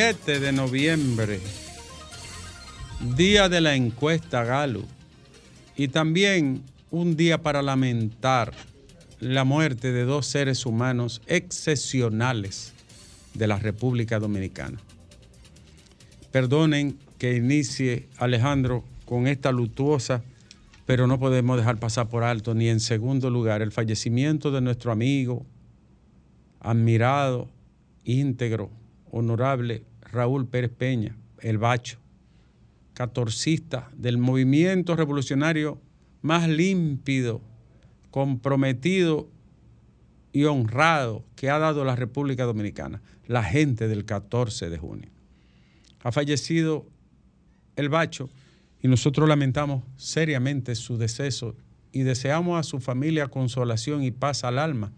7 de noviembre, día de la encuesta Galo, y también un día para lamentar la muerte de dos seres humanos excepcionales de la República Dominicana. Perdonen que inicie Alejandro con esta lutuosa pero no podemos dejar pasar por alto ni en segundo lugar el fallecimiento de nuestro amigo, admirado, íntegro, honorable Raúl Pérez Peña, el Bacho, catorcista del movimiento revolucionario más límpido, comprometido y honrado que ha dado la República Dominicana, la gente del 14 de junio. Ha fallecido el Bacho y nosotros lamentamos seriamente su deceso y deseamos a su familia consolación y paz al alma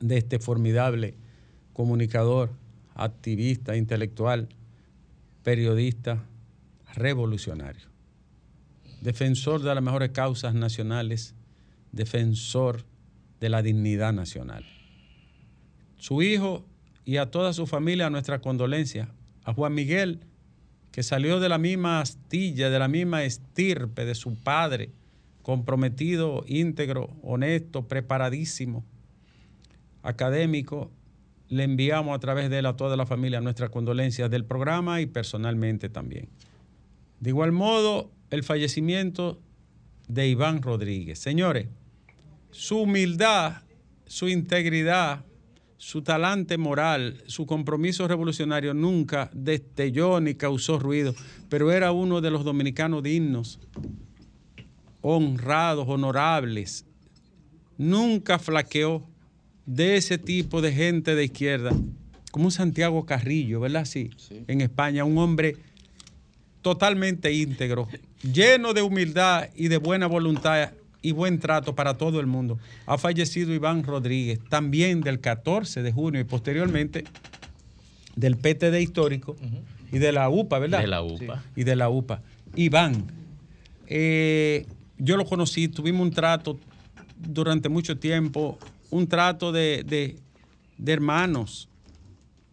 de este formidable comunicador, activista, intelectual, periodista, revolucionario, defensor de las mejores causas nacionales, defensor de la dignidad nacional. Su hijo y a toda su familia nuestra condolencia. A Juan Miguel, que salió de la misma astilla, de la misma estirpe de su padre, comprometido, íntegro, honesto, preparadísimo, académico, le enviamos a través de él a toda la familia nuestras condolencias del programa y personalmente también. De igual modo, el fallecimiento de Iván Rodríguez. Señores, su humildad, su integridad, su talante moral, su compromiso revolucionario nunca destelló ni causó ruido, pero era uno de los dominicanos dignos, honrados, honorables. Nunca flaqueó de ese tipo de gente de izquierda, como un Santiago Carrillo, ¿verdad? Sí, en España, un hombre totalmente íntegro, lleno de humildad y de buena voluntad y buen trato para todo el mundo. Ha fallecido Iván Rodríguez, también del 14 de junio y posteriormente del PTD histórico y de la UPA, ¿verdad? De la UPA. Y de la UPA. Iván, eh, yo lo conocí, tuvimos un trato durante mucho tiempo, un trato de, de, de hermanos,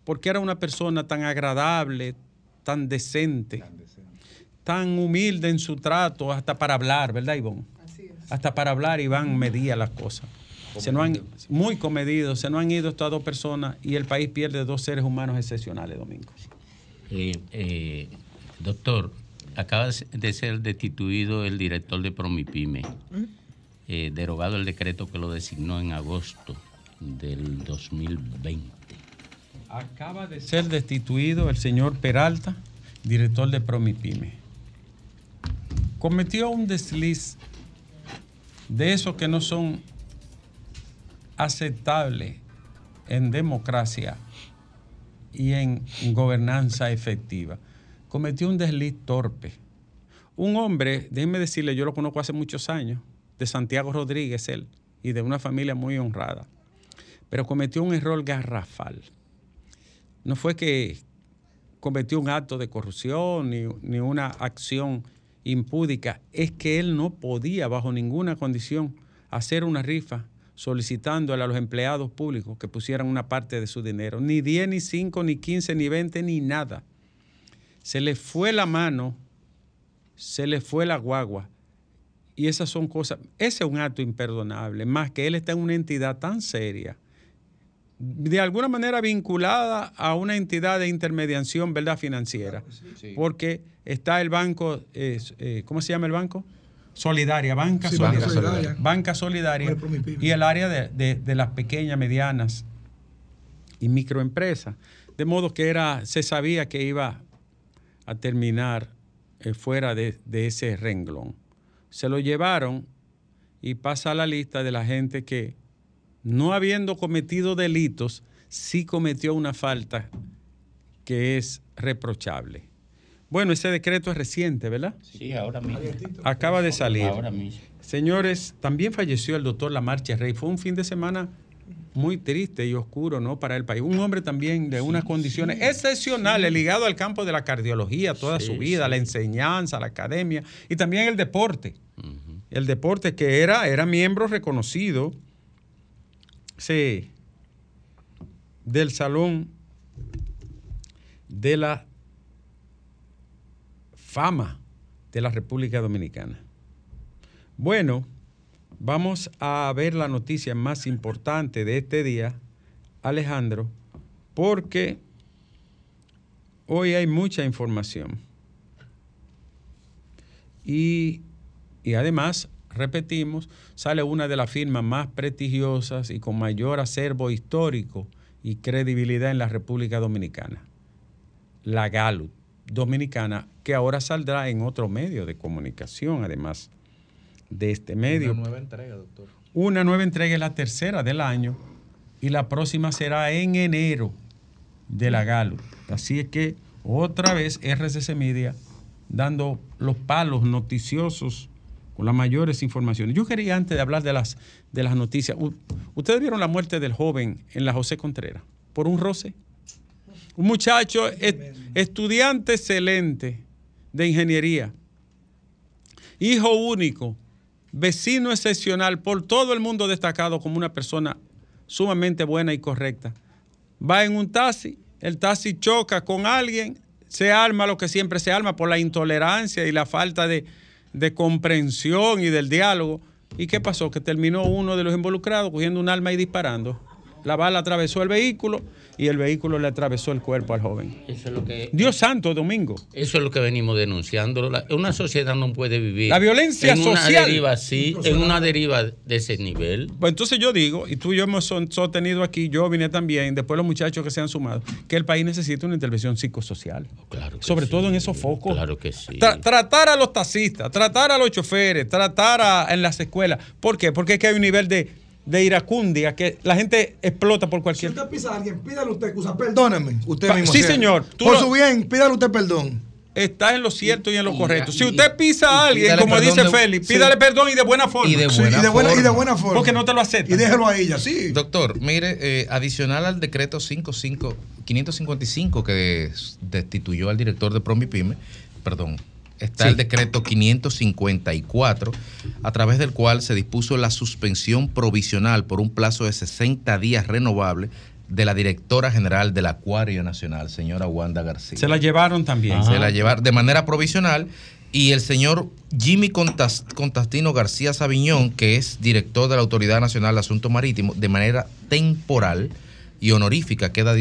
porque era una persona tan agradable, tan decente, tan humilde en su trato, hasta para hablar, ¿verdad, Iván? hasta para hablar Iván medía las cosas. Se no han, muy comedidos, se nos han ido estas dos personas y el país pierde dos seres humanos excepcionales, Domingo. Eh, eh, doctor, acaba de ser destituido el director de Promipime, eh, derogado el decreto que lo designó en agosto del 2020. Acaba de ser destituido el señor Peralta, director de Promipime. Cometió un desliz de esos que no son aceptables en democracia y en gobernanza efectiva. Cometió un desliz torpe. Un hombre, déjenme decirle, yo lo conozco hace muchos años, de Santiago Rodríguez, él, y de una familia muy honrada, pero cometió un error garrafal. No fue que cometió un acto de corrupción ni, ni una acción impúdica es que él no podía bajo ninguna condición hacer una rifa solicitando a los empleados públicos que pusieran una parte de su dinero. Ni 10, ni 5, ni 15, ni 20, ni nada. Se le fue la mano, se le fue la guagua. Y esas son cosas, ese es un acto imperdonable, más que él está en una entidad tan seria, de alguna manera vinculada a una entidad de intermediación, ¿verdad? Financiera. Porque está el banco, eh, ¿cómo se llama el banco? Solidaria, Banca, solidaria, Banca Solidaria. Y el área de, las pequeñas, medianas y microempresas. De modo que era, se sabía que iba a terminar eh, fuera de, de ese renglón. Se lo llevaron y pasa a la lista de la gente que, no habiendo cometido delitos, sí cometió una falta que es reprochable. Bueno, ese decreto es reciente, ¿verdad? Sí, ahora mismo. Acaba de salir. Ahora mismo. Señores, también falleció el doctor Lamarche Rey. Fue un fin de semana muy triste y oscuro ¿no? para el país. Un hombre también de unas condiciones excepcionales, ligado al campo de la cardiología toda su vida, la enseñanza, la academia y también el deporte. El deporte que era, era miembro reconocido sí, del Salón de la Fama de la República Dominicana. Bueno, Vamos a ver la noticia más importante de este día, Alejandro, porque hoy hay mucha información. Y, además, repetimos, sale una de las firmas más prestigiosas y con mayor acervo histórico y credibilidad en la República Dominicana, la Gallup Dominicana, que ahora saldrá en otro medio de comunicación, además de este medio. Una nueva entrega, doctor. Una nueva entrega es la tercera del año y la próxima será en enero de la Galo. Así es que otra vez RCC Media dando los palos noticiosos con las mayores informaciones. Yo quería antes de hablar de las, de las noticias, ustedes vieron la muerte del joven en la José Contreras por un roce. Un muchacho, estudiante excelente de ingeniería, hijo único, vecino excepcional, por todo el mundo destacado como una persona sumamente buena y correcta. Va en un taxi, el taxi choca con alguien, se arma lo que siempre se arma por la intolerancia y la falta de, de comprensión y del diálogo. ¿Y qué pasó? Que terminó uno de los involucrados cogiendo un arma y disparando. La bala atravesó el vehículo y el vehículo le atravesó el cuerpo al joven. Eso es lo que, Dios santo, Domingo. Eso es lo que venimos denunciando. una sociedad no puede vivir. La violencia en social. Una deriva así, en una deriva de ese nivel. Pues entonces yo digo, y tú y yo hemos sostenido aquí, yo vine también, después los muchachos que se han sumado, que el país necesita una intervención psicosocial. Oh, claro Sobre todo en esos focos. Claro que sí. tratar a los taxistas, tratar a los choferes, tratar a, en las escuelas. ¿Por qué? Porque es que hay un nivel de de iracundia, que la gente explota por cualquier... Si usted pisa a alguien, pídale usted excusa, perdóneme. Usted mismo. Sí, señor. por su bien, pídale usted perdón. Está en lo cierto y en lo correcto. Si usted pisa a alguien, como dice Félix, pídale perdón y de buena forma. Y de buena, forma. Porque no te lo acepta. Y déjelo a ella, sí. Doctor, mire, eh, adicional al decreto 55, 555 que destituyó al director de Promipyme, perdón, está el decreto 554, a través del cual se dispuso la suspensión provisional por un plazo de 60 días renovable de la directora general del Acuario Nacional, señora Wanda García. Se la llevaron también. Se la llevaron de manera provisional y el señor Jimmy Contastino García Sabiñón, que es director de la Autoridad Nacional de Asuntos Marítimos, de manera temporal y honorífica queda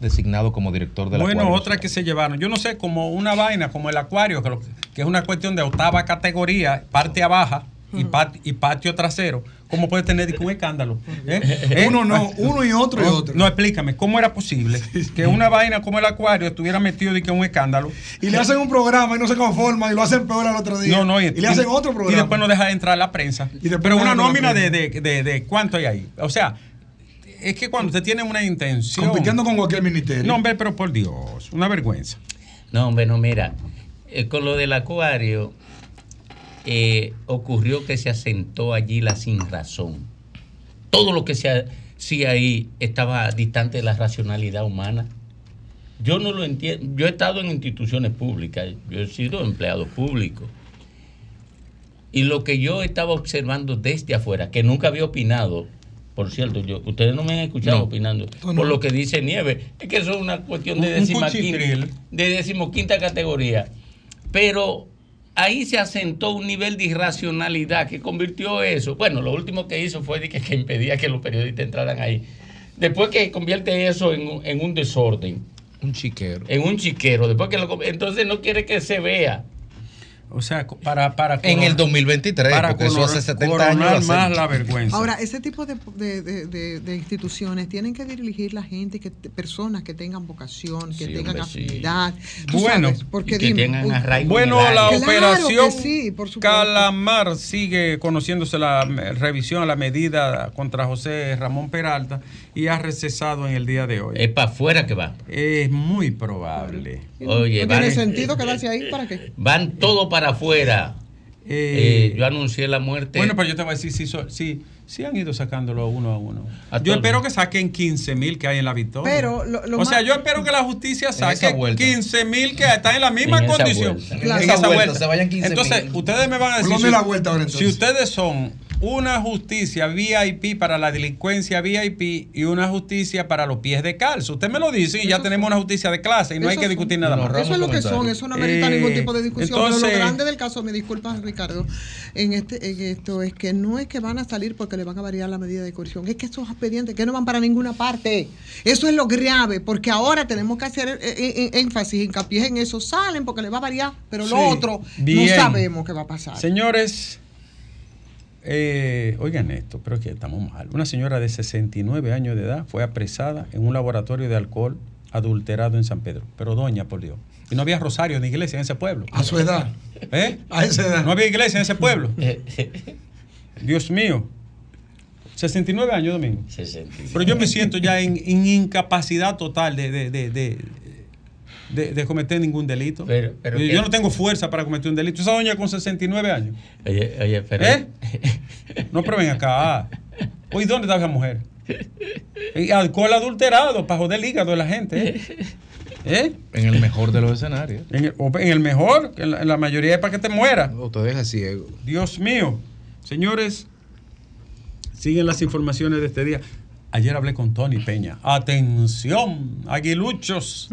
designado como director de la Bueno, otra que se llevaron, yo no sé, como una vaina, como el acuario, que, es una cuestión de octava categoría, parte a baja y, y patio trasero. ¿Cómo puede tener un escándalo? ¿Eh? ¿Eh? Uno no, uno y otro y otro. No, explícame, ¿cómo era posible que una vaina como el acuario estuviera metido de que un escándalo? Y le hacen un programa y no se conforma y lo hacen peor al otro día. No, no, y, le hacen otro programa. Y después no deja de entrar la prensa. Pero una nómina de, de, de, de, cuánto hay ahí. O sea, es que cuando usted tiene una intención. Compitiendo con cualquier ministerio. No, hombre, pero por Dios, una vergüenza. No, hombre, no, mira. Eh, con lo del acuario, eh, ocurrió que se asentó allí la sin razón. Todo lo que se hacía ahí estaba distante de la racionalidad humana. Yo no lo entiendo. Yo he estado en instituciones públicas, yo he sido empleado público. Y lo que yo estaba observando desde afuera, que nunca había opinado por cierto, yo, ustedes no me han escuchado opinando por lo que dice Nieves. Es que eso es una cuestión de, de decimoquinta categoría. Pero ahí se asentó un nivel de irracionalidad que convirtió eso. Bueno, lo último que hizo fue que, que impedía que los periodistas entraran ahí. Después que convierte eso en, un desorden. Un chiquero. En un chiquero. Después que entonces no quiere que se vea. O sea, para, para En el 2023, para porque eso hace coronar- 70 años. más la vergüenza. Ahora, ese tipo de, de- de- instituciones tienen que dirigir la gente, que personas que tengan vocación, que Sí, tengan hombre, afinidad. Bueno, sabes, porque que dime, tengan arraigo Bueno, la. Claro operación sí, por supuesto. Calamar sigue conociéndose la revisión a la medida contra José Ramón Peralta y ha recesado en el día de hoy. Es para afuera que va. Es muy probable. Oye, no tiene vale. sentido quedarse ahí para qué. Van todo para afuera. Eh, Eh, yo anuncié la muerte. bueno, pero yo te voy a decir, si, so- si, si han ido sacándolo uno a uno. A yo espero que saquen 15 mil que hay en la victoria. Pero lo- lo o sea, yo espero que la justicia saque vuelta. 15 mil que están en la misma En condición. vuelta. En Claro. esa vuelta, se vayan 15 Entonces, ustedes me van a ¿Por decir. si- la vuelta ahora, Si ustedes son una justicia VIP para la delincuencia VIP y una justicia para los pies de calzo, usted me lo dice y ya tenemos una justicia de clase y no hay que discutir nada más. Eso es lo que son, eso no amerita Eh, ningún tipo de discusión. pero lo grande del caso, me disculpas Ricardo, en este en esto es que no es que van a salir porque le van a variar la medida de coerción, es que esos expedientes que no van para ninguna parte. Eso es lo grave, porque ahora tenemos que hacer eh, eh, eh, énfasis, hincapié en eso, salen porque le va a variar, pero lo Sí, otro bien. no sabemos qué va a pasar. Señores, eh, oigan esto, pero es que estamos mal. Una señora de 69 años de edad fue apresada en un laboratorio de alcohol adulterado en San Pedro. Pero doña, por Dios. Y no había rosario ni iglesia en ese pueblo. A su edad. ¿Eh? A esa edad. No había iglesia en ese pueblo. Dios mío. 69 años, Domingo. 65. Pero yo me siento ya en, en incapacidad total de, de, de, de, de- de cometer ningún delito. Pero- pero yo no tengo fuerza para cometer un delito. Esa doña con 69 años. Oye, oye, pero. ¿Eh? No, pero ven acá. Oye, ¿dónde está esa mujer? Y alcohol adulterado para joder el hígado de la gente. ¿eh? ¿Eh? En el mejor de los escenarios. En, el, o en el mejor, en la, en la mayoría es para que te mueras. O te deja ciego. Dios mío. Señores, siguen las informaciones de este día. Ayer hablé con Tony Peña. Atención, aguiluchos.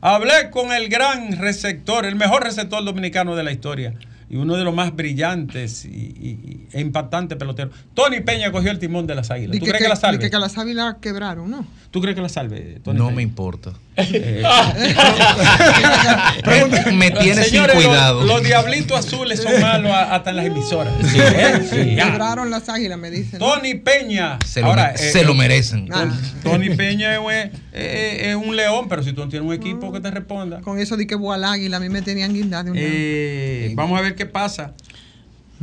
Hablé con el gran receptor, el mejor receptor dominicano de la historia. Y uno de los más brillantes y, y- e impactantes peloteros. Tony Peña cogió el timón de las águilas. ¿Tú que, crees que, que- la salve? que, que las águilas quebraron, ¿no? ¿Tú crees que la salve, Tony No Peña? me importa. Eh, me tiene sin Señores, los- cuidado. Los, diablitos azules son malos hasta en las emisoras. Sí, ¿Eh? las águilas, me dicen. Tony Peña. se, lo, Ahora, me- eh, se lo eh, merecen. Tony Peña es, un- es- es un león, pero si tú no tienes un equipo que te responda. Con eso di que voy al águila, a mí me tenían de eh, vamos a ver qué pasa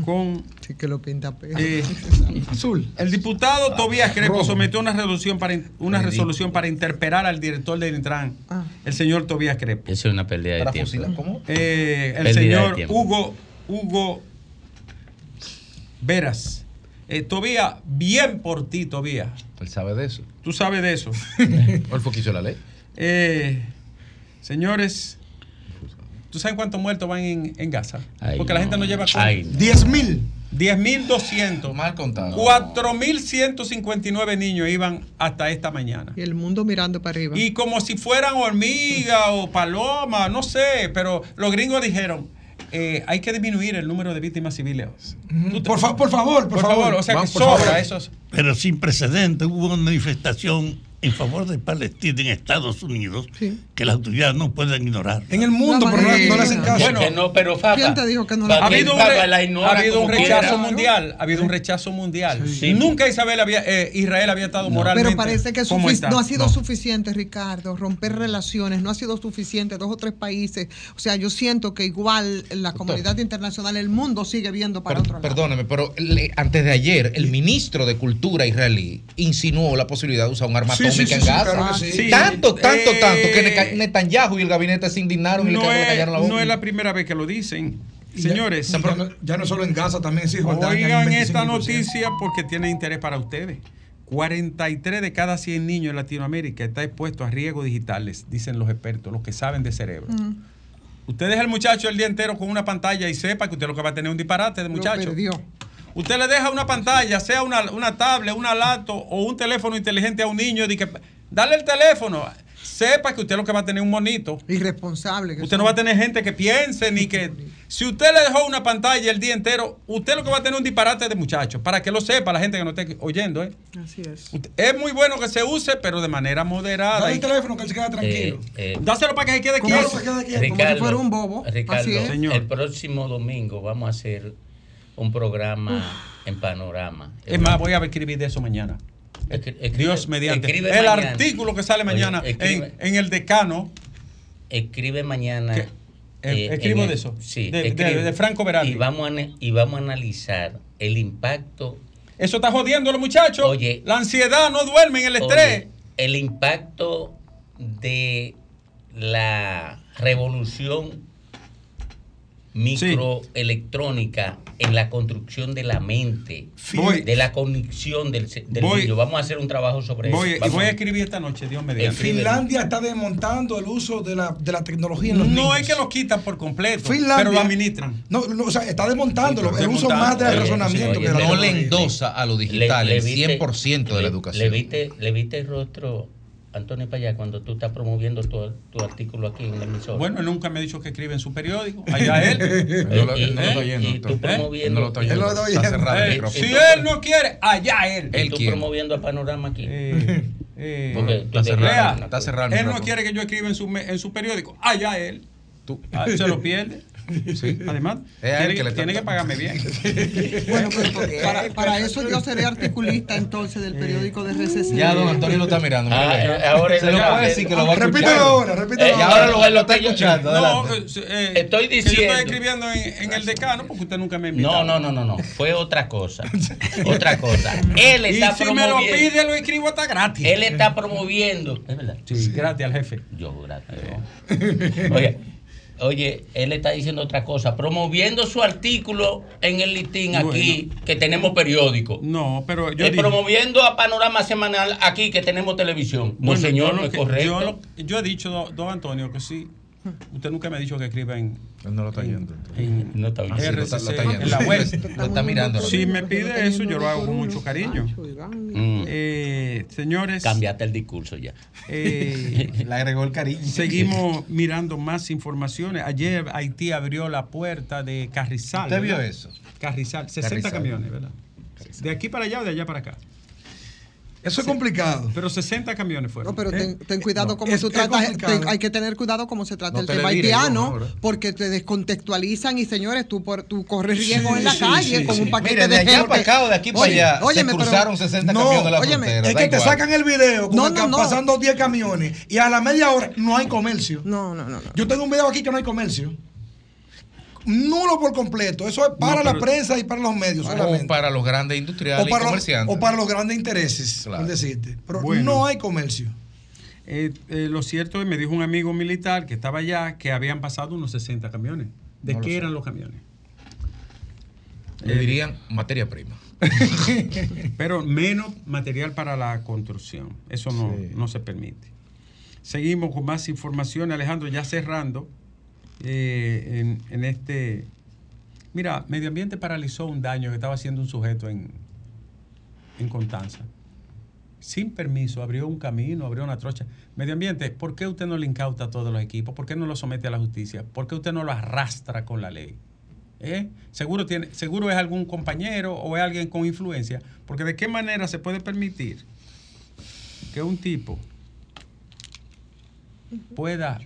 con Sí que lo pinta peor. eh, Azul. el diputado Tobías Crespo Rojo. sometió una resolución para una resolución para interpelar al director del Intran, Ah. el señor Tobías Crespo. Eso es una pérdida de Para tiempo. fusilar, ¿cómo? Eh, el señor tiempo. Hugo Hugo Veras. Eh, Tobías, bien por ti, Tobías. Él sabe de eso. Tú sabes de eso. ¿Cuál fue que hizo la ley? Eh, señores, ¿tú sabes cuántos muertos van en, en Gaza? Ay, Porque la gente no lleva Ay, no. 10 mil. 10.200. Mal contado. 4.159 niños iban hasta esta mañana. Y el mundo mirando para arriba. Y como si fueran hormigas o palomas, no sé, pero los gringos dijeron, eh, hay que disminuir el número de víctimas civiles. Te- Por, fa- por favor, por, por favor, o sea que Vamos, sobra favor. esos. Pero sin precedentes hubo una manifestación en favor de Palestina en Estados Unidos Sí. que las autoridades no pueden ignorar. En el mundo, No, pero no, María. no le hacen caso. Bueno, no, pero Fafa, ¿Quién te dijo que no la- Ha habido un, ha habido un rechazo quiera. mundial, ha habido un rechazo mundial. Sí. Nunca Isabel había, eh, Israel había estado moralmente. Pero parece que no ha sido No. suficiente, Ricardo, romper relaciones, no ha sido suficiente, dos o tres países. O sea, yo siento que igual la comunidad internacional, el mundo sigue viendo para Per- otro lado. perdóneme, pero le- antes de ayer, el ministro de Cultura israelí insinuó la posibilidad de usar un arma Sí, sí, sí, sí, claro sí. Sí. Tanto, tanto, Eh, tanto, que Netanyahu y el gabinete se indignaron y le No le callaron la boca. no es la primera vez que lo dicen. Ya- Señores, Ya, no, ya no solo en Gaza, también Cisjordania. oigan esta 25%. noticia porque tiene interés para ustedes. 43 de cada 100 niños en Latinoamérica está expuesto a riesgos digitales, dicen los expertos, los que saben de cerebro. Usted deja al muchacho el día entero con una pantalla y sepa que usted lo que va a tener es un disparate de Lo muchacho. perdió. Usted le deja una pantalla, sea una, una tablet, una laptop o un teléfono inteligente a un niño, de que, dale el teléfono. sepa que usted lo que va a tener un monito. Irresponsable. que Usted no va a tener gente que piense ni que. Si usted le dejó una pantalla el día entero, usted lo que va a tener es un disparate de muchachos. Para que lo sepa la gente que no esté oyendo. ¿eh? Así es. Usted- Es muy bueno que se use, pero de manera moderada. Dale el teléfono que él se quede tranquilo. Eh, eh, Dáselo para que se quede ¿Cómo quieto. se queda quieto? Ricardo, si fuera un bobo. Ricardo, Así es. Señor. el próximo domingo vamos a hacer un programa en panorama. Es más, voy a escribir de eso mañana. Escri- escribe- Dios mediante. escribe El mañana. artículo que sale Oye, mañana escribe- en, en el decano. Escribe mañana. ¿Qué? Eh, escribo en de eso, Sí, de- escribe. de Franco Berardi. Y vamos, a, y vamos a analizar el impacto. Eso está jodiendo a los muchachos. Oye. la ansiedad, no duermen, el estrés. oye, el impacto de la revolución microelectrónica en la construcción de la mente, Voy. de la conexión del, del Voy. niño. Vamos a hacer un trabajo sobre Voy, eso. y voy a escribir esta noche, Dios mediante. Escribe. Finlandia está desmontando el uso de la, de la tecnología en los No niños. es que lo quitan por completo, Finlandia, pero lo administran. No, no, o sea, está desmontándolo. Sí, el uso más del razonamiento oye, que no le endosa a lo digital le el viste- 100% de la le- educación. Le viste, le viste el rostro, Antonio Payá, cuando tú estás promoviendo tu, tu artículo aquí en la emisora. Bueno, él nunca me ha dicho que escribe en su periódico. Allá él. Él no lo- Y- él no lo está y- oyendo, y tú promoviendo- no lo está Él oyendo. está el Eh, micrófono. si él no quiere, allá él. y él tú promoviendo a Panorama aquí. Eh, eh, Porque Está cerrado, Lea, está cerrado el él no quiere que yo escriba en su, me- en su periódico. Allá él. Tú- Ah, se lo pierde. Sí. Además, tiene, que le está- tiene que pagarme bien. Bueno, pues, para, para eso yo seré articulista entonces del periódico de RCC. Ya don Antonio lo está mirando. Ah, eh, ahora se lo puede eh, decir que lo va a escuchar. Repítelo ahora, repítelo Eh, Y ahora. ahora lo, está escuchando. No, eh, eh, Estoy que yo diciendo- estoy escribiendo en, en el decano porque usted nunca me invitó. No, no, no, no, no. Fue otra cosa. otra cosa. Él Y está si me lo promoviendo. pide, lo escribo hasta gratis. Él está promoviendo. Es verdad. Sí, gracias al jefe. Yo, gracias. Oye, oye, él está diciendo otra cosa, promoviendo su artículo en el listín aquí, que tenemos periódico. No, pero yo Eh, dije- promoviendo a Panorama Semanal aquí, que tenemos televisión. No, Bueno, señor, no es que- correcto. Yo, lo- yo he dicho, don don Antonio, que sí. Usted nunca me ha dicho que escriba en, Él no lo está oyendo. en no está bien. Sí, lo está- lo está RCC, oyendo. en la web. Lo está mirando. Si me pide eso, yo lo hago con mucho cariño. Mm, Eh, señores, Cambiaste el discurso ya. eh, Le agregó el cariño. seguimos mirando más informaciones. Ayer Haití abrió la puerta de Carrizal. ¿Usted vio eso? Carrizal, 60 Carrizal. camiones, ¿verdad? De aquí para allá o de allá para acá. Eso es complicado. Pero 60 camiones fueron. No, pero ¿eh? ten, ten cuidado como Es- tú es tratas, ten- hay que tener cuidado cómo se trata No el te tema haitiano, no, porque te descontextualizan y señores, tú por, tú corres riesgo Sí, en la sí, calle sí, con sí. un paquete de de allá gente. para acá o de aquí para Oye, allá óyeme, se pero- cruzaron 60 No, camiones de la óyeme, frontera. Es que te sacan el video No, no, que no. pasando 10 camiones y a la media hora no hay comercio. No, no, no, no. Yo tengo un video aquí que no hay comercio. Nulo por completo. Eso es para No, la prensa y para los medios solamente. O para los grandes industriales o, para y los, comerciantes. o para los grandes intereses, Claro. por decirte. Pero Bueno. no hay comercio. Eh, eh, lo cierto es, me dijo un amigo militar que estaba allá que habían pasado unos 60 camiones. ¿De No lo qué sé. eran los camiones? Le dirían materia prima. Pero menos material para la construcción. Eso no, Sí. no se permite. Seguimos con más información, Alejandro, ya cerrando eh, en, en este... Mira, Medio Ambiente paralizó un daño que estaba haciendo un sujeto en, en Constanza. Sin permiso, abrió un camino, abrió una trocha. Medio Ambiente, ¿por qué usted no le incauta a todos los equipos? ¿Por qué no lo somete a la justicia? ¿Por qué usted no lo arrastra con la ley? ¿Eh? Seguro, tiene, seguro es algún compañero o es alguien con influencia. Porque de qué manera se puede permitir que un tipo pueda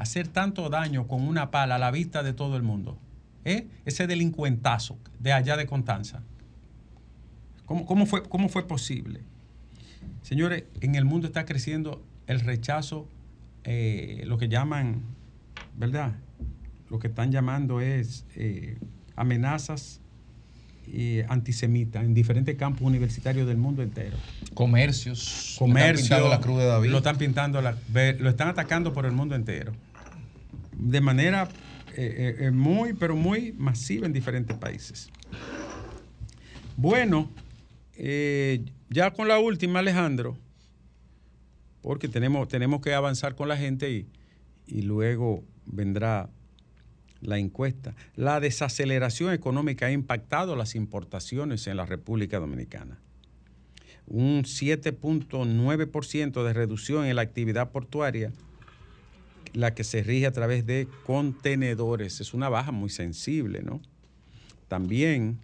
hacer tanto daño con una pala a la vista de todo el mundo. ¿Eh? Ese delincuentazo de allá de Constanza. ¿Cómo, cómo fue, ¿Cómo fue posible? Señores, en el mundo está creciendo el rechazo, eh, lo que llaman, ¿verdad? Lo que están llamando es eh, amenazas eh, antisemitas en diferentes campos universitarios del mundo entero. Comercios. Comercio, Le están pintando la cruz de David. lo están pintando, la- lo están atacando por el mundo entero. De manera eh, eh, eh, muy, pero muy masiva en diferentes países. Bueno, ya con la última, Alejandro, porque tenemos, tenemos que avanzar con la gente y, y luego vendrá la encuesta. La desaceleración económica ha impactado las importaciones en la República Dominicana. un 7.9% de reducción en la actividad portuaria, la que se rige a través de contenedores. Es una baja muy sensible, ¿no? También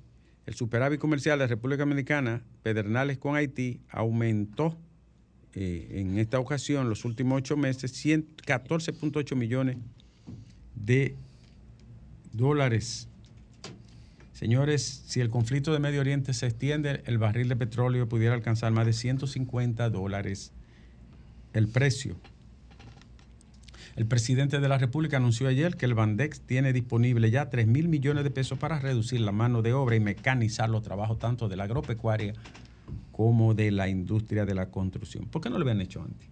el superávit comercial de la República Dominicana, Pedernales con Haití, aumentó eh, en esta ocasión, los últimos ocho meses, 14.8 millones de dólares. Señores, si el conflicto de Medio Oriente se extiende, el barril de petróleo pudiera alcanzar más de 150 dólares el precio. El presidente de la República anunció ayer que el Bandex tiene disponible ya 3 mil millones de pesos para reducir la mano de obra y mecanizar los trabajos tanto de la agropecuaria como de la industria de la construcción. ¿Por qué no lo habían hecho antes?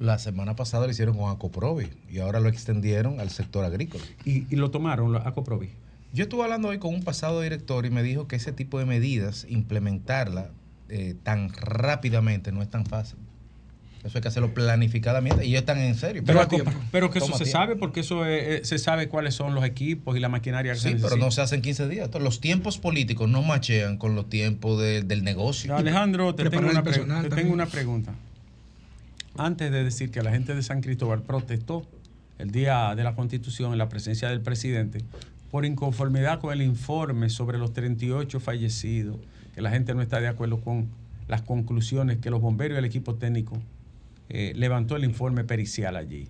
La semana pasada lo hicieron con Acoprovi y ahora lo extendieron al sector agrícola. Y, y lo tomaron, Acoprovi. Yo estuve hablando hoy con un pasado director y me dijo que ese tipo de medidas, implementarla eh, tan rápidamente no es tan fácil. Eso hay que hacerlo planificadamente y ellos están en serio. Pero, que eso se tiempo. sabe porque eso es- es- se sabe cuáles son los equipos y la maquinaria que se Sí, pero no se hacen 15 días. Entonces, los tiempos políticos no machean con los tiempos de- del negocio. Alejandro, te, tengo una, te tengo una pregunta. Antes de decir que la gente de San Cristóbal protestó el día de la Constitución en la presencia del presidente por inconformidad con el informe sobre los 38 fallecidos, que la gente no está de acuerdo con las conclusiones que los bomberos y el equipo técnico eh, levantó el informe pericial allí.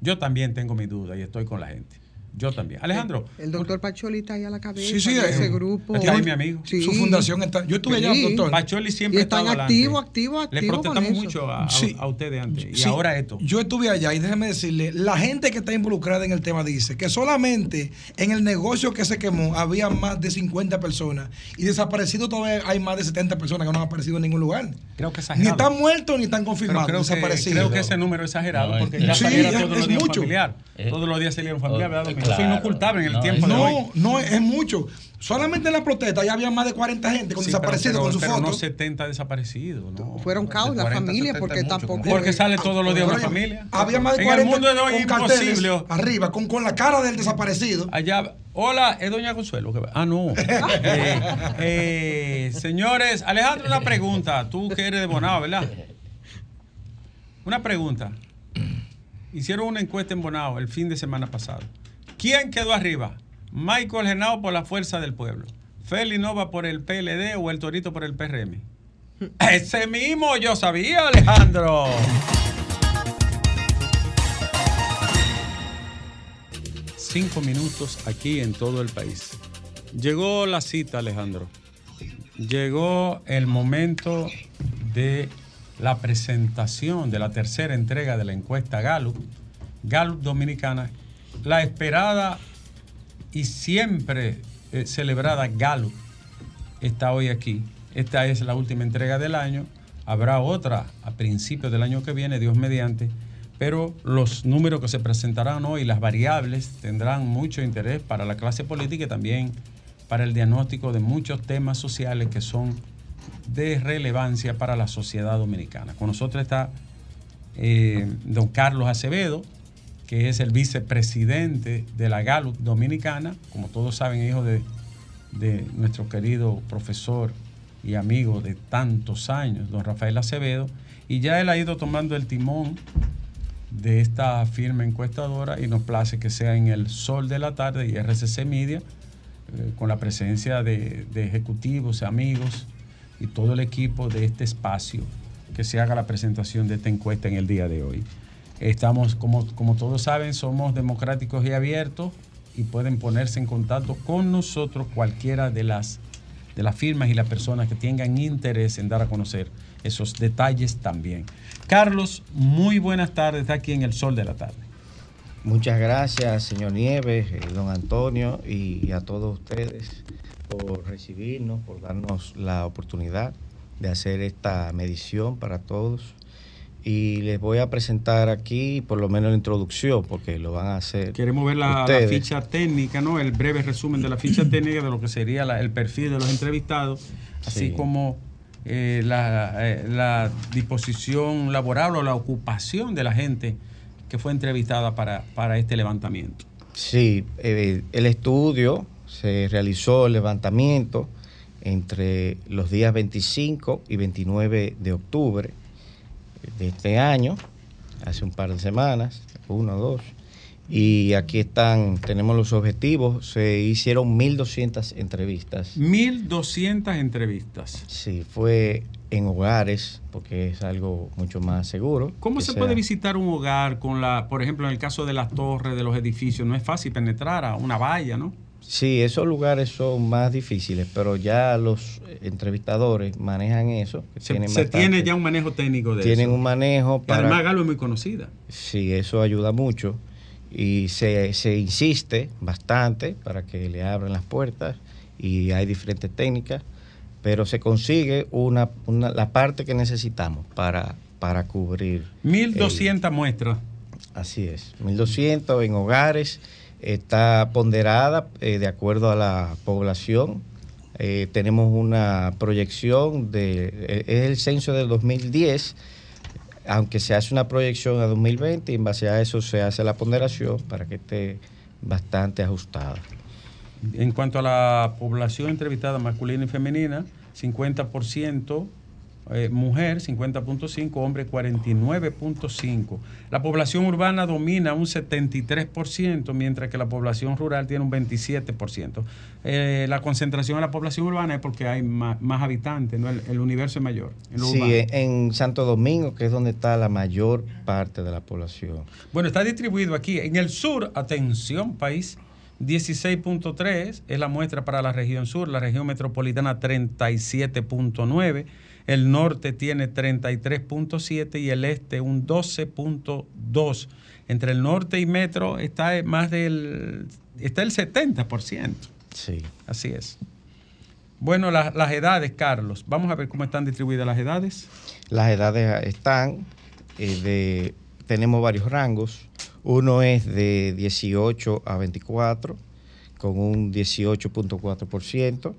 Yo también tengo mi duda y estoy con la gente. Yo también. Alejandro, El doctor Pacholi está ahí a la cabeza Sí, sí, de eh, ese grupo. está ahí mi amigo. Sí. Su fundación está. Yo estuve allá, doctor. Pacholi siempre Y están adelante. activos, activos, Le con protestamos eso. mucho a, a- Sí. a ustedes antes. Y Sí, ahora esto. Yo estuve allá y déjeme decirle, la gente que está involucrada en el tema dice que solamente en el negocio que se quemó había más de 50 personas y desaparecidos todavía hay más de 70 personas que no han aparecido en ningún lugar. Creo que Ni exagerado. están muertos ni están confirmados, creo que, desaparecidos. creo que ese número es exagerado No, porque es- ya Sí, saliera es- todos es los días familiar. Eh, todos los días salía un familiar, ¿verdad? Domingo? Eso es claro. inocultable en el No, tiempo de hoy. No, no, es mucho. Solamente en la protesta ya había más de 40 gente con Sí, desaparecidos con su pero foto. no 70 desaparecidos. No. Fueron caos de la 40 a familia 70 porque tampoco. Porque sale todos los días una familia. Había más de en 40 el mundo de hoy es con imposible. arriba, con, con la cara del desaparecido. Allá, hola, es Doña Consuelo. Ah, no. Eh, eh, señores, Alejandro, una pregunta. Tú que eres de Bonao, ¿verdad? Una pregunta. Hicieron una encuesta en Bonao el fin de semana pasado. ¿Quién quedó arriba? ¿Michael Genao por la Fuerza del Pueblo? ¿Feli Nova por el PLD o el Torito por el PRM? Ese mismo yo sabía, Alejandro. Cinco minutos aquí en todo el país. Llegó la cita, Alejandro. Llegó el momento de la presentación de la tercera entrega de la encuesta Gallup, Gallup Dominicana, la esperada y siempre eh, celebrada Gallup está hoy aquí. Esta es la última entrega del año. Habrá otra a principios del año que viene, Dios mediante. Pero los números que se presentarán hoy, las variables, tendrán mucho interés para la clase política y también para el diagnóstico de muchos temas sociales que son de relevancia para la sociedad dominicana. Con nosotros está eh, don Carlos Acevedo, que es el vicepresidente de la Gallup Dominicana, como todos saben, hijo de, de nuestro querido profesor y amigo de tantos años, don Rafael Acevedo, y ya él ha ido tomando el timón de esta firma encuestadora y nos place que sea en el sol de la tarde y RCC Media, eh, con la presencia de, de ejecutivos, amigos y todo el equipo de este espacio, que se haga la presentación de esta encuesta en el día de hoy. Estamos, como, como todos saben, somos democráticos y abiertos y pueden ponerse en contacto con nosotros cualquiera de las, de las firmas y las personas que tengan interés en dar a conocer esos detalles también. Carlos, muy buenas tardes, aquí en el sol de la tarde. Muchas gracias, señor Nieves, eh, don Antonio y a todos ustedes por recibirnos, por darnos la oportunidad de hacer esta medición para todos. Y les voy a presentar aquí por lo menos la introducción, porque lo van a hacer. Queremos ver la, ficha técnica, ¿no? El breve resumen de la ficha técnica de lo que sería la- el perfil de los entrevistados, así Sí. como eh, la, eh, la disposición laboral o la ocupación de la gente que fue entrevistada para, para este levantamiento. Sí, eh, el estudio se realizó, el levantamiento, entre los días 25 y 29 de octubre de este año, hace un par de semanas, uno o dos. Y aquí están, tenemos los objetivos. Se hicieron 1.200 entrevistas. 1.200 entrevistas. Sí, fue en hogares, porque es algo mucho más seguro. ¿Cómo se sea- puede visitar un hogar con la, por ejemplo, en el caso de las torres, de los edificios? No es fácil penetrar a una valla, ¿no? Sí, esos lugares son más difíciles, pero ya los entrevistadores manejan eso. Se, tienen se bastante- tiene ya un manejo técnico de tienen eso. un manejo Y además para... Galo es muy conocida. Sí, eso ayuda mucho y se, se insiste bastante para que le abran las puertas y hay diferentes técnicas, pero se consigue una, una- la parte que necesitamos para, para cubrir. 1.200 muestras. Así es, 1200 en hogares, está ponderada eh, de acuerdo a la población. Eh, tenemos una proyección de, eh, es el censo del 2010, aunque se hace una proyección a 2020 y en base a eso se hace la ponderación para que esté bastante ajustada. En cuanto a la población entrevistada masculina y femenina, 50% eh, mujer, 50.5, hombre 49.5. La población urbana domina un 73%, mientras que la población rural tiene un 27%. Eh, la concentración de la población urbana es porque hay más, más habitantes, ¿no? el, el universo es mayor. Sí, urbano. en Santo Domingo, que es donde está la mayor parte de la población. Bueno, está distribuido aquí. En el sur, atención, país, 16.3 es la muestra para la región sur, la región metropolitana 37.9, el norte tiene 33.7 y el este un 12.2. Entre el norte y metro está más del está el 70%. Sí. Así es. Bueno, la- las edades, Carlos. Vamos a ver cómo están distribuidas las edades. Las edades están, eh, de, tenemos varios rangos. Uno es de 18 a 24, con un 18.4%.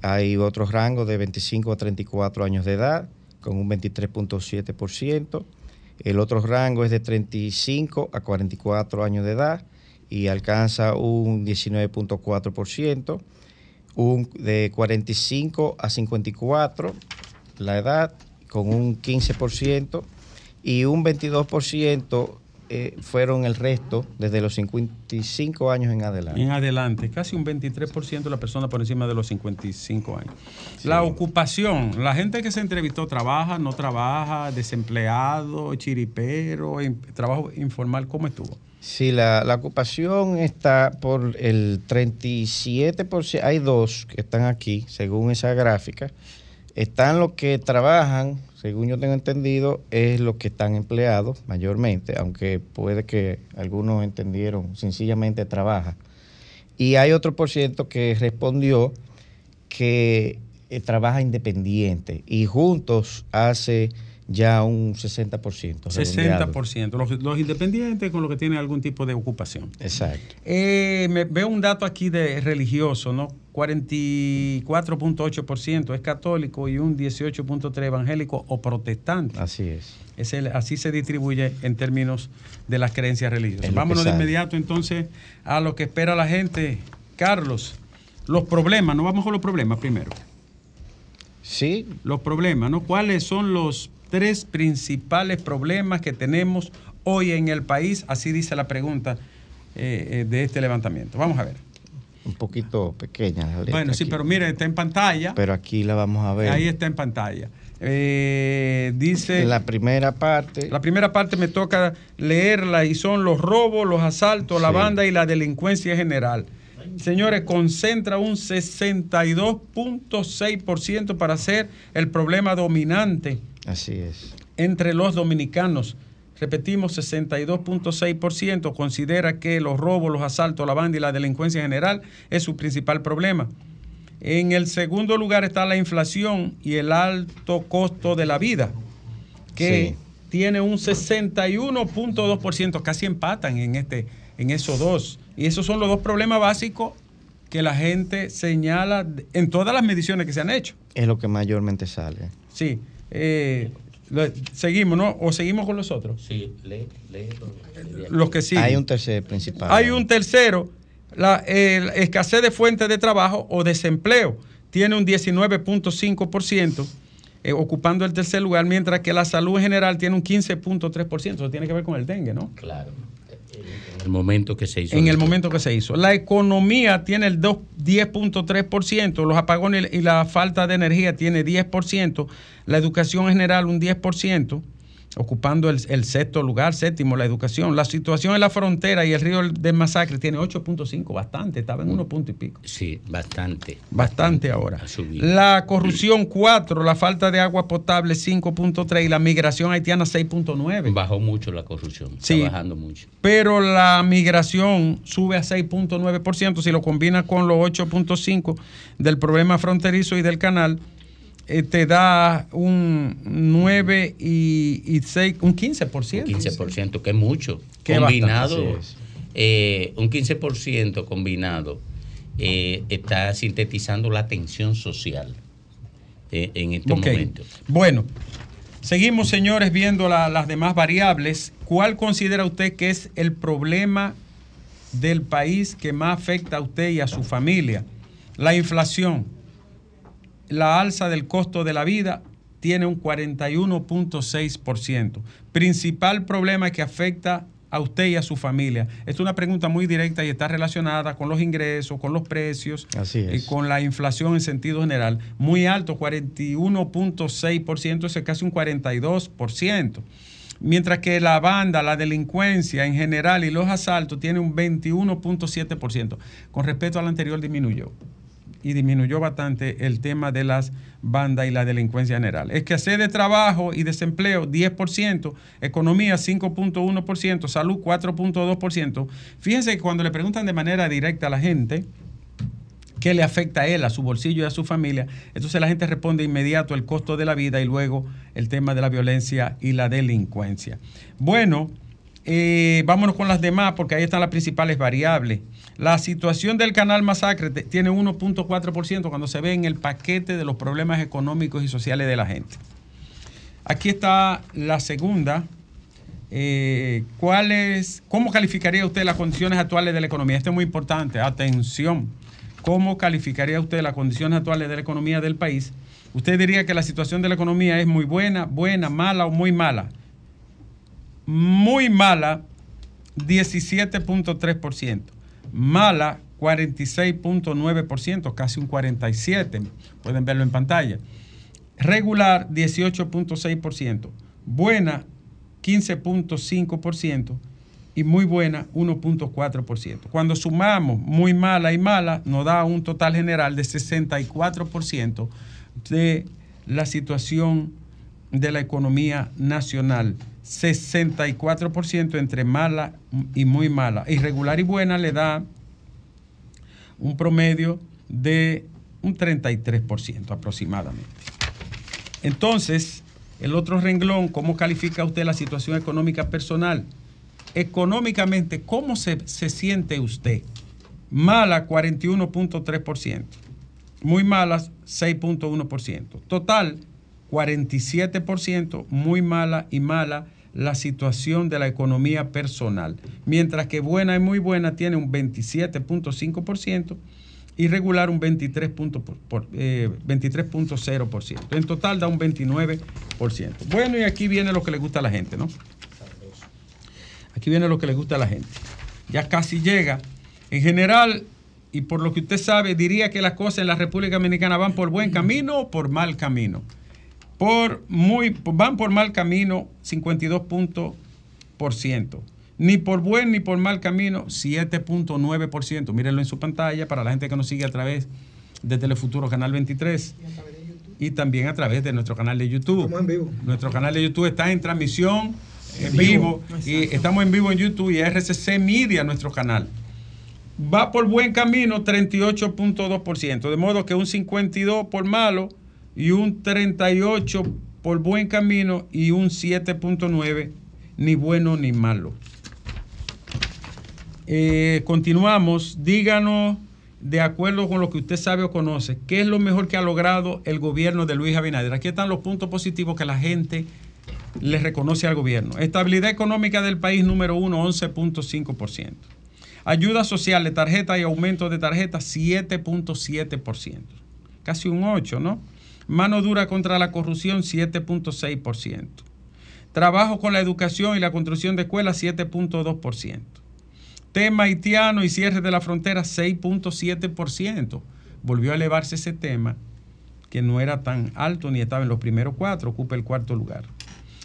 Hay otros rangos de 25 a 34 años de edad, con un 23.7%. El otro rango es de 35 a 44 años de edad y alcanza un 19.4%. Un de 45 a 54 la edad con un 15% y un 22% eh, fueron el resto desde los 55 años en adelante. En adelante, casi un 23% de la persona por encima de los 55 años. La ocupación, la gente que se entrevistó trabaja, no trabaja, desempleado, chiripero, in- trabajo informal, ¿cómo estuvo? Sí, la, la ocupación está por el 37%. Hay dos que están aquí, según esa gráfica. Están los que trabajan, según yo tengo entendido, es los que están empleados mayormente, aunque puede que algunos entendieron sencillamente trabaja. Y hay otro por ciento que respondió que eh, trabaja independiente y juntos hace ya un 60%. redondeado. 60%. Los, los independientes con los que tienen algún tipo de ocupación. Exacto. Eh, me veo un dato aquí de religioso, ¿no? 44.8% es católico y un 18.3% evangélico o protestante. Así es. Es el- así se distribuye en términos de las creencias religiosas. Vámonos de inmediato entonces a lo que espera la gente. Carlos, los problemas, no vamos con los problemas primero. Sí, Los problemas, ¿no? ¿Cuáles son los tres principales problemas que tenemos hoy en el país? Así dice la pregunta eh, eh, de este levantamiento. Vamos a ver. un poquito pequeña la letra Bueno, sí, aquí, pero mire, está en pantalla. pero aquí la vamos a ver. Ahí está en pantalla. Eh, dice... La primera parte, La primera parte me toca leerla y son los robos, los asaltos, la banda y la delincuencia general. Señores, concentra un 62.6% para ser el problema dominante así es. entre los dominicanos. Repetimos, 62.6% considera que los robos, los asaltos, la banda y la delincuencia general es su principal problema. En el segundo lugar está la inflación y el alto costo de la vida, que Sí. tiene un 61.2%, casi empatan en, este, en esos dos. Y esos son los dos problemas básicos que la gente señala en todas las mediciones que se han hecho. Es lo que mayormente sale. Sí. Eh, seguimos, ¿no? O seguimos con los otros. Sí, lee, lee. Los que sí. Hay un tercer principal. Hay un tercero, la el escasez de fuentes de trabajo o desempleo. tiene un 19.5%, eh, ocupando el tercer lugar, mientras que la salud en general tiene un 15.3%. Eso tiene que ver con el dengue, ¿no? Claro. En el momento que se hizo. En el momento que se hizo. La economía tiene el 2 10.3%, los apagones y la falta de energía tiene 10%, la educación en general un 10% ocupando el, sexto lugar, séptimo, la educación. La situación en la frontera y el río de Masacre tiene 8.5, bastante, estaba en uno punto y pico. Sí, bastante. Bastante, ahora. La corrupción 4, la falta de agua potable 5.3 y la migración haitiana 6.9. Bajó mucho la corrupción, sí, está bajando mucho. Pero la migración sube a 6.9% si lo combina con los 8.5 del problema fronterizo y del canal eh, te da un 9 y, 6, un 15%. Un 15%, que es mucho. combinado, eh, un 15% combinado eh, está sintetizando la tensión social en estos momentos. Bueno, seguimos, señores, viendo las demás variables. ¿Cuál considera usted que es el problema del país que más afecta a usted y a su familia? La inflación la alza del costo de la vida tiene un 41.6%. Principal problema que afecta a usted y a su familia. Es una pregunta muy directa y está relacionada con los ingresos, con los precios y con la inflación en sentido general. Muy alto, 41.6%, es casi un 42%. Mientras que la banda, la delincuencia en general y los asaltos tienen un 21.7%. Con respecto al anterior disminuyó y disminuyó bastante el tema de las bandas y la delincuencia general. Es que hace de trabajo y desempleo 10%, economía 5.1%, salud 4.2%. Fíjense que cuando le preguntan de manera directa a la gente, qué le afecta a él, a su bolsillo y a su familia. Entonces la gente responde inmediato el costo de la vida y luego el tema de la violencia y la delincuencia. Bueno, eh, vámonos con las demás porque ahí están las principales variables. La situación del canal Masacre tiene 1.4% cuando se ve en el paquete de los problemas económicos y sociales de la gente. Aquí está la segunda. Eh, ¿Cómo calificaría usted las condiciones actuales de la economía? Esto es muy importante. Atención. ¿Cómo calificaría usted las condiciones actuales de la economía del país? Usted diría que la situación de la economía es muy buena, buena, mala o muy mala. Muy mala, 17.3% mala 46.9%, casi un 47%, pueden verlo en pantalla. Regular 18.6%, buena 15.5% y muy buena 1.4%. Cuando sumamos muy mala y mala, nos da un total general de 64% de la situación de la economía nacional. 64% entre mala y muy mala. Irregular y buena le da un promedio de un 33% aproximadamente. Entonces, el otro renglón, ¿cómo califica usted la situación económica personal? Económicamente, ¿cómo se, se siente usted? Mala, 41.3%. Muy malas, 6.1%. Total, 47%, muy mala y mala la situación de la economía personal, mientras que buena y muy buena tiene un 27.5% y regular un 23.0%. Eh, en total da un 29%. Bueno, y aquí viene lo que le gusta a la gente, ¿no? Aquí viene lo que le gusta a la gente. Ya casi llega. En general, y por lo que usted sabe, diría que las cosas en la República Dominicana van por buen camino o por mal camino por muy, van por mal camino 52 puntos por ciento. Ni por buen ni por mal camino 7.9%. Mírenlo en su pantalla para la gente que nos sigue a través de Telefuturo Canal 23 y también a través de nuestro canal de YouTube. Estamos en vivo. Nuestro canal de YouTube está en transmisión en vivo, y estamos en vivo en YouTube y RCC Media, nuestro canal. Va por buen camino 38.2%, de modo que un 52 por malo y un 38 por buen camino y un 7.9 ni bueno ni malo. Eh, continuamos, díganos de acuerdo con lo que usted sabe o conoce, ¿qué es lo mejor que ha logrado el gobierno de Luis Abinader? Aquí están los puntos positivos que la gente le reconoce al gobierno. Estabilidad económica del país número uno, 11.5%. Ayuda social de tarjeta y aumento de tarjeta, 7.7%. casi un 8, ¿no? Mano dura contra la corrupción, 7.6%. Trabajo con la educación y la construcción de escuelas, 7.2%. Tema haitiano y cierre de la frontera, 6.7%. Volvió a elevarse ese tema, que no era tan alto ni estaba en los primeros cuatro, ocupa el cuarto lugar.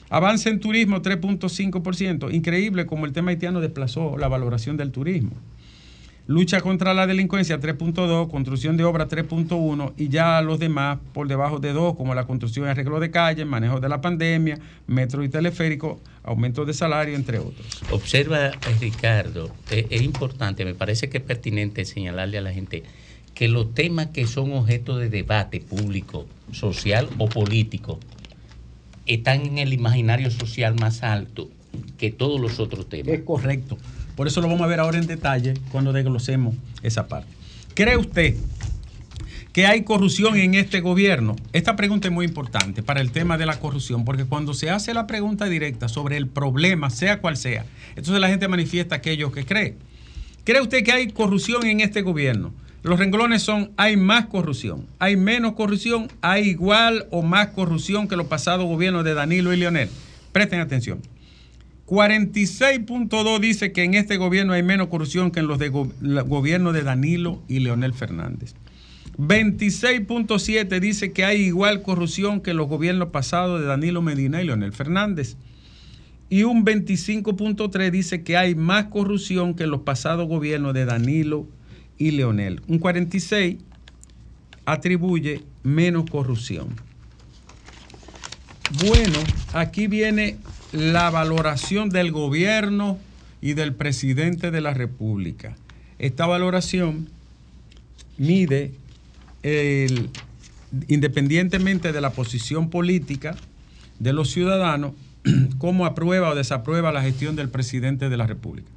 Avance en turismo, 3.5%. Increíble como el tema haitiano desplazó la valoración del turismo. Lucha contra la delincuencia 3.2, construcción de obra 3.1 y ya los demás por debajo de 2, como la construcción y arreglo de calles, manejo de la pandemia, metro y teleférico, aumento de salario, entre otros. Observa, eh, Ricardo, eh, es importante, me parece que es pertinente señalarle a la gente que los temas que son objeto de debate público, social o político, están en el imaginario social más alto que todos los otros temas. Es correcto. Por eso lo vamos a ver ahora en detalle cuando desglosemos esa parte. ¿Cree usted que hay corrupción en este gobierno? Esta pregunta es muy importante para el tema de la corrupción, porque cuando se hace la pregunta directa sobre el problema, sea cual sea, entonces la gente manifiesta aquello que cree. ¿Cree usted que hay corrupción en este gobierno? Los renglones son, hay más corrupción, hay menos corrupción, hay igual o más corrupción que los pasados gobiernos de Danilo y Leonel. Presten atención. 46.2 dice que en este gobierno hay menos corrupción que en los de gobierno de Danilo y Leonel Fernández. 26.7 dice que hay igual corrupción que en los gobiernos pasados de Danilo Medina y Leonel Fernández. Y un 25.3 dice que hay más corrupción que en los pasados gobiernos de Danilo y Leonel. Un 46 atribuye menos corrupción. Bueno, aquí viene la valoración del gobierno y del presidente de la República. Esta valoración mide, independientemente de la posición política de los ciudadanos, cómo aprueba o desaprueba la gestión del presidente de la República.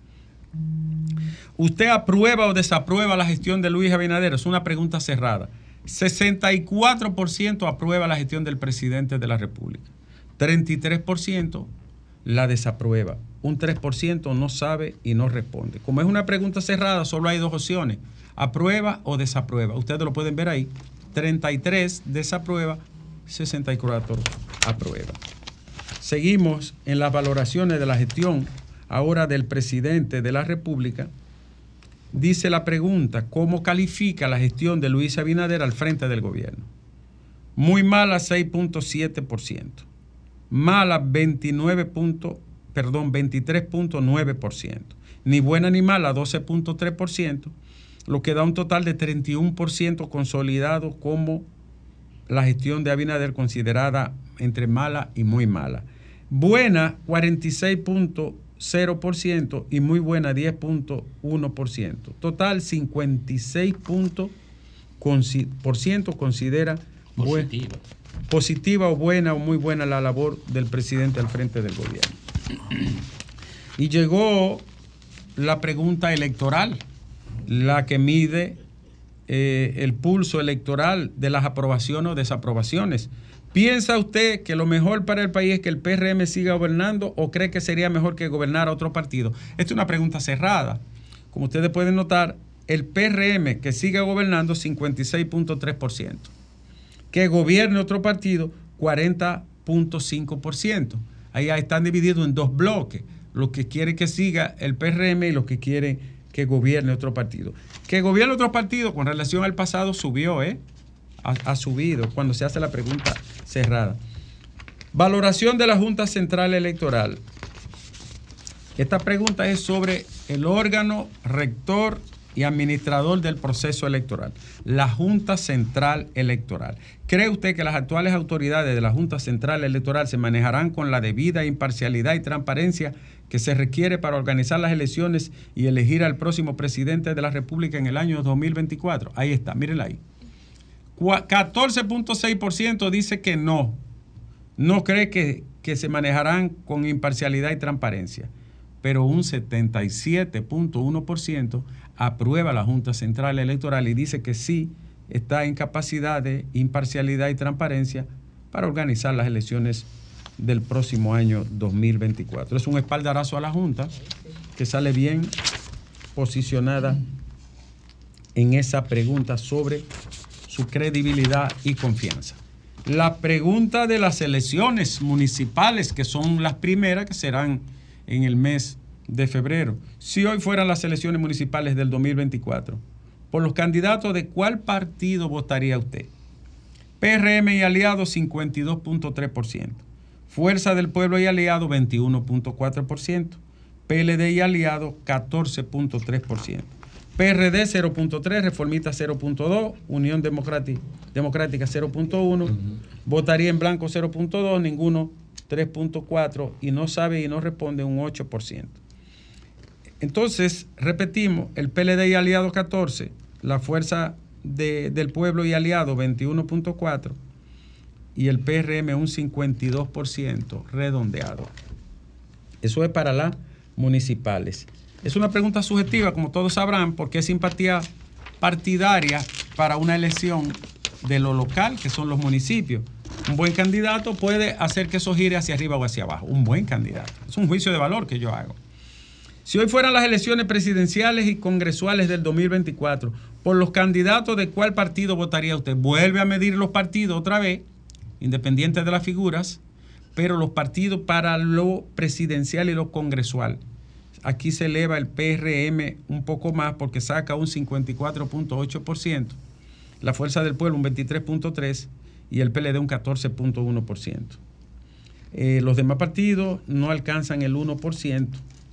¿Usted aprueba o desaprueba la gestión de Luis Abinader? Es una pregunta cerrada. 64% aprueba la gestión del presidente de la República. 33% la desaprueba. Un 3% no sabe y no responde. Como es una pregunta cerrada, solo hay dos opciones, aprueba o desaprueba. Ustedes lo pueden ver ahí. 33 desaprueba, 64 aprueba. Seguimos en las valoraciones de la gestión ahora del presidente de la República. Dice la pregunta, ¿cómo califica la gestión de Luis Abinader al frente del gobierno? Muy mala 6.7% mala 29 perdón, 23.9%. Ni buena ni mala 12.3%, lo que da un total de 31% consolidado como la gestión de Abinader considerada entre mala y muy mala. Buena 46.0% y muy buena 10.1%. Total 56% considera positiva positiva o buena o muy buena la labor del presidente al frente del gobierno. Y llegó la pregunta electoral, la que mide eh, el pulso electoral de las aprobaciones o desaprobaciones. ¿Piensa usted que lo mejor para el país es que el PRM siga gobernando o cree que sería mejor que gobernara otro partido? Esta es una pregunta cerrada. Como ustedes pueden notar, el PRM que siga gobernando 56.3% que gobierne otro partido 40.5%. Ahí están divididos en dos bloques, los que quieren que siga el PRM y los que quieren que gobierne otro partido. Que gobierne otro partido con relación al pasado subió, ¿eh? Ha, ha subido cuando se hace la pregunta cerrada. Valoración de la Junta Central Electoral. Esta pregunta es sobre el órgano rector y administrador del proceso electoral, la Junta Central Electoral. ¿Cree usted que las actuales autoridades de la Junta Central Electoral se manejarán con la debida imparcialidad y transparencia que se requiere para organizar las elecciones y elegir al próximo presidente de la República en el año 2024? Ahí está, mírenla ahí. 14.6% dice que no, no cree que, que se manejarán con imparcialidad y transparencia, pero un 77.1% aprueba la Junta Central Electoral y dice que sí está en capacidad de imparcialidad y transparencia para organizar las elecciones del próximo año 2024. Es un espaldarazo a la Junta que sale bien posicionada en esa pregunta sobre su credibilidad y confianza. La pregunta de las elecciones municipales, que son las primeras que serán en el mes de febrero. Si hoy fueran las elecciones municipales del 2024, por los candidatos de cuál partido votaría usted? PRM y aliados 52.3%. Fuerza del Pueblo y aliados 21.4%. PLD y aliados 14.3%. PRD 0.3, Reformista 0.2, Unión Democrática, Democrática 0.1, votaría en blanco 0.2, ninguno 3.4 y no sabe y no responde un 8%. Entonces, repetimos, el PLD y aliados 14, la Fuerza del Pueblo y aliados 21.4 y el PRM un 52% redondeado. Eso es para las municipales. Es una pregunta subjetiva, como todos sabrán, porque es simpatía partidaria para una elección de lo local, que son los municipios. Un buen candidato puede hacer que eso gire hacia arriba o hacia abajo. Un buen candidato. Es un juicio de valor que yo hago. Si hoy fueran las elecciones presidenciales y congresuales del 2024, por los candidatos de cuál partido votaría usted. Vuelve a medir los partidos otra vez, independientes de las figuras, pero los partidos para lo presidencial y lo congresual. Aquí se eleva el PRM un poco más porque saca un 54.8%, la Fuerza del Pueblo un 23.3% y el PLD un 14.1%. Eh, los demás partidos no alcanzan el 1%,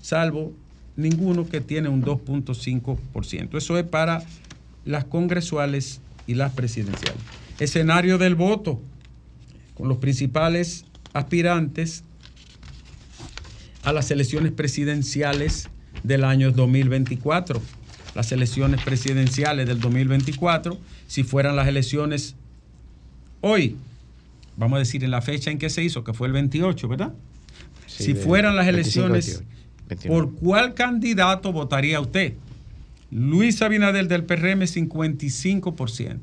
salvo ninguno que tiene un 2.5%. Eso es para las congresuales y las presidenciales. Escenario del voto, con los principales aspirantes a las elecciones presidenciales del año 2024. Las elecciones presidenciales del 2024, si fueran las elecciones hoy, vamos a decir en la fecha en que se hizo, que fue el 28, ¿verdad? si fueran las elecciones, ¿por cuál candidato votaría usted? Luis Abinader del PRM 55%.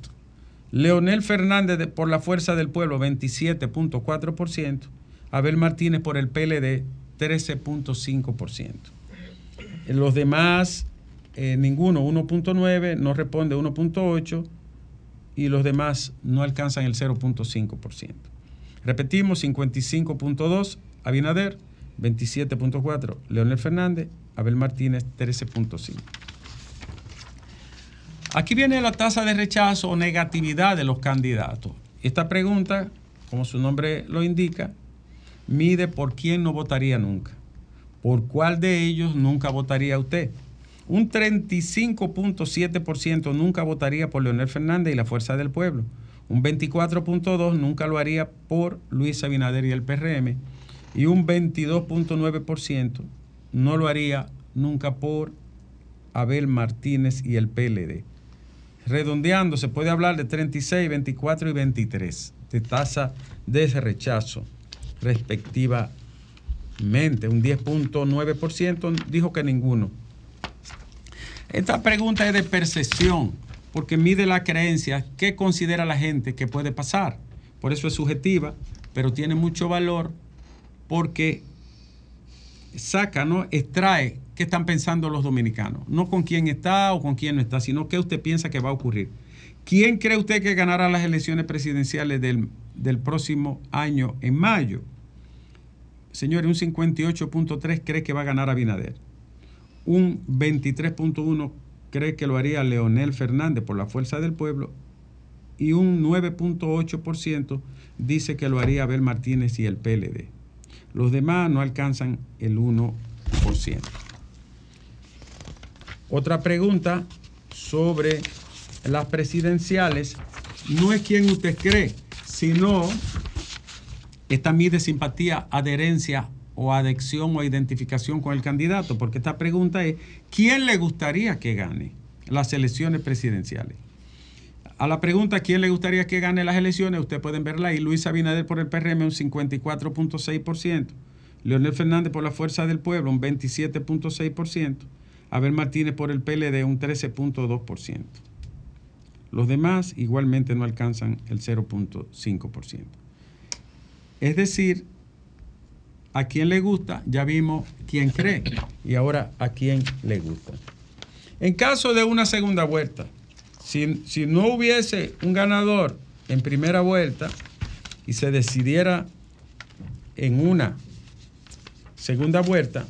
Leonel Fernández por la Fuerza del Pueblo 27.4%. Abel Martínez por el PLD 13.5%. Los demás, eh, ninguno 1.9, no responde 1.8 y los demás no alcanzan el 0.5%. Repetimos, 55.2 Abinader, 27.4 Leonel Fernández, Abel Martínez 13.5. Aquí viene la tasa de rechazo o negatividad de los candidatos. Esta pregunta, como su nombre lo indica, mide por quién no votaría nunca. ¿Por cuál de ellos nunca votaría usted? Un 35.7% nunca votaría por Leonel Fernández y la Fuerza del Pueblo. Un 24.2% nunca lo haría por Luis Abinader y el PRM. Y un 22.9% no lo haría nunca por Abel Martínez y el PLD redondeando, se puede hablar de 36, 24 y 23 de tasa de rechazo respectivamente. Un 10.9% dijo que ninguno. Esta pregunta es de percepción, porque mide la creencia, qué considera la gente que puede pasar. Por eso es subjetiva, pero tiene mucho valor porque saca, ¿no? Extrae qué están pensando los dominicanos. No con quién está o con quién no está, sino qué usted piensa que va a ocurrir. ¿Quién cree usted que ganará las elecciones presidenciales del, del próximo año en mayo? Señores, un 58.3 cree que va a ganar Abinader. Un 23.1 cree que lo haría Leonel Fernández por la fuerza del pueblo. Y un 9.8% dice que lo haría Abel Martínez y el PLD. Los demás no alcanzan el 1%. Otra pregunta sobre las presidenciales no es quién usted cree, sino esta mide simpatía, adherencia o adhesión o identificación con el candidato, porque esta pregunta es, ¿quién le gustaría que gane las elecciones presidenciales? A la pregunta, ¿quién le gustaría que gane las elecciones? Ustedes pueden verla ahí. Luis Abinader por el PRM, un 54.6%. Leonel Fernández por la Fuerza del Pueblo, un 27.6%. Abel Martínez por el PLD, un 13.2%. Los demás igualmente no alcanzan el 0.5%. Es decir, a quién le gusta, ya vimos quién cree y ahora a quién le gusta. En caso de una segunda vuelta, si, si no hubiese un ganador en primera vuelta y se decidiera en una segunda vuelta,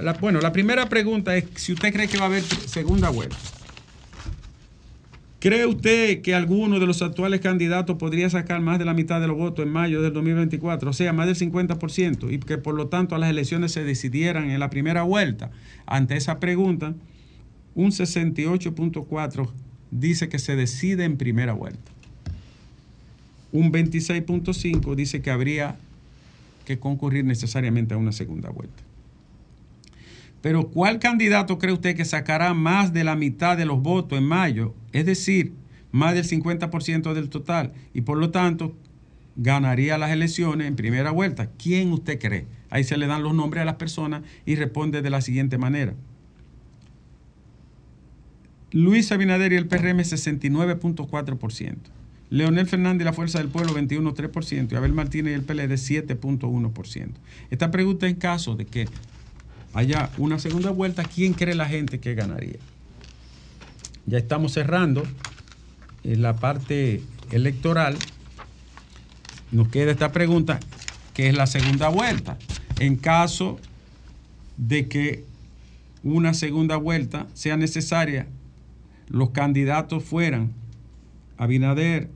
la- bueno, la primera pregunta es si usted cree que va a haber segunda vuelta. ¿Cree usted que alguno de los actuales candidatos podría sacar más de la mitad de los votos en mayo del 2024? O sea, más del 50%, y que por lo tanto las elecciones se decidieran en la primera vuelta. Ante esa pregunta, un 68.4 dice que se decide en primera vuelta. Un 26.5 dice que habría que concurrir necesariamente a una segunda vuelta. Pero ¿cuál candidato cree usted que sacará más de la mitad de los votos en mayo? Es decir, más del 50% del total. Y por lo tanto, ganaría las elecciones en primera vuelta. ¿Quién usted cree? Ahí se le dan los nombres a las personas y responde de la siguiente manera. Luis Abinader y el PRM 69.4%. Leonel Fernández y la Fuerza del Pueblo 21.3% y Abel Martínez y el PLD 7.1%. Esta pregunta en caso de que haya una segunda vuelta, ¿quién cree la gente que ganaría? Ya estamos cerrando en la parte electoral. Nos queda esta pregunta, que es la segunda vuelta. En caso de que una segunda vuelta sea necesaria, los candidatos fueran Abinader,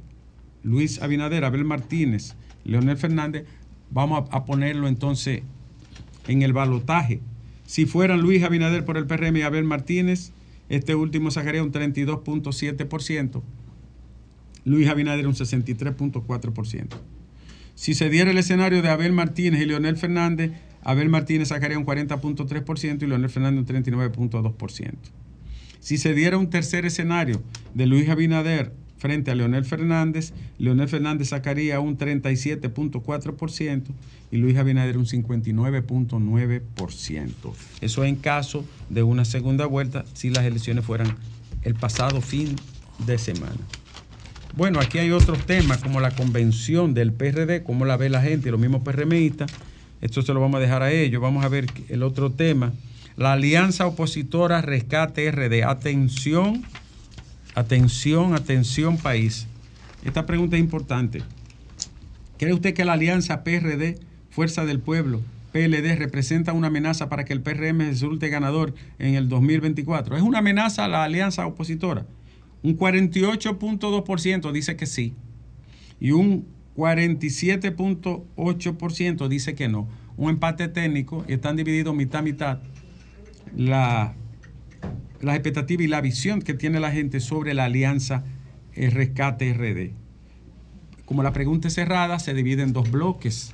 Luis Abinader, Abel Martínez, Leonel Fernández, vamos a, ponerlo entonces en el balotaje. Si fueran Luis Abinader por el PRM y Abel Martínez, este último sacaría un 32.7%, Luis Abinader un 63.4%. Si se diera el escenario de Abel Martínez y Leonel Fernández, Abel Martínez sacaría un 40.3% y Leonel Fernández un 39.2%. Si se diera un tercer escenario de Luis Abinader frente a Leonel Fernández, Leonel Fernández sacaría un 37.4% y Luis Abinader un 59.9%. Eso en caso de una segunda vuelta si las elecciones fueran el pasado fin de semana. Bueno, aquí hay otros temas como la convención del PRD, cómo la ve la gente, los mismos PRMistas. Esto se lo vamos a dejar a ellos. Vamos a ver el otro tema. La alianza opositora Rescate RD. Atención, atención, atención país. Esta pregunta es importante. ¿Cree usted que la alianza PRD, Fuerza del Pueblo, PLD, representa una amenaza para que el PRM resulte ganador en el 2024? ¿Es una amenaza a la alianza opositora? Un 48.2% dice que sí y un 47.8% dice que no. Un empate técnico y están divididos mitad mitad la, la expectativa y la visión que tiene la gente sobre la alianza eh, Rescate RD. Como la pregunta es cerrada, se divide en dos bloques.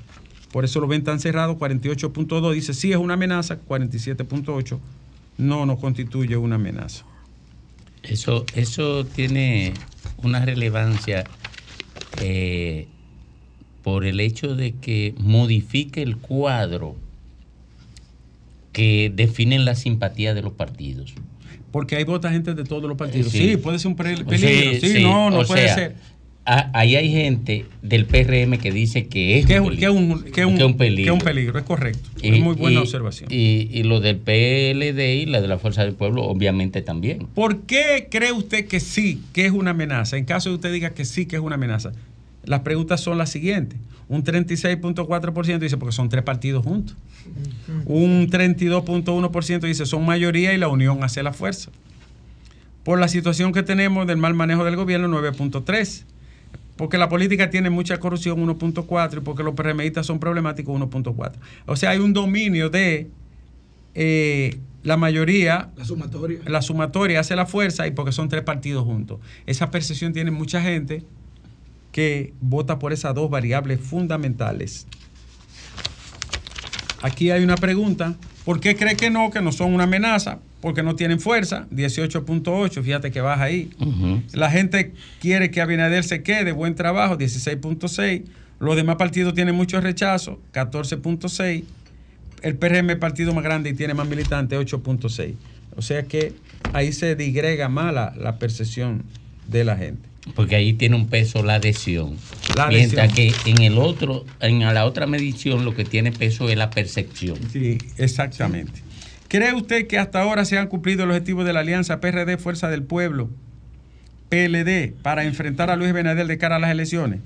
Por eso lo ven tan cerrado. 48.2 dice sí es una amenaza, 47.8 no, no constituye una amenaza. Eso, eso tiene una relevancia eh, por el hecho de que modifique el cuadro que definen la simpatía de los partidos. Porque hay vota gente de todos los partidos. Sí. Sí, puede ser un Sí, peligro. Sí, sí, no, no o puede sea, ser. a- Ahí hay gente del PRM que dice que es, Que un peligro. que es un- que un- que un peligro. que un peligro, es correcto. Y- es muy buena y- observación. Y, y lo del PLD y la de la Fuerza del Pueblo, obviamente también. ¿Por qué cree usted que sí, que es una amenaza? En caso de usted diga que sí, que es una amenaza. Las preguntas son las siguientes. Un 36.4% dice porque son tres partidos juntos. Un 32.1% dice son mayoría y la unión hace la fuerza. Por la situación que tenemos del mal manejo del gobierno, 9.3%. Porque la política tiene mucha corrupción, 1.4, y porque los PRMistas son problemáticos, 1.4. O sea, hay un dominio de eh, la mayoría, La sumatoria. la sumatoria hace la fuerza y porque son tres partidos juntos. Esa percepción tiene mucha gente que vota por esas dos variables fundamentales. Aquí hay una pregunta. ¿Por qué cree que no, que no son una amenaza? Porque no tienen fuerza. 18.8, fíjate que baja ahí. La gente quiere que Abinader se quede, buen trabajo, 16.6. Los demás partidos tienen mucho rechazo, 14.6. El PRM es partido más grande y tiene más militantes, 8.6. O sea que ahí se digrega más la, la percepción de la gente. Porque ahí tiene un peso la adhesión. La Mientras adhesión. que en el otro, en la otra medición, lo que tiene peso es la percepción. Sí, exactamente. ¿Cree usted que hasta ahora se han cumplido los objetivos de la alianza PRD Fuerza del Pueblo PLD para enfrentar a Luis Benadel de cara a las elecciones?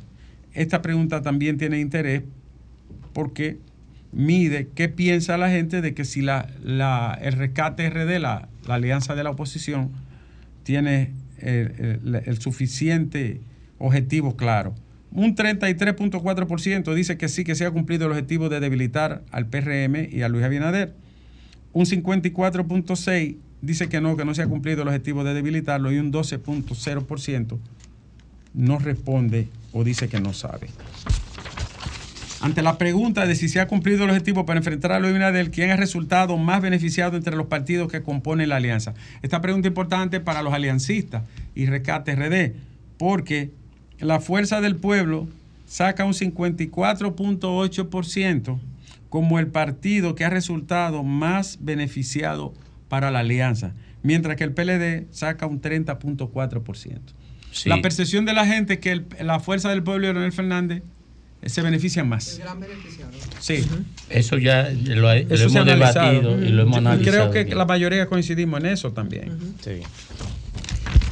Esta pregunta también tiene interés porque mide qué piensa la gente de que si la, la- el rescate RD, la, la alianza de la oposición, tiene el, el- suficiente objetivo claro. Un 33.4% dice que sí, que se ha cumplido el objetivo de debilitar al PRM y a Luis Abinader. Un 54.6% dice que no, que no se ha cumplido el objetivo de debilitarlo y un 12.0% no responde o dice que no sabe. Ante la pregunta de si se ha cumplido el objetivo para enfrentar a Luis Abinader, ¿quién ha resultado más beneficiado entre los partidos que componen la alianza? Esta pregunta es importante para los aliancistas y Rescate RD, porque la Fuerza del Pueblo saca un 54.8% como el partido que ha resultado más beneficiado para la alianza, mientras que el PLD saca un 30.4%. Sí. La percepción de la gente es que el- la Fuerza del Pueblo y Leonel Fernández se benefician más. gran beneficiado. Sí. Eso ya lo, Eso hemos analizado. debatido y lo hemos Yo analizado. Creo que bien. la mayoría coincidimos en eso también. Sí.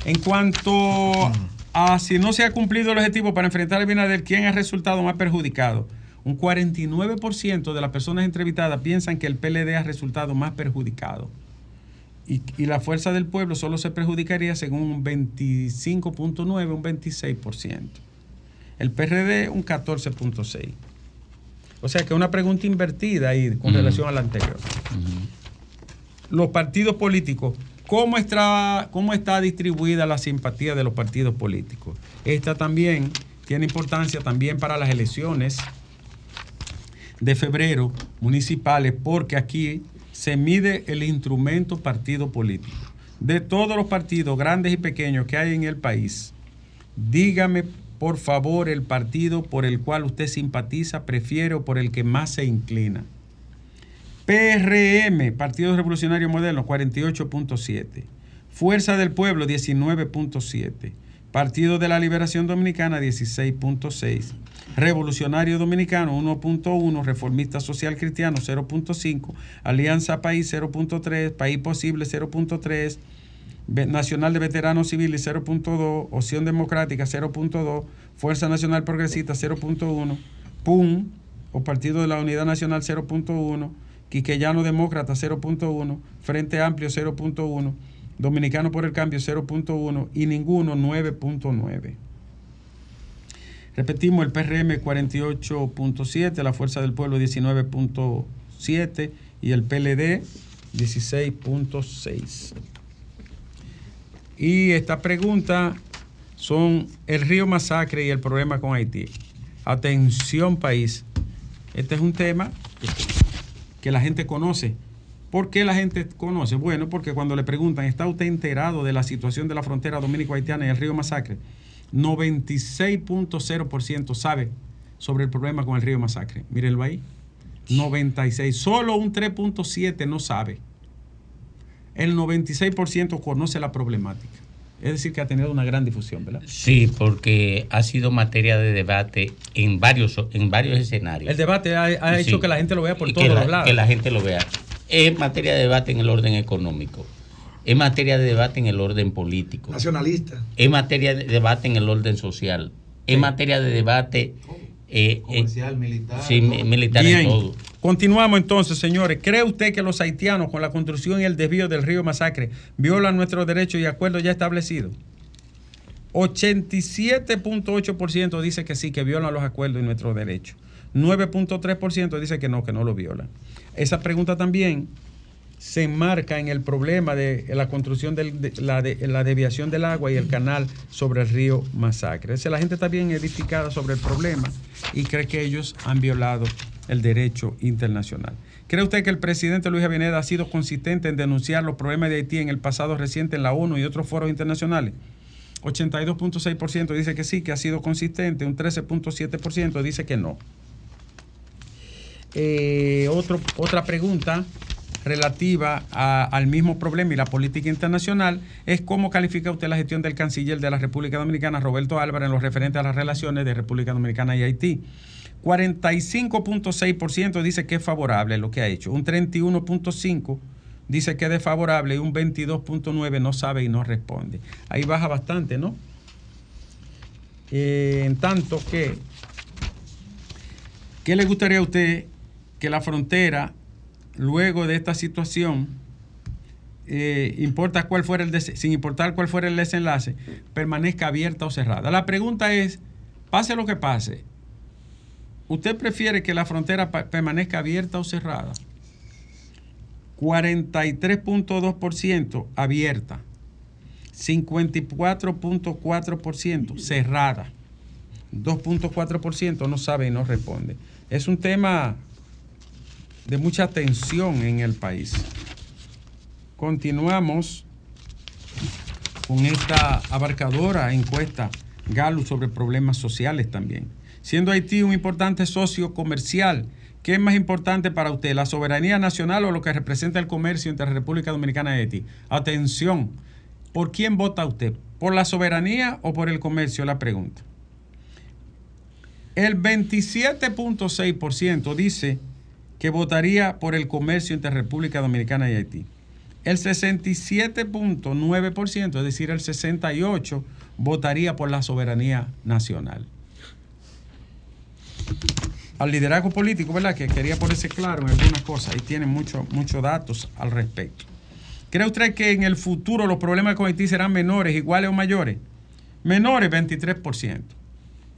En cuanto a si no se ha cumplido el objetivo para enfrentar a Abinader, ¿quién ha resultado más perjudicado? Un 49% de las personas entrevistadas piensan que el PLD ha resultado más perjudicado. Y, y la fuerza del pueblo solo se perjudicaría según un 25.9, un 26%. El PRD un 14.6. O sea que una pregunta invertida ahí con relación a la anterior los partidos políticos, ¿cómo está, ¿cómo está distribuida la simpatía de los partidos políticos? Esta también tiene importancia también para las elecciones de febrero municipales, porque aquí se mide el instrumento partido político. De todos los partidos, grandes y pequeños, que hay en el país, dígame por favor el partido por el cual usted simpatiza, prefiere o por el que más se inclina. PRM, Partido Revolucionario Moderno, 48.7. Fuerza del Pueblo, 19.7. Partido de la Liberación Dominicana, 16.6. Revolucionario Dominicano, 1.1. Reformista Social Cristiano, 0.5. Alianza País, 0.3. País Posible, 0.3. Nacional de Veteranos Civiles 0.2, Opción Democrática 0.2, Fuerza Nacional Progresista 0.1, PUM o Partido de la Unidad Nacional 0.1, Quiqueyano Demócrata 0.1, Frente Amplio 0.1, Dominicano por el Cambio 0.1 y ninguno 9.9. Repetimos, el PRM 48.7, la Fuerza del Pueblo 19.7 y el PLD 16.6. Y esta pregunta son el río Masacre y el problema con Haití. Atención país, este es un tema que la gente conoce. ¿Por qué la gente conoce? Bueno, porque cuando le preguntan, ¿está usted enterado de la situación de la frontera dominico-haitiana y el río Masacre? 96.0% sabe sobre el problema con el río Masacre. Mírenlo ahí. 96. Solo un 3.7 no sabe. El 96% conoce la problemática. Es decir, que ha tenido una gran difusión, ¿verdad? Sí, porque ha sido materia de debate en varios, en varios escenarios. El debate ha, ha Sí. hecho que la gente lo vea por Y todos los lados. Que la gente lo vea. Es materia de debate en el orden económico. Es materia de debate en el orden político. Nacionalista. Es materia de debate en el orden social. Es materia de debate eh, Comercial, militar, sí, mi- militar en Bien, todo. continuamos entonces, señores. ¿Cree usted que los haitianos, con la construcción y el desvío del río Masacre, violan nuestros derechos y acuerdos ya establecidos? 87.8% dice que sí, que violan los acuerdos y nuestros derechos. 9.3% dice que no, que no lo violan. Esa pregunta también se enmarca en el problema de la construcción de, la, de la del agua y el canal sobre el río Masacre. Es la gente está bien edificada sobre el problema y cree que ellos han violado el derecho internacional. ¿Cree usted que el presidente Luis Abineda ha sido consistente en denunciar los problemas de Haití en el pasado reciente en la ONU y otros foros internacionales? 82.6% dice que sí, que ha sido consistente, un 13.7% dice que no. Eh, otra pregunta relativa al mismo problema y la política internacional es cómo califica usted la gestión del canciller de la República Dominicana, Roberto Álvarez, en lo referente a las relaciones de República Dominicana y Haití. 45.6% dice que es favorable lo que ha hecho. Un 31.5% dice que es desfavorable y un 22.9 no sabe y no responde. Ahí baja bastante, ¿no? Eh, en tanto que, ¿qué le gustaría a usted que la frontera, luego de esta situación, eh, importa cuál fuera el sin importar cuál fuera el desenlace, permanezca abierta o cerrada? La pregunta es, pase lo que pase, ¿usted prefiere que la frontera permanezca abierta o cerrada? 43.2% abierta, 54.4% cerrada, 2.4% no sabe y no responde. Es un tema de mucha tensión en el país. Continuamos con esta abarcadora encuesta Galo sobre problemas sociales también. Siendo Haití un importante socio comercial, ¿qué es más importante para usted, la soberanía nacional o lo que representa el comercio entre la República Dominicana y Haití? Atención, ¿por quién vota usted? ¿Por la soberanía o por el comercio? La pregunta. El 27.6% dice que votaría por el comercio entre República Dominicana y Haití. El 67.9%, es decir, el 68%, votaría por la soberanía nacional. Al liderazgo político, ¿verdad? Que quería ponerse claro en algunas cosas y tiene muchos muchos datos al respecto. ¿Cree usted que en el futuro los problemas con Haití serán menores, iguales o mayores? Menores, 23%.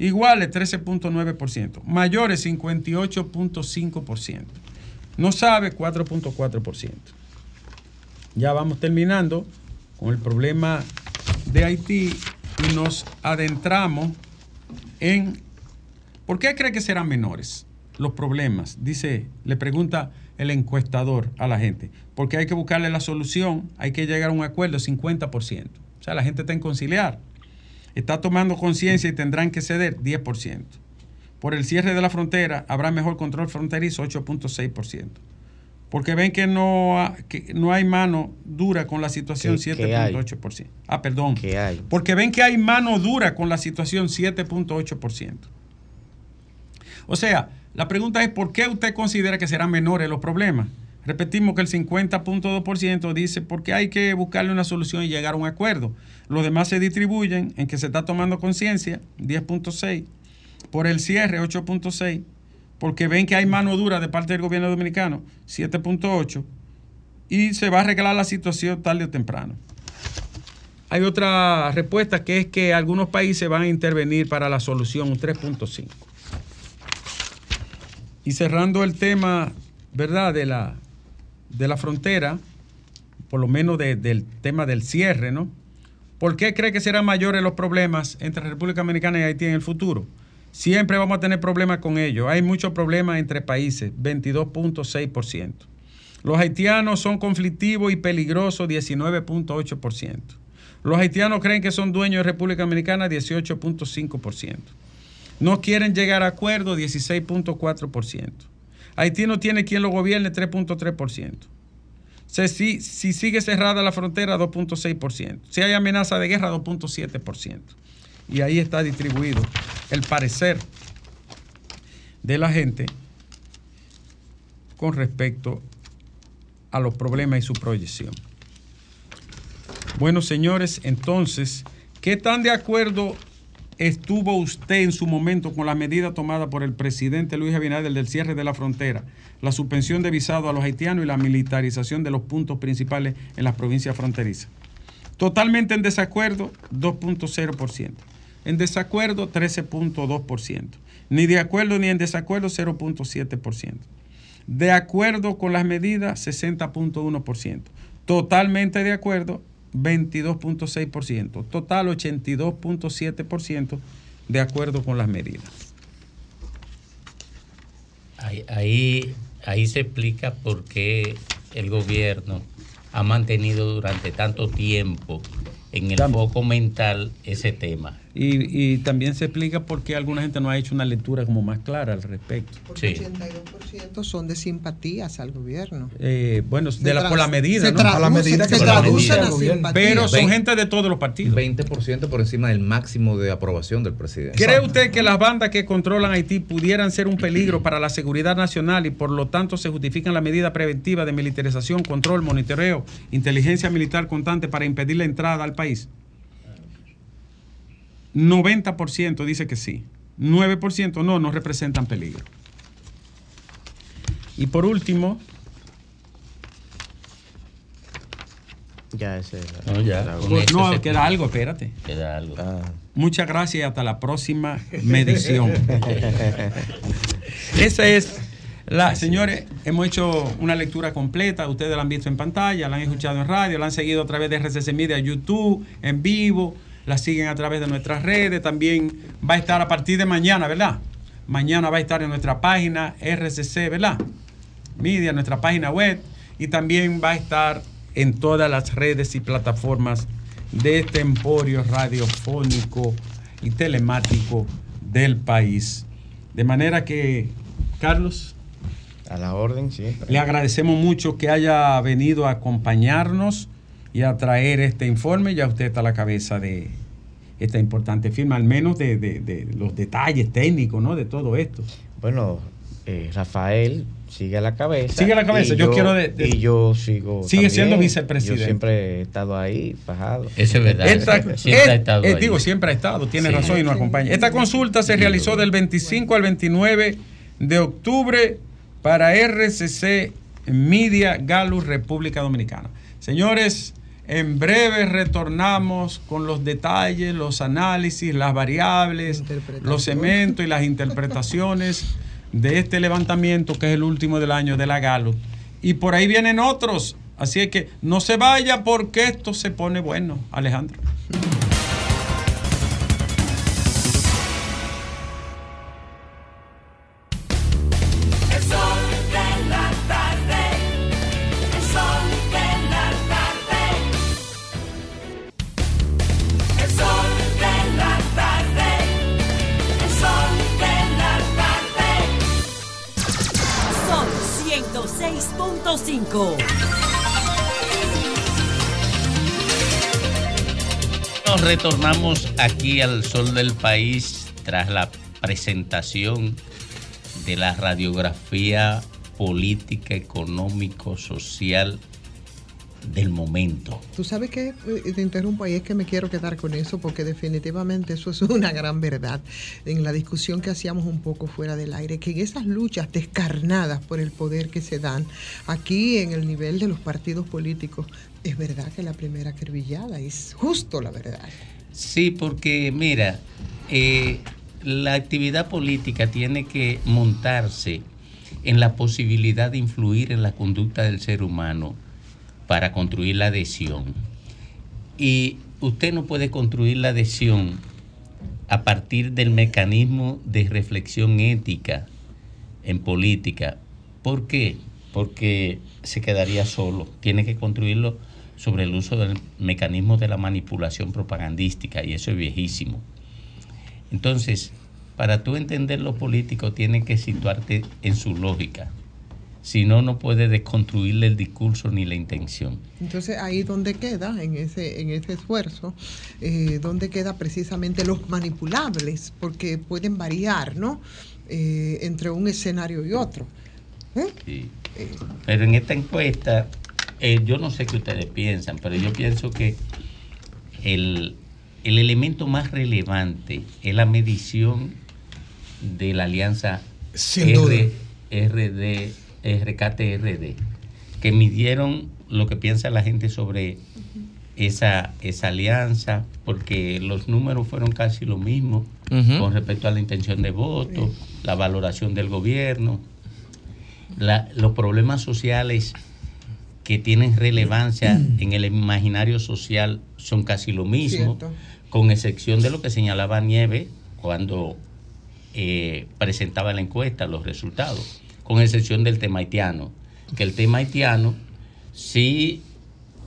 Iguales, 13.9%. Mayores, 58.5%. No sabe, 4.4%. Ya vamos terminando con el problema de Haití y nos adentramos en ¿por qué cree que serán menores los problemas? Dice, le pregunta el encuestador a la gente, porque hay que buscarle la solución, hay que llegar a un acuerdo 50%. O sea, la gente está en conciliar. Está tomando conciencia y tendrán que ceder 10%. Por el cierre de la frontera habrá mejor control fronterizo 8.6% porque ven que no, no hay mano dura con la situación 7.8%. Ah, perdón. hay. Porque ven que hay mano dura con la situación 7.8%. O sea, la pregunta es, ¿por qué usted considera que serán menores los problemas? Repetimos que el 50.2% dice porque hay que buscarle una solución y llegar a un acuerdo. Los demás se distribuyen en que se está tomando conciencia, 10.6, por el cierre, 8.6, porque ven que hay mano dura de parte del gobierno dominicano, 7.8, y se va a arreglar la situación tarde o temprano. Hay otra respuesta que es que algunos países van a intervenir para la solución, un 3.5. Y cerrando el tema, ¿verdad?, de la, de la frontera, por lo menos del tema del cierre, ¿no? ¿Por qué cree que serán mayores los problemas entre República Dominicana y Haití en el futuro? Siempre vamos a tener problemas con ellos. Hay muchos problemas entre países, 22.6%. Los haitianos son conflictivos y peligrosos, 19.8%. Los haitianos creen que son dueños de República Dominicana, 18.5%. No quieren llegar a acuerdo, 16.4%. Haití no tiene quien lo gobierne, 3.3%. Si, si sigue cerrada la frontera, 2.6%. Si hay amenaza de guerra, 2.7% y ahí está distribuido el parecer de la gente con respecto a los problemas y su proyección. Bueno, señores, entonces, ¿qué tan de acuerdo estuvo usted en su momento con la medida tomada por el presidente Luis Abinader del cierre de la frontera, la suspensión de visado a los haitianos y la militarización de los puntos principales en las provincias fronterizas? Totalmente en desacuerdo, 2.0%. En desacuerdo, 13.2%. Ni de acuerdo ni en desacuerdo, 0.7%. De acuerdo con las medidas, 60.1%. Totalmente de acuerdo, 22.6%. Total, 82.7% de acuerdo con las medidas. Ahí, ahí, se explica por qué el gobierno ha mantenido durante tanto tiempo en el foco mental ese tema Y, y, también se explica por qué alguna gente no ha hecho una lectura como más clara al respecto. Porque sí. 82% son de simpatías al gobierno. Eh, bueno, de la, por la medida, se ¿no? Traduce, la medida que se traduce al gobierno. Pero son gente de todos los partidos. 20% por encima del máximo de aprobación del presidente. ¿Cree usted que las bandas que controlan Haití pudieran ser un peligro para la seguridad nacional y por lo tanto se justifican la medida preventiva de militarización, control, monitoreo, inteligencia militar constante para impedir la entrada al país? 90% dice que sí. 9% no, no representan peligro. Y por último... Ya ese No, ya. Pues, no, queda algo, espérate. Queda algo. Ah. Muchas gracias y hasta la próxima medición. Esa es la, señores, hemos hecho una lectura completa, ustedes la han visto en pantalla, la han escuchado en radio, la han seguido a través de RCC Media, YouTube, en vivo, la siguen a través de nuestras redes, también va a estar a partir de mañana, ¿verdad? Mañana va a estar en nuestra página RCC, ¿verdad? Media, nuestra página web, y también va a estar en todas las redes y plataformas de este emporio radiofónico y telemático del país. De manera que, Carlos. A la orden, sí. Le agradecemos mucho que haya venido a acompañarnos y a traer este informe. Ya usted está a la cabeza de esta importante firma, al menos de, de, de los detalles técnicos, ¿no? De todo esto. Bueno, eh, Rafael sigue a la cabeza. Sigue a la cabeza. Yo, yo, quiero. De, y yo sigo. Sigue también. siendo vicepresidente. Yo siempre he estado ahí, bajado. Eso es verdad. Esta, siempre es, ha estado es, ahí. digo, siempre ha estado. Tiene Sí. razón y nos acompaña. Esta consulta se realizó del 25 al 29 de octubre para RCC Media Galus República Dominicana. Señores, en breve retornamos con los detalles, los análisis, las variables, los cementos y las interpretaciones de este levantamiento que es el último del año de la Gallup. Y por ahí vienen otros. Así es que no se vaya porque esto se pone bueno, Alejandro. Retornamos aquí al sol del país tras la presentación de la radiografía política, económico, social del momento. Tú sabes que eh, te interrumpo ahí, es que me quiero quedar con eso porque definitivamente eso es una gran verdad en la discusión que hacíamos un poco fuera del aire, que en esas luchas descarnadas por el poder que se dan aquí en el nivel de los partidos políticos, es verdad que la primera acribillada es justo la verdad. Sí, porque mira, eh, la actividad política tiene que montarse en la posibilidad de influir en la conducta del ser humano para construir la adhesión. Y usted no puede construir la adhesión a partir del mecanismo de reflexión ética en política. ¿Por qué? Porque se quedaría solo. Tiene que construirlo sobre el uso del mecanismo de la manipulación propagandística y eso es viejísimo. Entonces, para tú entender lo político, tienes que situarte en su lógica. Si no, no puedes desconstruirle el discurso ni la intención. Entonces ahí donde queda, en ese, en ese esfuerzo, eh, donde queda precisamente los manipulables, porque pueden variar, ¿no? Eh, entre un escenario y otro. ¿Eh? Sí. Pero en esta encuesta, eh, yo no sé qué ustedes piensan, pero yo pienso que el, el elemento más relevante es la medición de la alianza duda. RD, RKTRD, que midieron lo que piensa la gente sobre esa, esa alianza, porque los números fueron casi lo mismo con respecto a la intención de voto, la valoración del gobierno, la- los problemas sociales que tienen relevancia en el imaginario social son casi lo mismo, Cierto. con excepción de lo que señalaba Nieve cuando eh, presentaba la encuesta, los resultados, con excepción del tema haitiano, que el tema haitiano sí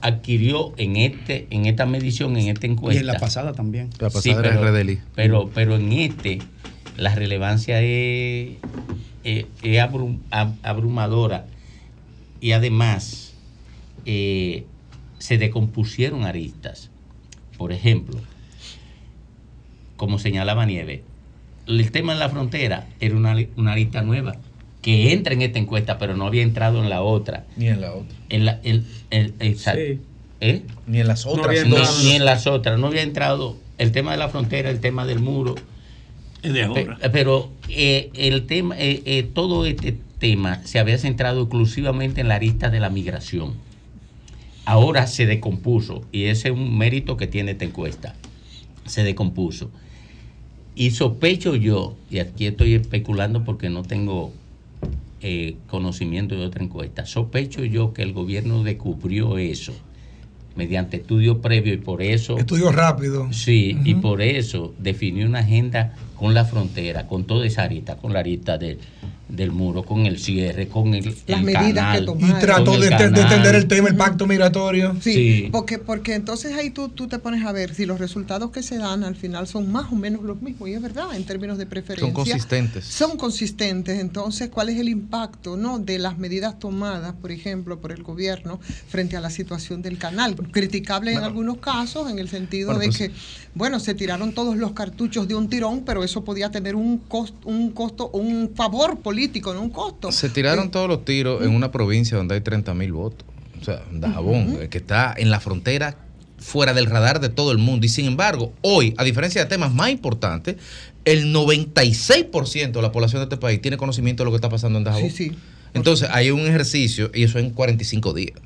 adquirió en este en esta medición, en esta Y encuesta. en la pasada también. La Sí, pasada era pero, RDLI. pero, pero en este la relevancia es, es- es abrum- ab- abrumadora y además eh, se decompusieron aristas. Por ejemplo, como señalaba Nieve, el tema de la frontera era una, una arista nueva que entra en esta encuesta, pero no había entrado en la otra. Ni en la otra. En la, en-. Sí. ¿Eh? Ni en las No otras. había Ni, entrado. ni en las otras, no había entrado el tema de la frontera, el tema del muro. Pe-. Pero eh, el tema, eh, eh, todo este tema se había centrado exclusivamente en la arista de la migración. Ahora se decompuso, y ese es un mérito que tiene esta encuesta. Se decompuso. Y sospecho yo, y aquí estoy especulando porque no tengo eh, conocimiento de otra encuesta, sospecho yo que el gobierno descubrió eso mediante estudios previos y por eso... Estudio rápido. Sí, y por eso definió una agenda con la frontera, con toda esa arista, con la arista de- del muro, con el cierre, con el, Las el medidas que canal, tomaron. Y trató de, entender el tema, el pacto migratorio. Sí, Sí. Porque, porque entonces ahí tú, tú te pones a ver si los resultados que se dan al final son más o menos los mismos, y es verdad, en términos de preferencia. Son consistentes. Son consistentes, entonces, ¿cuál es el impacto no de las medidas tomadas, por ejemplo, por el gobierno frente a la situación del canal? Criticable en algunos casos, en el sentido Bueno, de pues- que, bueno, se tiraron todos los cartuchos de un tirón, pero eso podía tener un costo, un costo, un favor político, no un costo. Se tiraron Eh, todos los tiros en una provincia donde hay 30 mil votos. O sea, Dajabón, eh, que está en la frontera fuera del radar de todo el mundo. Y sin embargo, hoy, a diferencia de temas más importantes, el 96% de la población de este país tiene conocimiento de lo que está pasando en Dajabón. Sí, sí. Entonces, hay un ejercicio, y eso en 45 días.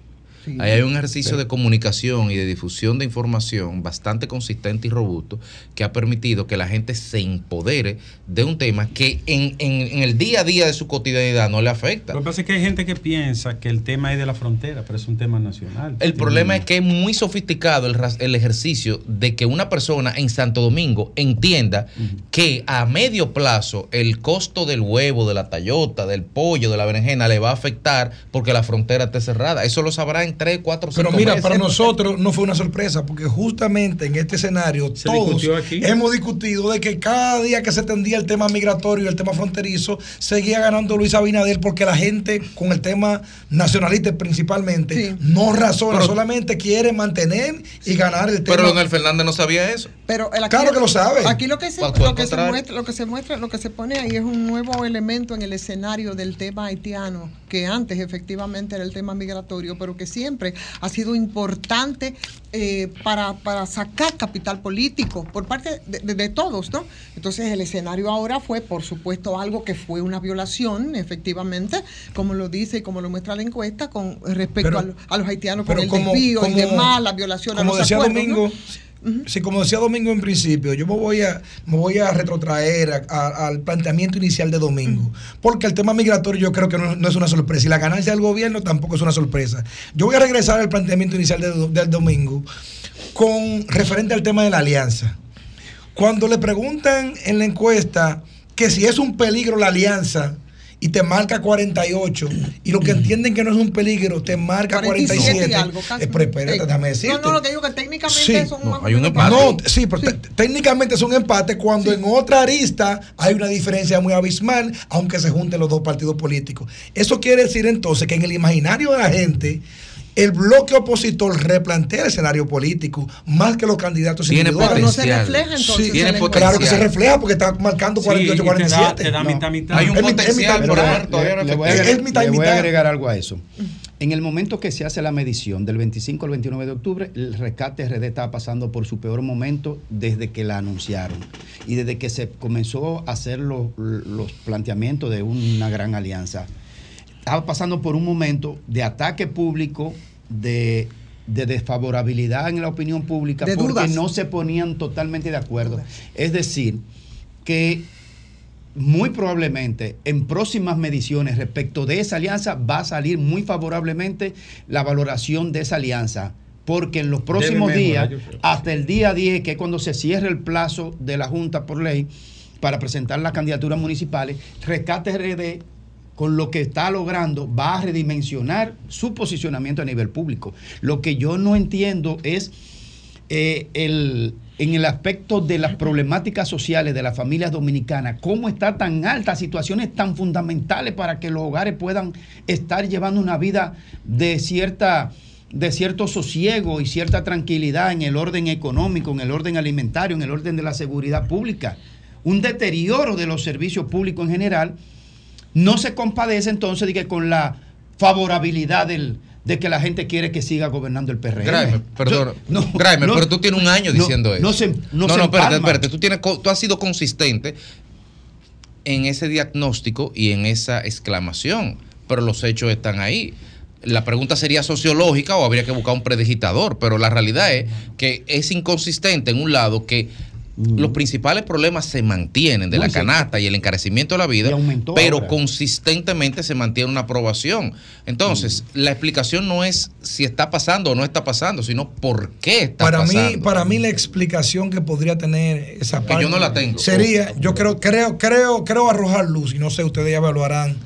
Sí. Ahí hay un ejercicio de comunicación y de difusión de información bastante consistente y robusto que ha permitido que la gente se empodere de un tema que en, en- en el día a día de su cotidianidad no le afecta. Lo que pasa es que hay gente que piensa que el tema es de la frontera, pero es un tema nacional. El problema es que es muy sofisticado el, ejercicio de que una persona en Santo Domingo entienda que a medio plazo el costo del huevo, de la tallota, del pollo, de la berenjena le va a afectar porque la frontera esté cerrada. Eso lo sabrá en 3, 4, 5 Pero mira, meses. para nosotros no fue una sorpresa, porque justamente en este escenario Se todos aquí. hemos discutido de que cada día que se tendía el tema migratorio y el tema fronterizo, seguía ganando Luis Abinader porque la gente con el tema nacionalista principalmente Sí. no razona, Pero- solamente quiere mantener y ganar el tema. Pero Leonel Fernández no sabía eso. Pero el- aquí, Claro que lo sabe. Aquí lo que se, lo que se muestra, lo que se muestra, lo que se pone ahí es un nuevo elemento en el escenario del tema haitiano, que antes efectivamente era el tema migratorio, pero que siempre ha sido importante eh, para, para sacar capital político por parte de, de- de todos, ¿no? Entonces el escenario ahora fue, por supuesto, algo que fue una violación, efectivamente, como lo dice y como lo muestra la encuesta, con respecto Pero- a, lo- a los haitianos con pero el como- desvío y como- demás, la violación a como los decía acuerdos, ¿no? Domingo, sí, como decía Domingo en principio, yo me voy a, me voy a retrotraer a- a- al planteamiento inicial de Domingo, porque el tema migratorio yo creo que no, no es una sorpresa y la ganancia del gobierno tampoco es una sorpresa. Yo voy a regresar al planteamiento inicial de- del Domingo con referente al tema de la alianza. Cuando le preguntan en la encuesta que si es un peligro la alianza y te marca 48 y lo que entienden que no es un peligro te marca 47 47, y algo, eh, pero espérate, déjame decirte. No, no, lo que digo que técnicamente Sí, son no, hay un empate. No, sí, pero te- técnicamente es un empate cuando en otra arista hay una diferencia muy abismal, aunque se junten los dos partidos políticos. Eso quiere decir entonces que en el imaginario de la gente, el bloque opositor replantea el escenario político más que los candidatos Tiene Pero no individuales. se potencial. refleja entonces. Sí, tiene potencial. Claro que se refleja porque está marcando Sí, 48, y te da, 47. te da No. mitad, mitad. Hay un es potencial, mitad, pero mitad. no, todavía no le, voy a agregar, mitad le voy a agregar algo a eso. En el momento que se hace la medición del 25 al 29 de octubre, el rescate RD estaba pasando por su peor momento desde que la anunciaron y desde que se comenzó a hacer los, los planteamientos de una gran alianza. Estaba pasando por un momento de ataque público, de, de desfavorabilidad en la opinión pública, De porque dudas. no se ponían totalmente de acuerdo. Es decir, que muy probablemente en próximas mediciones respecto de esa alianza va a salir muy favorablemente la valoración de esa alianza. Porque en los próximos días, hasta el día 10, que es cuando se cierre el plazo de la Junta por ley para presentar las candidaturas municipales, Rescate RD con lo que está logrando, va a redimensionar su posicionamiento a nivel público. Lo que yo no entiendo es eh, el, en el aspecto de las problemáticas sociales de las familias dominicanas, cómo está tan alta, situaciones tan fundamentales para que los hogares puedan estar llevando una vida de cierta de cierto sosiego y cierta tranquilidad en el orden económico, en el orden alimentario, en el orden de la seguridad pública. Un deterioro de los servicios públicos en general no se compadece entonces de que con la favorabilidad del, de que la gente quiere que siga gobernando el PRM. Graeme, perdón. No, no, pero tú tienes un año no, diciendo eso. no se- no se no, espérate, empalma. espérate. Tú, tienes, tú has sido consistente en ese diagnóstico y en esa exclamación, pero los hechos están ahí. La pregunta sería sociológica o habría que buscar un predigitador, pero la realidad es que es inconsistente en un lado que los principales problemas se mantienen de No, la canasta y el encarecimiento de la vida, aumentó pero ahora. consistentemente se mantiene una aprobación. Entonces, la explicación no es si está pasando o no está pasando, sino por qué está Para pasando. mí, para mí la explicación que podría tener esa Que parte yo no la tengo. sería, yo creo, creo, creo, creo arrojar luz y no sé, ustedes ya evaluarán.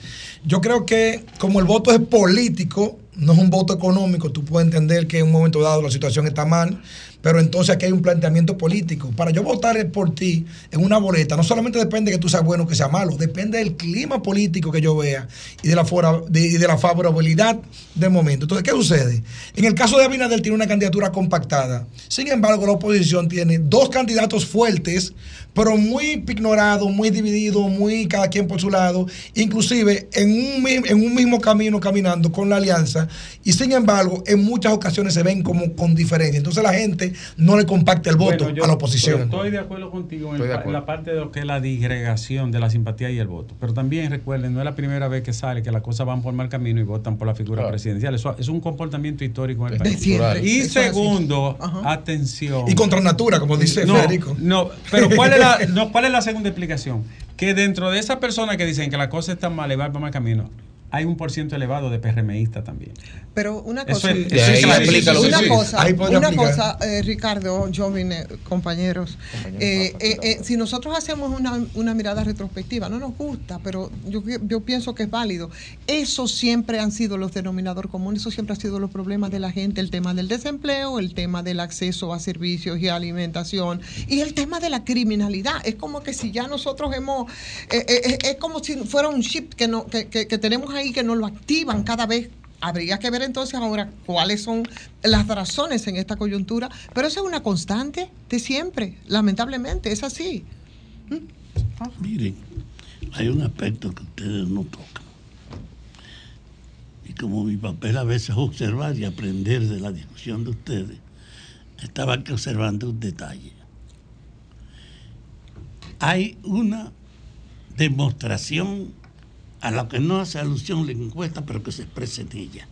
Yo creo que como el voto es político, no es un voto económico, tú puedes entender que en un momento dado la situación está mal, pero entonces aquí hay un planteamiento político. Para yo votar por ti en una boleta, no solamente depende de que tú seas bueno o que seas malo, depende del clima político que yo vea y de la, fora- y de la favorabilidad del momento. Entonces, ¿qué sucede? En el caso de Abinader tiene una candidatura compactada. Sin embargo, la oposición tiene dos candidatos fuertes, pero muy ignorados, muy divididos, muy cada quien por su lado, inclusive en un, en un mismo camino caminando con la alianza, y sin embargo, en muchas ocasiones se ven como con diferencia. Entonces la gente no le compacta el voto Bueno, yo a la oposición. Estoy de acuerdo contigo en, acuerdo. la parte de lo que es la disgregación de la simpatía y el voto. Pero también recuerden, no es la primera vez que sale que las cosas van por mal camino y votan por la figura Claro. presidencial. Eso es un comportamiento histórico en el país. Y es segundo, atención. Y contra natura, como dice no, Federico. no, pero ¿cuál es, la, no, ¿cuál es la segunda explicación? Que dentro de esas personas que dicen que la cosa está mal y va por mal camino, hay un por ciento elevado de PRMistas también. Pero una Eso cosa, es- aplica lo que una cosa, una cosa eh, Ricardo, Jovine, compañeros, eh, eh, eh, si nosotros hacemos una, una mirada retrospectiva, no nos gusta, pero yo, yo pienso que es válido. Eso siempre han sido los denominadores comunes, eso siempre ha sido los problemas de la gente, el tema del desempleo, el tema del acceso a servicios y alimentación y el tema de la criminalidad. Es como que si ya nosotros hemos, eh, eh, eh, es como si fuera un chip que, no, que, que- que tenemos ahí que nos lo activan cada vez Habría que ver entonces ahora cuáles son las razones en esta coyuntura, pero eso es una constante de siempre, lamentablemente, es así. Miren, hay un aspecto que ustedes no tocan. Y como mi papel a veces es observar y aprender de la discusión de ustedes, estaba aquí observando un detalle. Hay una demostración a la que no hace alusión la encuesta, pero que se expresa en ella.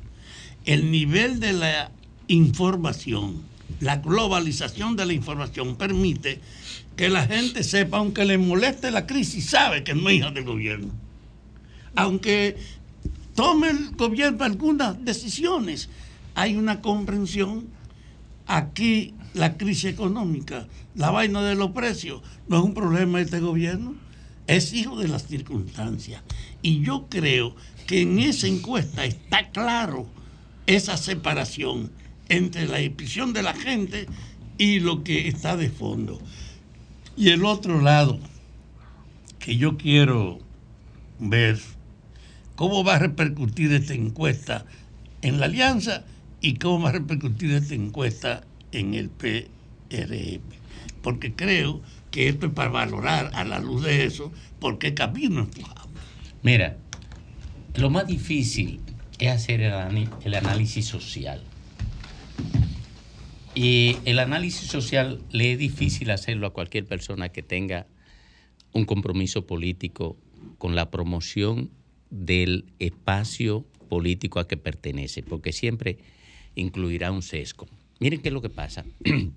El nivel de la información, la globalización de la información permite que la gente sepa, aunque le moleste la crisis, sabe que no es hija del gobierno. Aunque tome el gobierno algunas decisiones, hay una comprensión. Aquí la crisis económica, la vaina de los precios, no es un problema de este gobierno, es hijo de las circunstancias. Y yo creo que en esa encuesta está claro esa separación entre la expresión de la gente y lo que está de fondo. Y el otro lado, que yo quiero ver cómo va a repercutir esta encuesta en la alianza y cómo va a repercutir esta encuesta en el PRM. Porque creo que esto es para valorar a la luz de eso por qué camino. Mira, lo más difícil es hacer el, análisis social. Y el análisis social le es difícil hacerlo a cualquier persona que tenga un compromiso político con la promoción del espacio político a que pertenece, porque siempre incluirá un sesgo. Miren qué es lo que pasa.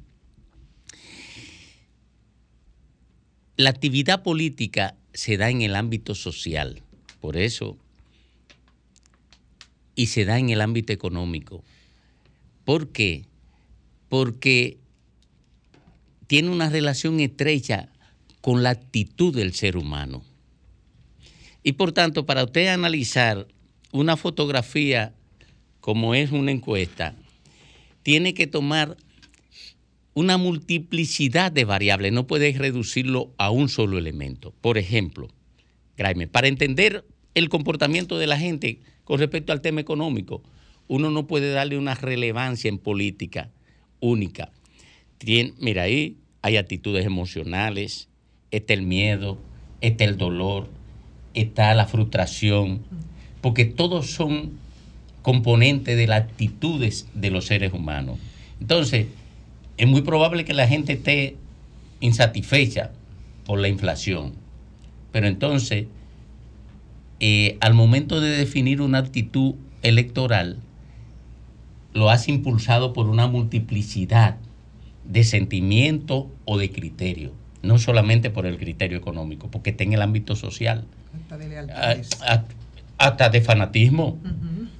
La actividad política se da en el ámbito social, por eso, y se da en el ámbito económico. ¿Por qué? Porque tiene una relación estrecha con la actitud del ser humano. Y por tanto, para usted analizar una fotografía como es una encuesta, tiene que tomar una multiplicidad de variables, no puede reducirlo a un solo elemento. Por ejemplo, para entender el comportamiento de la gente con respecto al tema económico, uno no puede darle una relevancia en política única. Mira, ahí hay actitudes emocionales, está el miedo, está el dolor, está la frustración, porque todos son componentes de las actitudes de los seres humanos. Entonces, es muy probable que la gente esté insatisfecha por la inflación, pero entonces, eh, al momento de definir una actitud electoral, lo has impulsado por una multiplicidad de sentimientos o de criterios, no solamente por el criterio económico, porque está en el ámbito social, Hasta de a- lealtades. a- hasta de fanatismo,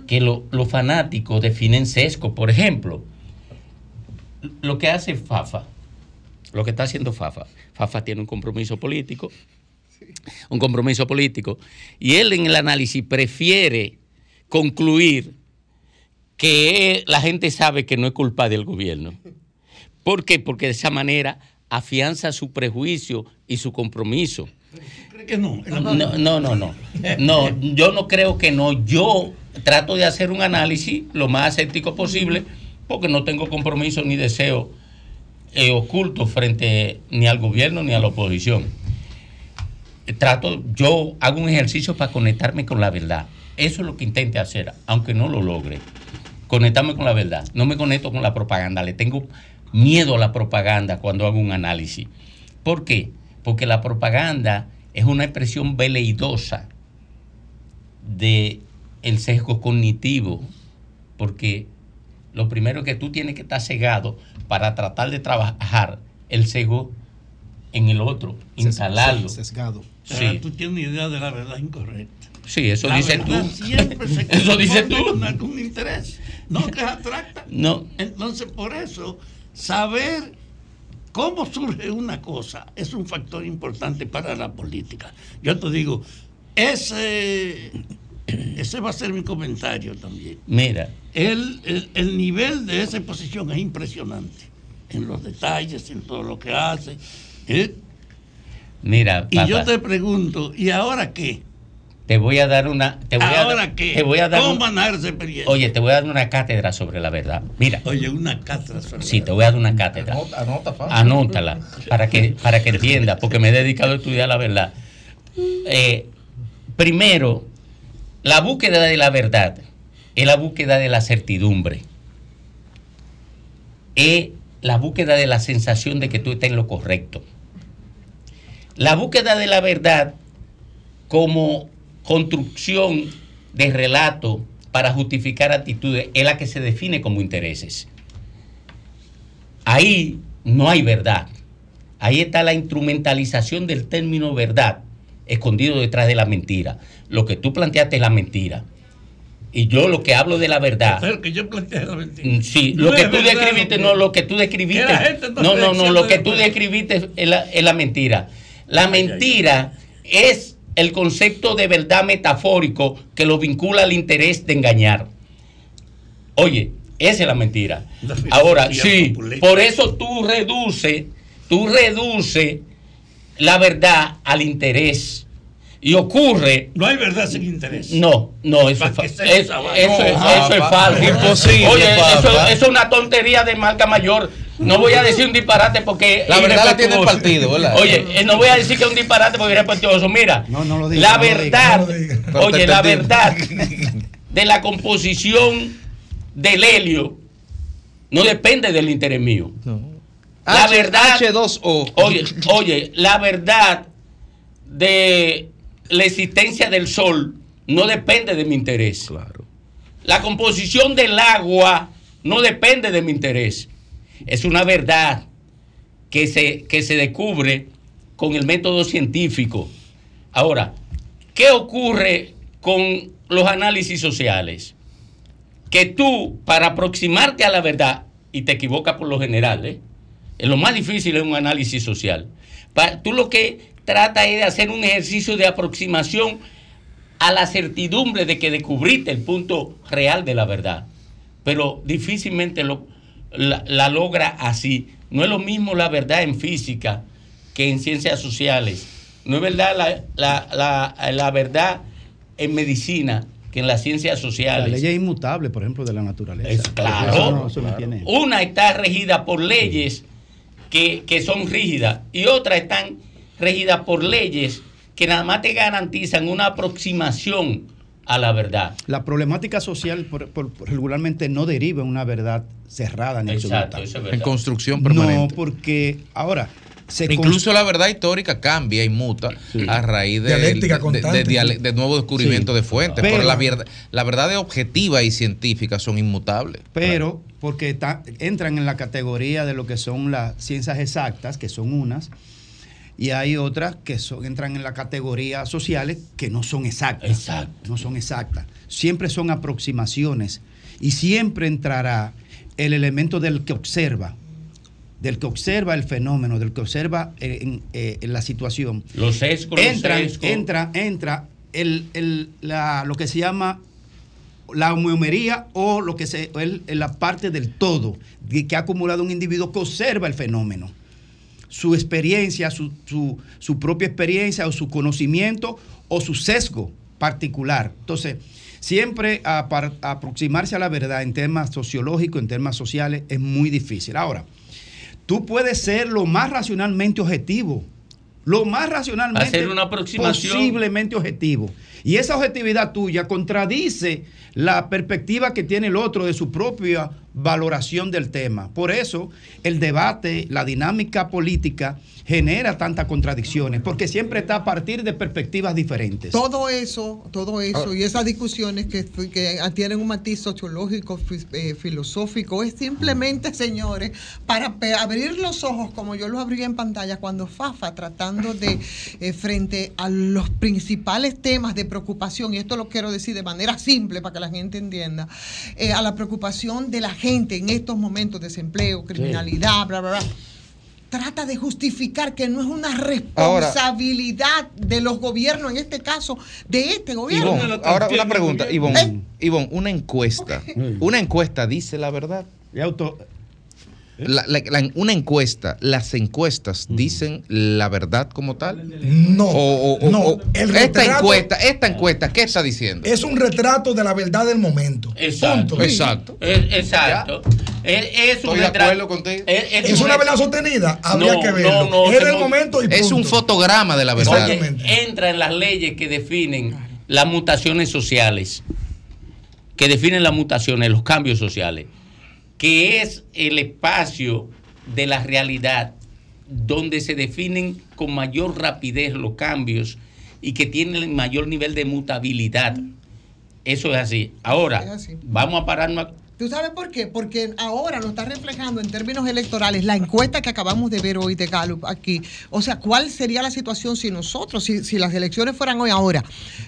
que lo- los fanáticos definen sesgo. Por ejemplo, lo que hace Fafa, lo que está haciendo Fafa, Fafa tiene un compromiso político, un compromiso político, y él en el análisis prefiere concluir que la gente sabe que no es culpa del gobierno. ¿Por qué? Porque de esa manera afianza su prejuicio y su compromiso. ¿Cree que no? No, no, no, no. No, yo no creo que no. Yo trato de hacer un análisis lo más escéptico posible porque no tengo compromiso ni deseo eh, oculto frente ni al gobierno ni a la oposición. Trato, yo hago un ejercicio para conectarme con la verdad. Eso es lo que intente hacer, aunque no lo logre. Conectarme con la verdad. No me conecto con la propaganda. Le tengo miedo a la propaganda cuando hago un análisis. ¿Por qué? Porque la propaganda es una expresión veleidosa de sesgo cognitivo, porque lo primero que tú tienes que estar cegado para tratar de trabajar el sesgo en el otro, instalarlo. Sesgado. Sí, Tú tienes una idea de la verdad incorrecta. sí, eso la dices tú. siempre se Eso dices tú. con algún interés. No que es abstracta. No, Entonces, por eso, saber cómo surge una cosa es un factor importante para la política. Yo te digo, ese, ese va a ser mi comentario también. mira, El, el- el nivel de esa exposición es impresionante. En los detalles, en todo lo que hace. ¿Eh? mira, Y yo te pregunto, ¿y ahora qué? te voy a dar una, te voy a ¿Ahora dar, qué? te voy a dar, ¿Cómo un- van a dar esa experiencia? oye, te voy a dar una cátedra sobre la verdad. Mira, Oye, una cátedra. sobre sí, la- te voy a dar una cátedra. Anota, anota, fácil. Anótala para que, para que entienda, porque me he dedicado a estudiar la verdad. Eh, primero, la búsqueda de la verdad es la búsqueda de la certidumbre. Es la búsqueda de la sensación de que tú estás en lo correcto. La búsqueda de la verdad como construcción de relato para justificar actitudes es la que se define como intereses. Ahí no hay verdad. Ahí está la instrumentalización del término verdad, escondido detrás de la mentira. Lo que tú planteaste es la mentira. Y yo lo que hablo de la verdad. Pero que yo planteé la mentira. Mm, Sí, No lo que tú describiste, no, lo que tú describiste. No, no, no, lo que tú describiste es la, es la mentira. La mentira es el concepto de verdad metafórico que lo vincula al interés de engañar. Oye, esa es la mentira. La Ahora, sí, populista. por eso tú reduces, tú reduces la verdad al interés. Y ocurre No hay verdad sin interés. no, no, eso, es, eso, vaina. eso es- No, eso es falso. imposible, Oye, eso es una tontería de marca mayor. No voy a decir un disparate porque. La verdad la tiene el partido, ¿verdad? Oye, eh, no voy a decir que es un disparate porque es irrespetuoso. Mira, No, no lo diga, la no lo diga, verdad, no lo diga. Pero te oye, la verdad de la composición del helio no depende del interés mío. La H- verdad- H2O. Oye, oye, la verdad de la existencia del sol no depende de mi interés. Claro. La composición del agua no depende de mi interés. Es una verdad que se, que se descubre con el método científico. Ahora, ¿qué ocurre con los análisis sociales? Que tú, para aproximarte a la verdad, y te equivocas por lo general, ¿eh? Lo más difícil es un análisis social. Tú lo que tratas es de hacer un ejercicio de aproximación a la certidumbre de que descubriste el punto real de la verdad. Pero difícilmente lo, la, la logra así. No es lo mismo la verdad en física que en ciencias sociales. No es verdad la, la- la- la verdad en medicina que en las ciencias La sociales. ley es inmutable, por ejemplo, de la naturaleza. Es claro. Eso no- eso no tiene- Una está regida por leyes que, que son rígidas y otras están regidas por leyes que nada más te garantizan una aproximación a la verdad. La problemática social por- por- por- regularmente no deriva en una verdad cerrada ni Exacto, absoluta. es. En construcción No, permanente. porque ahora se Incluso la verdad histórica cambia y muta a raíz de, Dialéctica de- de- de nuevo descubrimiento Sí. de fuentes. Pero- Pero, la, verdad, la verdad objetiva y científica son inmutables. pero porque ta- entran en la categoría de lo que son las ciencias exactas, que son unas, y hay otras que son, entran en la categoría sociales que no son exactas. Exacto. No son exactas. Siempre son aproximaciones y siempre entrará el elemento del que observa, del que observa el fenómeno, del que observa eh, en, eh, en la situación. Los sesgos, los entra, sesgos. entra, entra el, el- la- lo que se llama la homeomería o lo que se el- la parte del todo que ha acumulado un individuo que observa el fenómeno. Su experiencia, su, su- su propia experiencia o su conocimiento o su sesgo particular. Entonces, siempre apar- aproximarse a la verdad en temas sociológicos, en temas sociales, es muy difícil. Ahora, tú puedes ser lo más racionalmente objetivo, lo más racionalmente Hacer una aproximación. posiblemente objetivo. Y esa objetividad tuya contradice la perspectiva que tiene el otro de su propia valoración del tema. Por eso el debate, la dinámica política genera tantas contradicciones, porque siempre está a partir de perspectivas diferentes. Todo eso, todo eso Ah. y esas discusiones que, que tienen un matiz sociológico, eh, filosófico, es simplemente, señores, para abrir los ojos, como yo lo abrí en pantalla, cuando Fafa tratando de, eh, frente a los principales temas de preocupación, y esto lo quiero decir de manera simple para que la gente entienda, eh, a la preocupación de la gente en estos momentos, desempleo, criminalidad, bla, bla, bla trata de justificar que no es una responsabilidad de los gobiernos, en este caso, de este gobierno. Ivonne, ahora una pregunta, Ivonne, ¿Eh? Ivonne, una encuesta. Una encuesta dice la verdad. Y auto- La- la- la- una encuesta, las encuestas dicen la verdad como tal. No, O- o- o- no. o- El esta retrato encuesta, esta encuesta, ¿qué está diciendo? es un retrato de la verdad del momento. Exacto. Punto. Exacto. Es- exacto. Es, es un Estoy de retrato- acuerdo contigo. Es, es ¿Es un una verdad sostenida? Habría No, que verlo. no, no, Era el momento y punto. Es un fotograma de la verdad. Oye, Exactamente. entra en las leyes que definen las mutaciones sociales, que definen las mutaciones, los cambios sociales, que es el espacio de la realidad donde se definen con mayor rapidez los cambios y que tienen el mayor nivel de mutabilidad. Eso es así. Ahora, Es así. vamos a pararnos. ¿Tú sabes por qué? Porque ahora lo está reflejando en términos electorales la encuesta que acabamos de ver hoy de Gallup aquí. O sea, ¿cuál sería la situación si nosotros, si, si las elecciones fueran hoy ahora?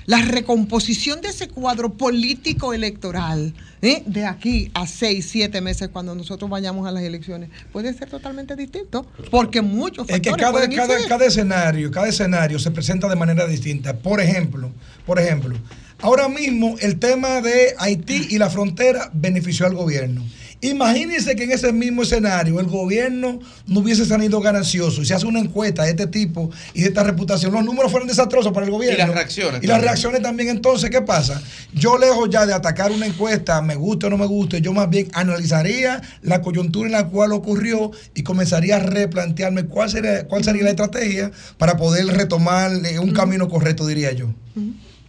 La recomposición de ese cuadro político electoral ¿eh? de aquí a seis, siete meses cuando nosotros vayamos a las elecciones puede ser totalmente distinto porque muchos Es que factores cada, cada, cada escenario, cada escenario se presenta de manera distinta. Por ejemplo, por ejemplo, ahora mismo el tema de Haití y la frontera benefició al gobierno. Imagínense que en ese mismo escenario el gobierno no hubiese salido ganancioso y se hace una encuesta de este tipo y de esta reputación. Los números fueron desastrosos para el gobierno. Y las reacciones Y las también. reacciones también. Entonces, ¿qué pasa? Yo lejos ya de atacar una encuesta, me guste o no me guste, yo más bien analizaría la coyuntura en la cual ocurrió y comenzaría a replantearme cuál sería, cuál sería la estrategia para poder retomar eh, un camino correcto, diría yo.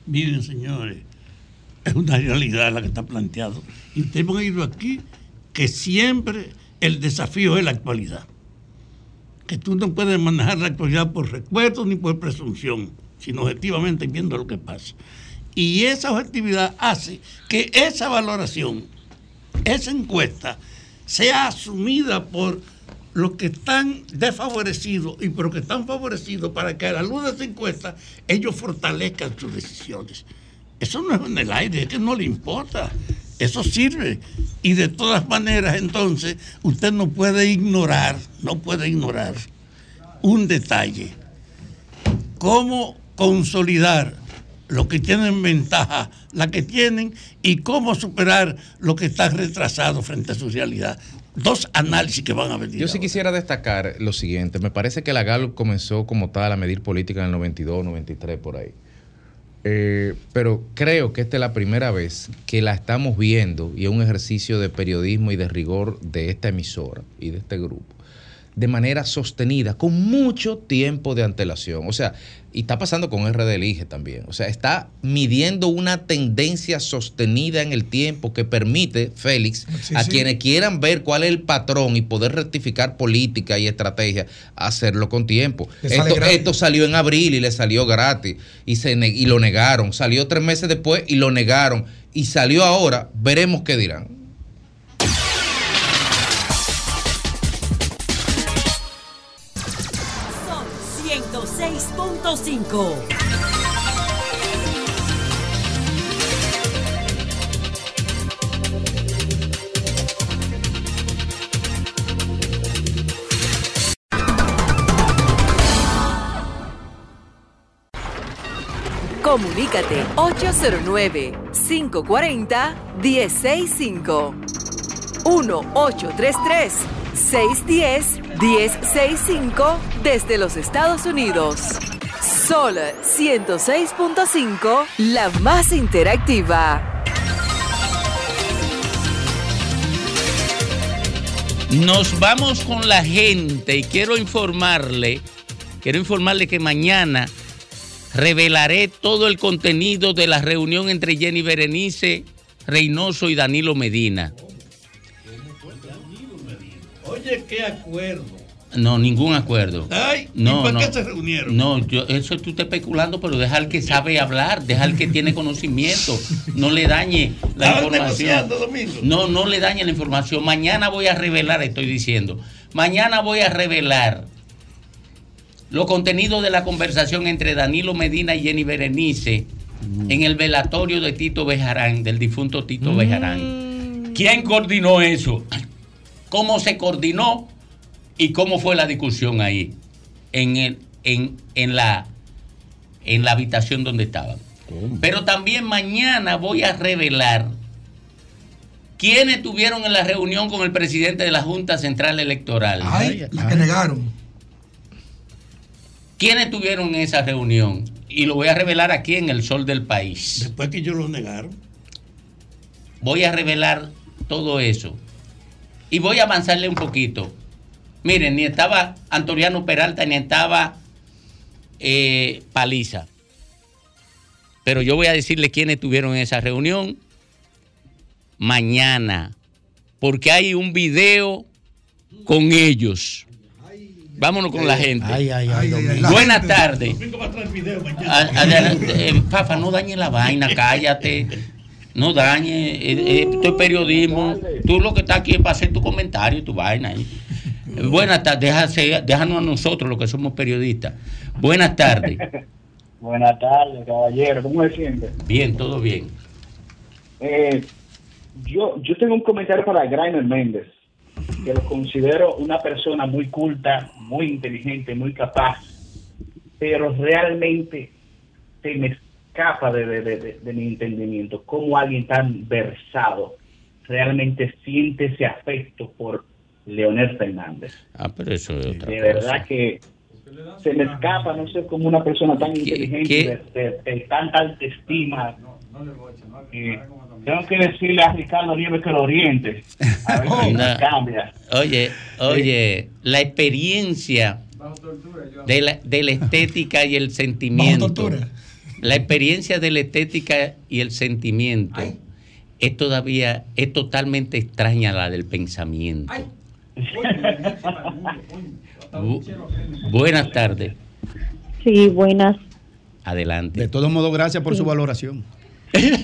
Miren, señores, es una realidad la que está planteado. Y tenemos que ir aquí que siempre el desafío es la actualidad. Que tú no puedes manejar la actualidad por recuerdos ni por presunción, sino objetivamente viendo lo que pasa. Y esa objetividad hace que esa valoración, esa encuesta, sea asumida por los que están desfavorecidos y por los que están favorecidos para que a la luz de esa encuesta ellos fortalezcan sus decisiones. Eso no es en el aire, es que no le importa. Eso sirve. Y de todas maneras, entonces, usted no puede ignorar, no puede ignorar un detalle. Cómo consolidar los que tienen ventaja, la que tienen, y cómo superar lo que está retrasado frente a su realidad. Dos análisis que van a venir. Yo sí quisiera destacar lo siguiente. Me parece que la Gallup comenzó como tal a medir política en el 92, 93, por ahí. Eh, pero creo que esta es la primera vez que la estamos viendo y es un ejercicio de periodismo y de rigor de esta emisora y de este grupo de manera sostenida, con mucho tiempo de antelación. O sea, y está pasando con RD Elige también. O sea, está midiendo una tendencia sostenida en el tiempo que permite, Félix, Sí, a sí. quienes quieran ver cuál es el patrón y poder rectificar política y estrategia, hacerlo con tiempo. Esto, esto salió en abril y le salió gratis y, se y lo negaron. Salió tres meses después y lo negaron. Y salió ahora, veremos qué dirán. 106.5. Comunícate 809-540-1065. 1-833-610-1065 desde los Estados Unidos. Sol 106.5, la más interactiva. Nos vamos con la gente y quiero informarle, quiero informarle que mañana revelaré todo el contenido de la reunión entre Jenny Berenice, Reynoso y Danilo Medina. Oye, qué acuerdo. No, ningún acuerdo. Ay, no, ¿y para no. qué se reunieron? No, yo, eso tú estás especulando, pero deja al que sabe hablar, deja al que tiene conocimiento, no le dañe la información. negociando, Domingo. No, no le dañe la información. Mañana voy a revelar, estoy diciendo, mañana voy a revelar los contenidos de la conversación entre Danilo Medina y Jenny Berenice en el velatorio de Tito Bejarán, del difunto Tito Bejarán. ¿Quién coordinó eso? ¿Cómo se coordinó? ¿Y cómo fue la discusión ahí? En, el- en, en la, en la habitación donde estaban. Pero también mañana voy a revelar quiénes estuvieron en la reunión con el presidente de la Junta Central Electoral. Ay, la que negaron. ¿Quiénes estuvieron en esa reunión? Y lo voy a revelar aquí en el sol del país. Después que ellos lo negaron. Voy a revelar todo eso. Y voy a avanzarle un poquito. Miren, ni estaba Antoriano Peralta, ni estaba eh, Paliza. Pero yo voy a decirle quiénes estuvieron en esa reunión mañana. Porque hay un video con ellos. Vámonos con la gente. Ay, ay, ay, Domingo. Buenas tardes. Eh, Fafa, no dañe la vaina, cállate. No dañe, eh, eh, esto es periodismo. Tú lo que estás aquí es para hacer tu comentario y tu vaina. Buenas tardes, déjanos a nosotros los que somos periodistas. Buenas tardes. Buenas tardes, caballero. ¿Cómo se siente? Bien, todo bien. Eh, yo, yo tengo un comentario para Grainer Méndez, que lo considero una persona muy culta, muy inteligente, muy capaz, pero realmente se me escapa de, de- de- de- de mi entendimiento cómo alguien tan versado realmente siente ese afecto por Leonel Fernández. Ah, pero eso es otra De cosa. verdad que se me escapa, no sé, como una persona tan inteligente, qué? De, de- de tanta autoestima. Eh, tengo que decirle a Ricardo Nieves que lo oriente. A ver si No. cambia. Oye, oye, la experiencia de la, de la estética y el sentimiento. La experiencia de la estética y el sentimiento es todavía, es totalmente extraña a la del pensamiento. Bu- buenas tardes. Sí, buenas. Adelante. De todos modos, gracias por Sí. su valoración. Sí,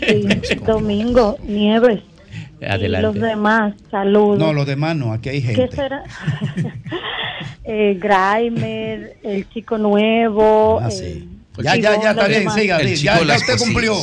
Domingo, Nieves. Y Adelante. los demás, saludos. No, los demás no, aquí hay ¿Qué gente. será? eh, Grimer, el chico nuevo, Ah, eh, sí. Ya, ya, ya, está bien, siga, El sí, chico ya, de ya usted cumplió.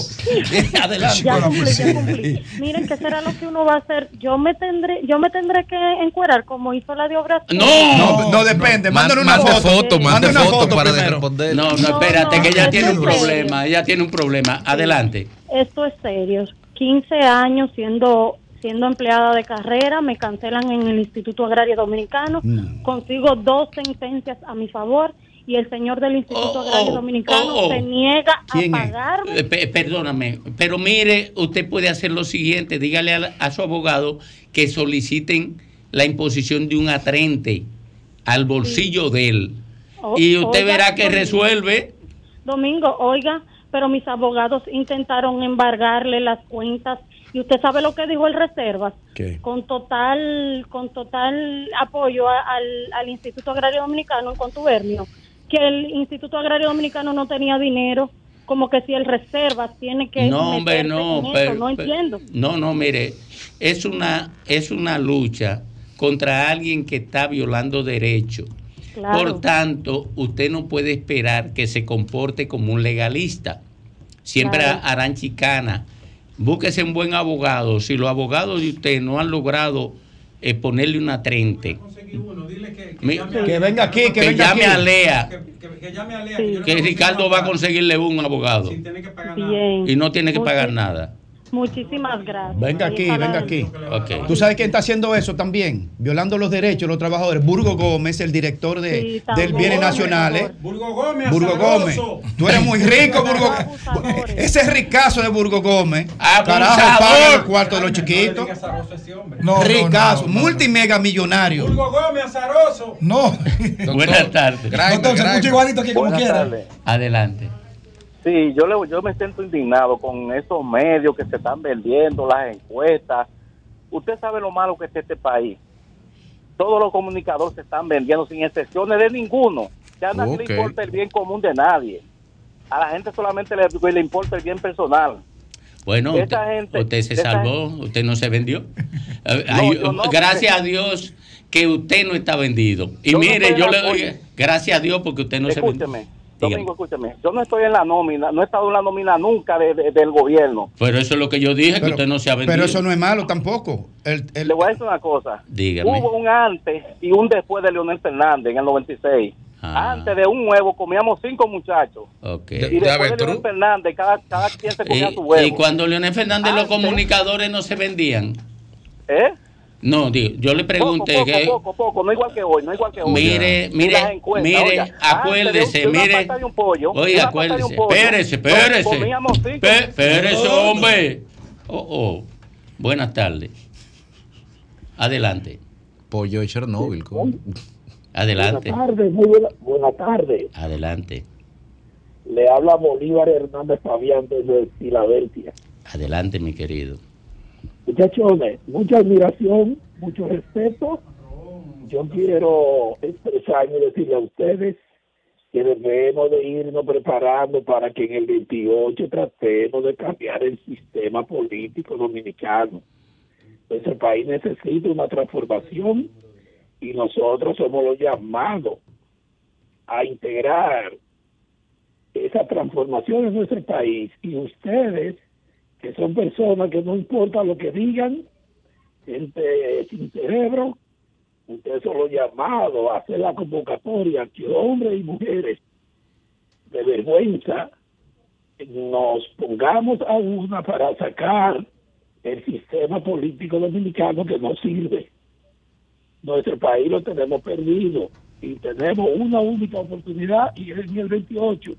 Adelante. Ya cumplí, ya cumplí. Miren, ¿qué será lo que uno va a hacer? Yo me tendré, yo me tendré que encuerar como hizo la de obras. No, no, depende. Mándale una Mande foto. foto, mande una foto para primero. responder. No, no, No, espérate, no, que ella tiene un problema. Ella tiene un problema. Adelante. Esto es serio. 15 años siendo siendo empleada de carrera, me cancelan en el Instituto Agrario Dominicano, consigo dos sentencias a mi favor y el señor del Instituto Agrario Dominicano oh, oh. se niega a pagarme. Eh, pe- perdóname, pero mire, usted puede hacer lo siguiente, dígale a, a su abogado que soliciten la imposición de un atrente al bolsillo de él. Y usted oiga, verá que Domingo. resuelve. Domingo, oiga, pero mis abogados intentaron embargarle las cuentas y usted sabe lo que dijo el Reservas. ¿Qué? Con total con total apoyo a- al, al Instituto Agrario Dominicano en contubernio, que el Instituto Agrario Dominicano no tenía dinero, como que si el Reservas tiene que No, hombre, no, en eso, pero- no pero- entiendo. No, no, mire, es una, es una lucha contra alguien que está violando derechos. Claro. Por tanto, usted no puede esperar que se comporte como un legalista. Siempre Claro. harán chicana. Búsquese un buen abogado. Si los abogados de usted no han logrado eh, ponerle Mi- Que venga aquí, que, que venga llame aquí. a Lea, Que llame a Lea. Sí. yo le que Ricardo va a conseguirle un abogado Sin tener que pagar Bien. y no tiene que pagar nada. Muchísimas gracias. Venga aquí, venga aquí. ¿Tú sabes quién está haciendo eso también? Violando los derechos de los trabajadores. Burgo Gómez, el director de, Sí, del. Bienes Nacionales. Burgo Gómez, Burgo Gómez. Tú eres muy rico, Burgo. Ese es ricazo de Burgo Gómez. Abusador. Carajo, paga los cuartos de los chiquitos. No, ricazo, no, no, multimega millonario. Burgo Gómez, azaroso. No. Buenas tardes. Grinder. igualito que como quiera. Adelante. Sí, yo, le, yo me siento indignado con esos medios que se están vendiendo, las encuestas. Usted sabe lo malo que es este país. Todos los comunicadores se están vendiendo sin excepciones de ninguno. Ya a nadie le importa el bien común de nadie. A la gente solamente le, le importa el bien personal. Bueno, usted, gente- usted se salvó, usted no se vendió. Eh, ay, yo no, gracias a Dios que usted no está vendido. Y Yo mire, yo le doy gracias a Dios porque usted no se vendió. Domingo, escúcheme. Yo no estoy en la nómina, no he estado en la nómina nunca de- de- del gobierno. Pero eso es lo que yo dije, que usted no se ha vendido. Pero eso no es malo tampoco. El, el- Le voy a decir una cosa. Dígame. Hubo un antes y un después de Leonel Fernández en el 96. Ah. Antes de un huevo comíamos cinco muchachos. Ok. Y después de. Leonel Fernández, cada, cada quien se comía Y, su huevo. y cuando Leonel Fernández los Antes- comunicadores no se vendían. ¿Eh? No, digo, yo le pregunté poco, que poco, poco, poco, no igual que hoy, no igual que hoy. Mire, Y mire, mire, oiga, antes de un- acuérdese, mire. Oye, acuérdese. Espérese, espérese. Espérese, hombre. Oh, oh. Buenas tardes. Adelante. Pollo de Chernobyl. ¿cómo? Adelante. Buenas tardes, muy buena, buenas tardes. Adelante. Le habla Bolívar Hernández Fabián desde Filadelfia. Adelante, mi querido. Muchachones, mucha admiración, mucho respeto. Yo quiero expresarme y decirle a ustedes que debemos de irnos preparando para que en el 28 tratemos de cambiar el sistema político dominicano. Nuestro país necesita una transformación y nosotros somos los llamados a integrar esa transformación en nuestro país y ustedes que son personas que no importa lo que digan, gente sin cerebro, ustedes son los llamados a hacer la convocatoria que hombres y mujeres de vergüenza nos pongamos a una para sacar el sistema político dominicano que no sirve. Nuestro país lo tenemos perdido y tenemos una única oportunidad y es en el 28.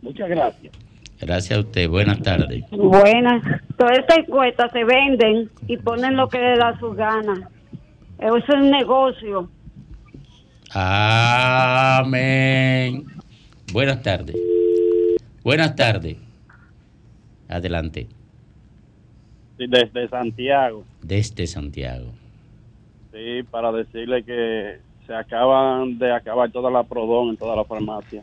Muchas gracias. Gracias a usted. Buenas tardes. Buenas. Todas estas encuestas se venden y ponen lo que les da sus ganas. Eso es un negocio. Amén. Buenas tardes. Buenas tardes. Adelante. Sí, desde Santiago, Desde Santiago. sí, para decirle que se acaban de acabar toda la prodón en toda la farmacia.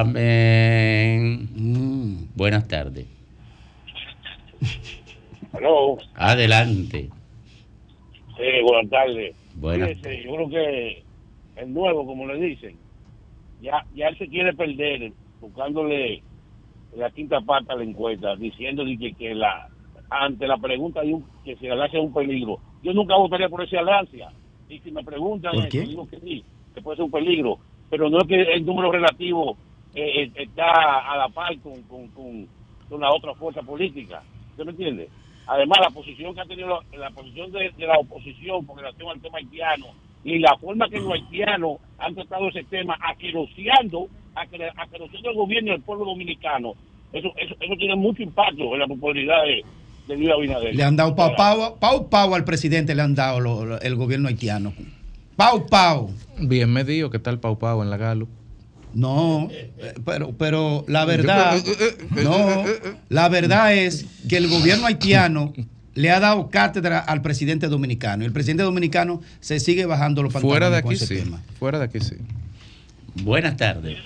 Amén. Mm, Buenas tardes. Hello. Adelante. Sí, buenas tardes. Buenas Fíjese, yo creo que el nuevo, como le dicen, ya, ya él se quiere perder buscándole la quinta pata a la encuesta, diciendo que, que la ante la pregunta de un, que si el es un peligro. Yo nunca votaría por esa alancia. Y si me preguntan, ¿Por eh, digo que sí, que puede ser un peligro. Pero no es que el número relativo eh, eh, está a la par con, con, con, con la otra fuerza política. ¿Usted me entiende? Además, la posición que ha tenido la, la posición de, de la oposición con relación al tema haitiano y la forma que los haitianos han tratado ese tema, aqueroseando, aquer- aqueroseando el gobierno del pueblo dominicano, eso, eso, eso tiene mucho impacto en la popularidad de, de Luis Abinader. Le han dado pau pau, pau pau al presidente, le han dado lo- lo- el gobierno haitiano. Pau pau. Bien medido, ¿qué tal Pau Pau en la Galo? No, eh, pero, pero la verdad, no, la verdad es que el gobierno haitiano le ha dado cátedra al presidente dominicano. Y el presidente dominicano se sigue bajando los pantalones Fuera de con aquí ese sí. tema. Fuera de aquí sí. Buenas tardes.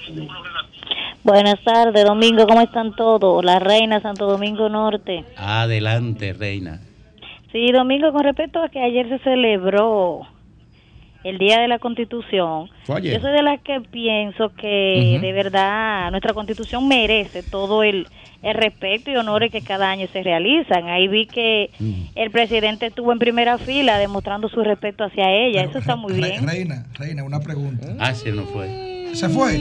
Buenas tardes, Domingo, ¿cómo están todos? La Reina, Santo Domingo Norte. Adelante, reina. Sí, Domingo, con respecto a que ayer se celebró el Día de la Constitución, yo soy de las que pienso que de verdad nuestra Constitución merece todo el, el respeto y honores que cada año se realizan. Ahí vi que el presidente estuvo en primera fila demostrando su respeto hacia ella. Eso está muy bien. Reina, Reina, una pregunta. Ah, sí, no fue. ¿Se fue?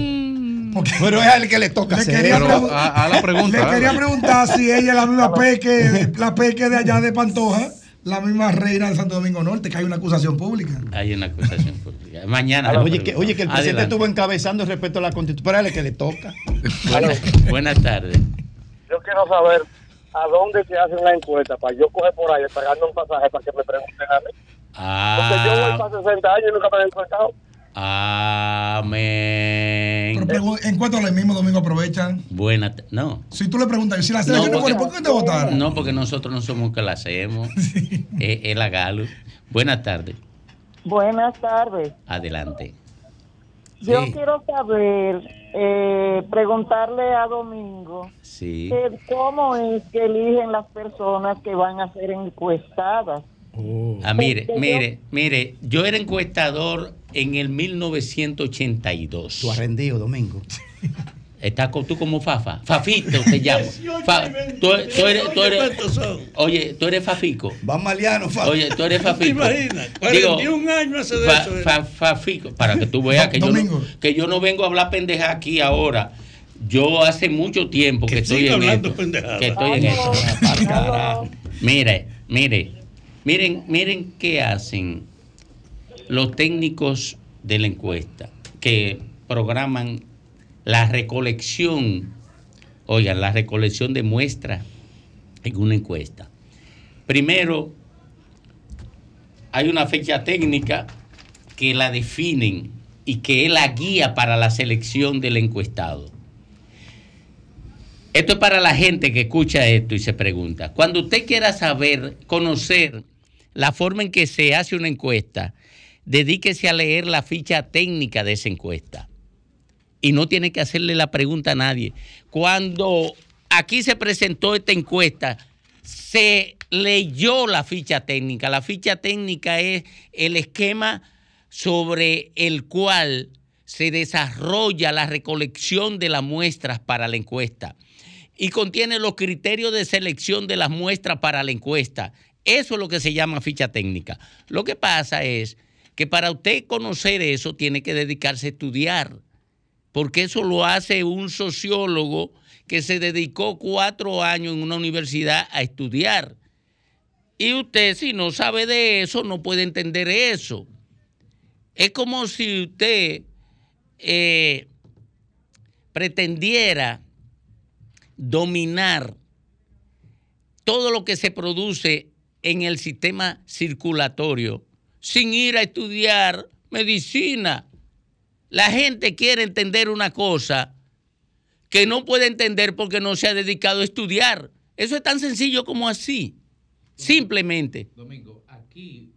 Porque Pero es a él que le toca le hacer. quería, a- a la pregunta, le quería preguntar si ella es la misma peque, la peque de allá de Pantoja, la misma reina de Santo Domingo Norte, que hay una acusación pública. Hay una acusación pública. Mañana. Oye, que, oye, que el presidente Adelante. estuvo encabezando respecto a la constitución. Pero que le toca. Buenas, buenas tardes. Yo quiero saber a dónde se hacen la encuesta para yo coger por ahí pagando un pasaje para que me pregunten a mí. Porque yo voy Ah, para 60 años y nunca me he encuestado. Amén. Pero en cuanto al mismo domingo aprovechan. Buena, no. Si tú le preguntas, si la selección no, porque- ¿por qué te votaron? No, porque nosotros no somos que la hacemos. es, es la Galo. Buenas tardes. Buenas tardes. Adelante. Yo Sí. quiero saber, eh, preguntarle a Domingo, Sí. eh, ¿cómo es que eligen las personas que van a ser encuestadas? Ah, mire, mire, mire, yo era encuestador en el 1982. Tú has rendido, Domingo. Estás tú como Fafa. Fafito te llamo. Fa- tú, tú eres, tú eres- oye, tú eres Fafico. Va Maliano, Fafa. Oye, tú eres Fafico. ¿Te imaginas? 41 años hace de fa- eso, eh. fa- Fafico, para que tú veas que yo, no, que yo no vengo a hablar pendeja aquí ahora. Yo hace mucho tiempo que, estoy en hablando esto. pendejada. Que estoy en esto. Mire, mire, miren, miren qué hacen los técnicos de la encuesta que programan la recolección, oigan, la recolección de muestras en una encuesta. Primero, hay una fecha técnica que la definen y que es la guía para la selección del encuestado. Esto es para la gente que escucha esto y se pregunta. Cuando usted quiera saber, conocer la forma en que se hace una encuesta, dedíquese a leer la ficha técnica de esa encuesta. Y no tiene que hacerle la pregunta a nadie. Cuando aquí se presentó esta encuesta, se leyó la ficha técnica. La ficha técnica es el esquema sobre el cual se desarrolla la recolección de las muestras para la encuesta y contiene los criterios de selección de las muestras para la encuesta. Eso es lo que se llama ficha técnica. Lo que pasa es que para usted conocer eso tiene que dedicarse a estudiar, porque eso lo hace un sociólogo que se dedicó cuatro años en una universidad a estudiar. Y usted si no sabe de eso no puede entender eso. Es como si usted eh, pretendiera dominar todo lo que se produce en el sistema circulatorio sin ir a estudiar medicina. La gente quiere entender una cosa que no puede entender porque no se ha dedicado a estudiar. Eso es tan sencillo como así. Simplemente. Domingo, aquí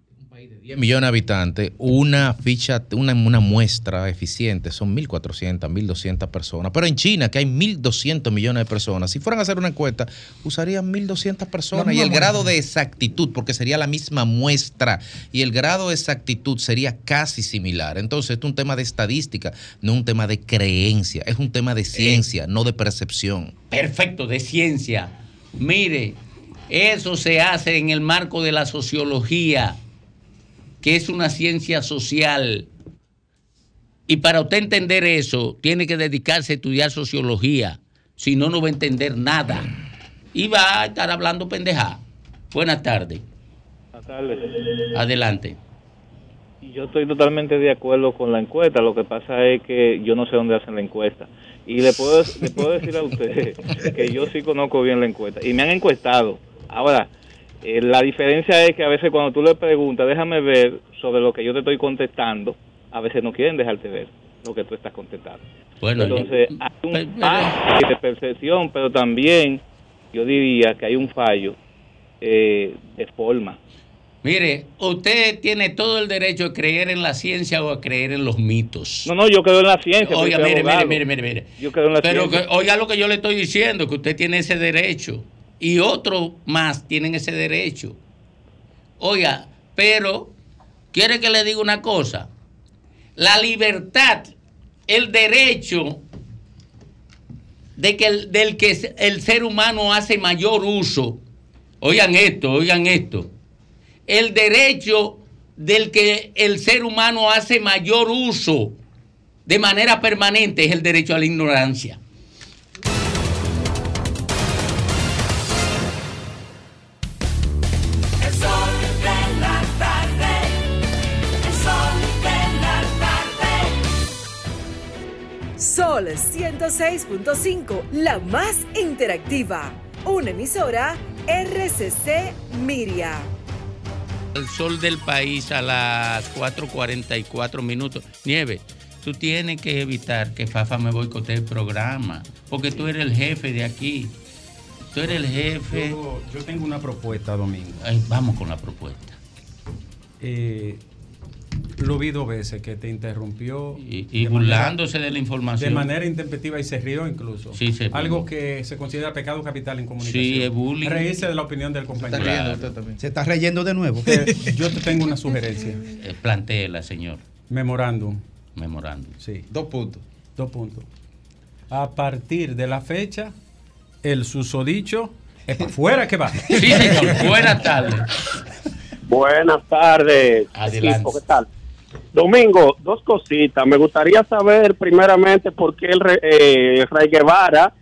un 10 millones de habitantes, una ficha, una, una muestra eficiente son 1.400, 1.200 personas. Pero en China, que hay 1.200 millones de personas, si fueran a hacer una encuesta, usarían 1.200 personas. Y el grado de exactitud, porque sería la misma muestra, y el grado de exactitud sería casi similar. Entonces, esto es un tema de estadística, no un tema de creencia, es un tema de ciencia, no de percepción. Perfecto, de ciencia. Mire, eso se hace en el marco de la sociología, que es una ciencia social. Y para usted entender eso, tiene que dedicarse a estudiar sociología. Si no, no va a entender nada. Y va a estar hablando pendeja. Buenas tardes. Buenas tardes. Adelante. Yo estoy totalmente de acuerdo con la encuesta. Lo que pasa es que yo no sé dónde hacen la encuesta. Y le puedo, le puedo decir a usted que yo sí conozco bien la encuesta. Y me han encuestado. Ahora, eh, la diferencia es que a veces cuando tú le preguntas, déjame ver sobre lo que yo te estoy contestando, a veces no quieren dejarte ver lo que tú estás contestando. Bueno, Entonces, hay un fallo de percepción, pero también yo diría que hay un fallo eh, de forma. Mire, usted tiene todo el derecho a creer en la ciencia o a creer en los mitos. No, no, yo creo en la ciencia. Oiga, mire, mire, mire, mire, mire. Yo creo en la Pero ciencia. que- oiga lo que yo le estoy diciendo, que usted tiene ese derecho. Y otros más tienen ese derecho. Oiga, pero, ¿quiere que le diga una cosa? La libertad, el derecho de que el, del que el ser humano hace mayor uso. Oigan esto, oigan esto. El derecho del que el ser humano hace mayor uso de manera permanente es el derecho a la ignorancia. Sol 106.5, la más interactiva. Una emisora RCC Miria. El sol del país a las 4.44 minutos. Nieve, tú tienes que evitar que Fafa me boicotee el programa, porque tú eres el jefe de aquí. Tú eres el jefe. Yo, yo tengo una propuesta, Domingo. Ay, vamos con la propuesta. Eh, lo vi dos veces que te interrumpió. Y, y de burlándose manera- de la información. De manera intempestiva y se rió incluso. Sí, se. Algo que se considera pecado capital en comunicación. Sí, es bullying. Reírse de la opinión del compañero. Claro. Se está reyendo de nuevo. Eh, yo te tengo una sugerencia. Eh, plantéela, señor. Memorándum. Memorándum. Sí. Dos puntos. Dos puntos. A partir de la fecha, el susodicho es para afuera que va. Sí, señor. Buenas tardes. Buenas tardes. Adelante. equipo, ¿Qué tal? Domingo, dos cositas. Me gustaría saber primeramente por qué el eh, Rey Guevara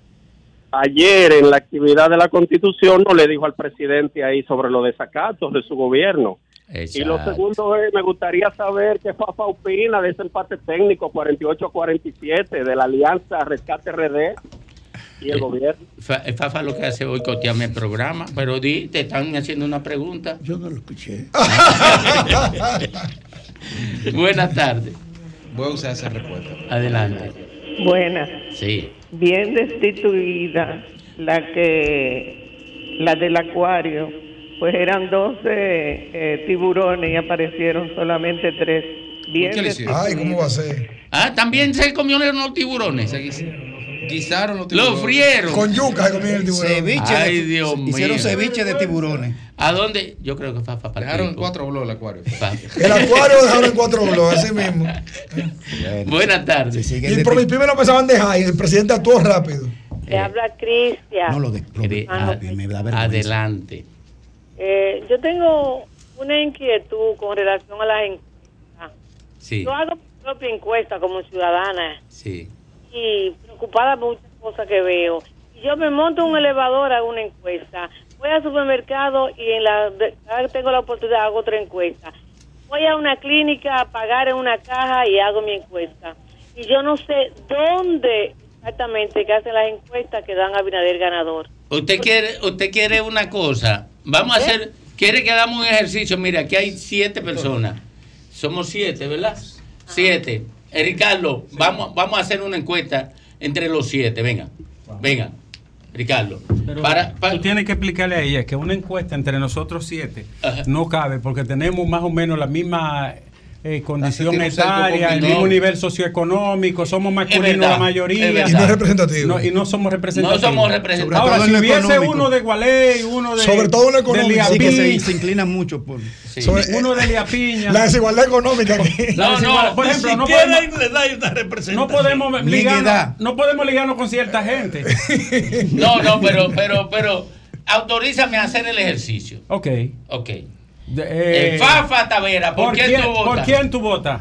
ayer en la actividad de la Constitución no le dijo al presidente ahí sobre los desacatos de su gobierno. Y lo Exacto. segundo es, me gustaría saber qué Fafa opina de ese empate técnico 48-47 de la Alianza Rescate RD y el gobierno. Fa- eh, Fafa lo que hace es boicotearme el programa, pero di, te están haciendo una pregunta. Yo no lo escuché. Buenas tardes. Voy a usar esa respuesta. Adelante. Buenas. Sí. Bien destituida la que la del acuario, pues eran 12 eh, tiburones y aparecieron solamente tres. Bien destituida. Ay, ¿cómo va a ser? Ah, también se comieron los tiburones. Guisaron los Lo frieron. Con yuca se comieron el tiburón. Ceviche. Ay, de- Dios Hicieron mío. ceviche de tiburones. ¿A dónde? Yo creo que Fafa Dejaron cuatro blogs el acuario. El acuario lo dejaron en cuatro blogs, así mismo. Buenas tardes. Y por mi pyme no pensaban dejar y el presidente actuó rápido. Le habla Cristian. No lo de. lo Ah, me- me da vergüenza. Adelante. Eh, yo tengo una inquietud con relación a las encuestas. Sí, Yo hago mi propia encuesta como ciudadana sí. Y preocupada por muchas cosas que veo. Yo me monto en un elevador, hago una encuesta. Voy al supermercado y en la, de- cada vez que tengo la oportunidad hago otra encuesta. Voy a una clínica a pagar en una caja y hago mi encuesta. Y yo no sé dónde exactamente que hacen las encuestas que dan a Binader ganador. Usted quiere, usted quiere una cosa. Vamos a hacer, quiere que hagamos un ejercicio. Mira, aquí hay siete personas. Somos siete, ¿verdad? Siete. Eh, Ricardo, vamos, vamos a hacer una encuesta entre los siete. Venga, venga. Ricardo. Pero para, tú tienes que explicarle a ella que una encuesta entre nosotros siete no cabe porque tenemos más o menos la misma eh, condición etaria, el mismo nivel socioeconómico, somos masculinos la mayoría. Y no es representativo. No, y no somos representativos. No somos representativos. Ahora, si hubiese económico. uno de Gualey, uno de. Sobre todo en lo de económico. Sí, que se, se inclinan mucho por. Sobre- uno de Liapiña. La desigualdad económica aquí. No, no, por ejemplo, no podemos, le da una representación. no podemos ligarnos, no podemos ligarnos con cierta gente. No, no, pero, pero, pero, autorízame a hacer el ejercicio. Ok. Ok. De- eh, Eh, Fafa Tavera, ¿por, quién tú votas? ¿Por quién tú votas?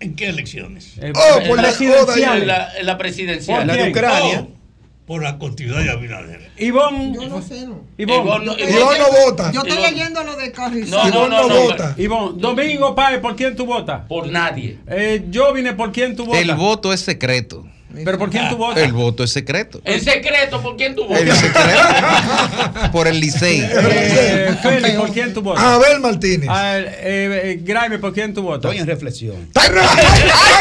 ¿En qué elecciones? Eh, Oh, por la- presidencial. En la, en la presidencial. ¿Por La de quién? Ucrania. Oh, por la continuidad de Abinader. Ivonne. Yo no sé, no. Ivonne. No vota. Yo estoy leyendo lo de Carrizal. No, no, Ivonne no, no no, vota. Ivonne, Domingo Páez, ¿por quién tú votas? Por nadie. Eh, yo vine, ¿por quién tú votas? El voto es secreto. ¿Pero por quién tú votas? El voto es secreto. En secreto, ¿por quién tú El votas? secreto. Por el Licey. Eh, Félix, ¿por quién tú votas? Abel Martínez. Ah, eh, eh, Graeme, ¿por quién tú votas? Estoy en reflexión. ¡Ay, ay,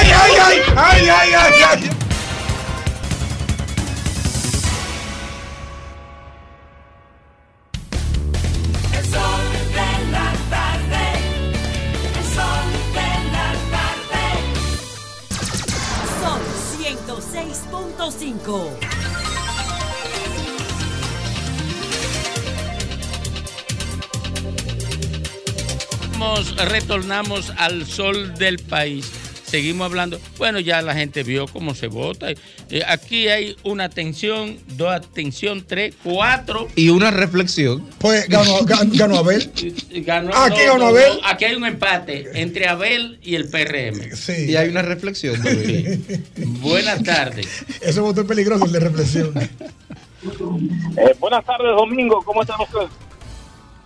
ay, ay, ay, ay, ay, ay! Retornamos al sol del país. Seguimos hablando. Bueno, ya la gente vio cómo se vota. Eh, aquí hay una atención, dos atención, tres, cuatro. Y una reflexión. Pues ganó, gan- ganó Abel. Ganó- Aquí no, ganó Abel. no, aquí hay un empate entre Abel y el PRM. Sí. Y hay una reflexión. también. Buenas tardes. Ese voto es peligroso, el de reflexión. Eh, buenas tardes, Domingo. ¿Cómo están ustedes?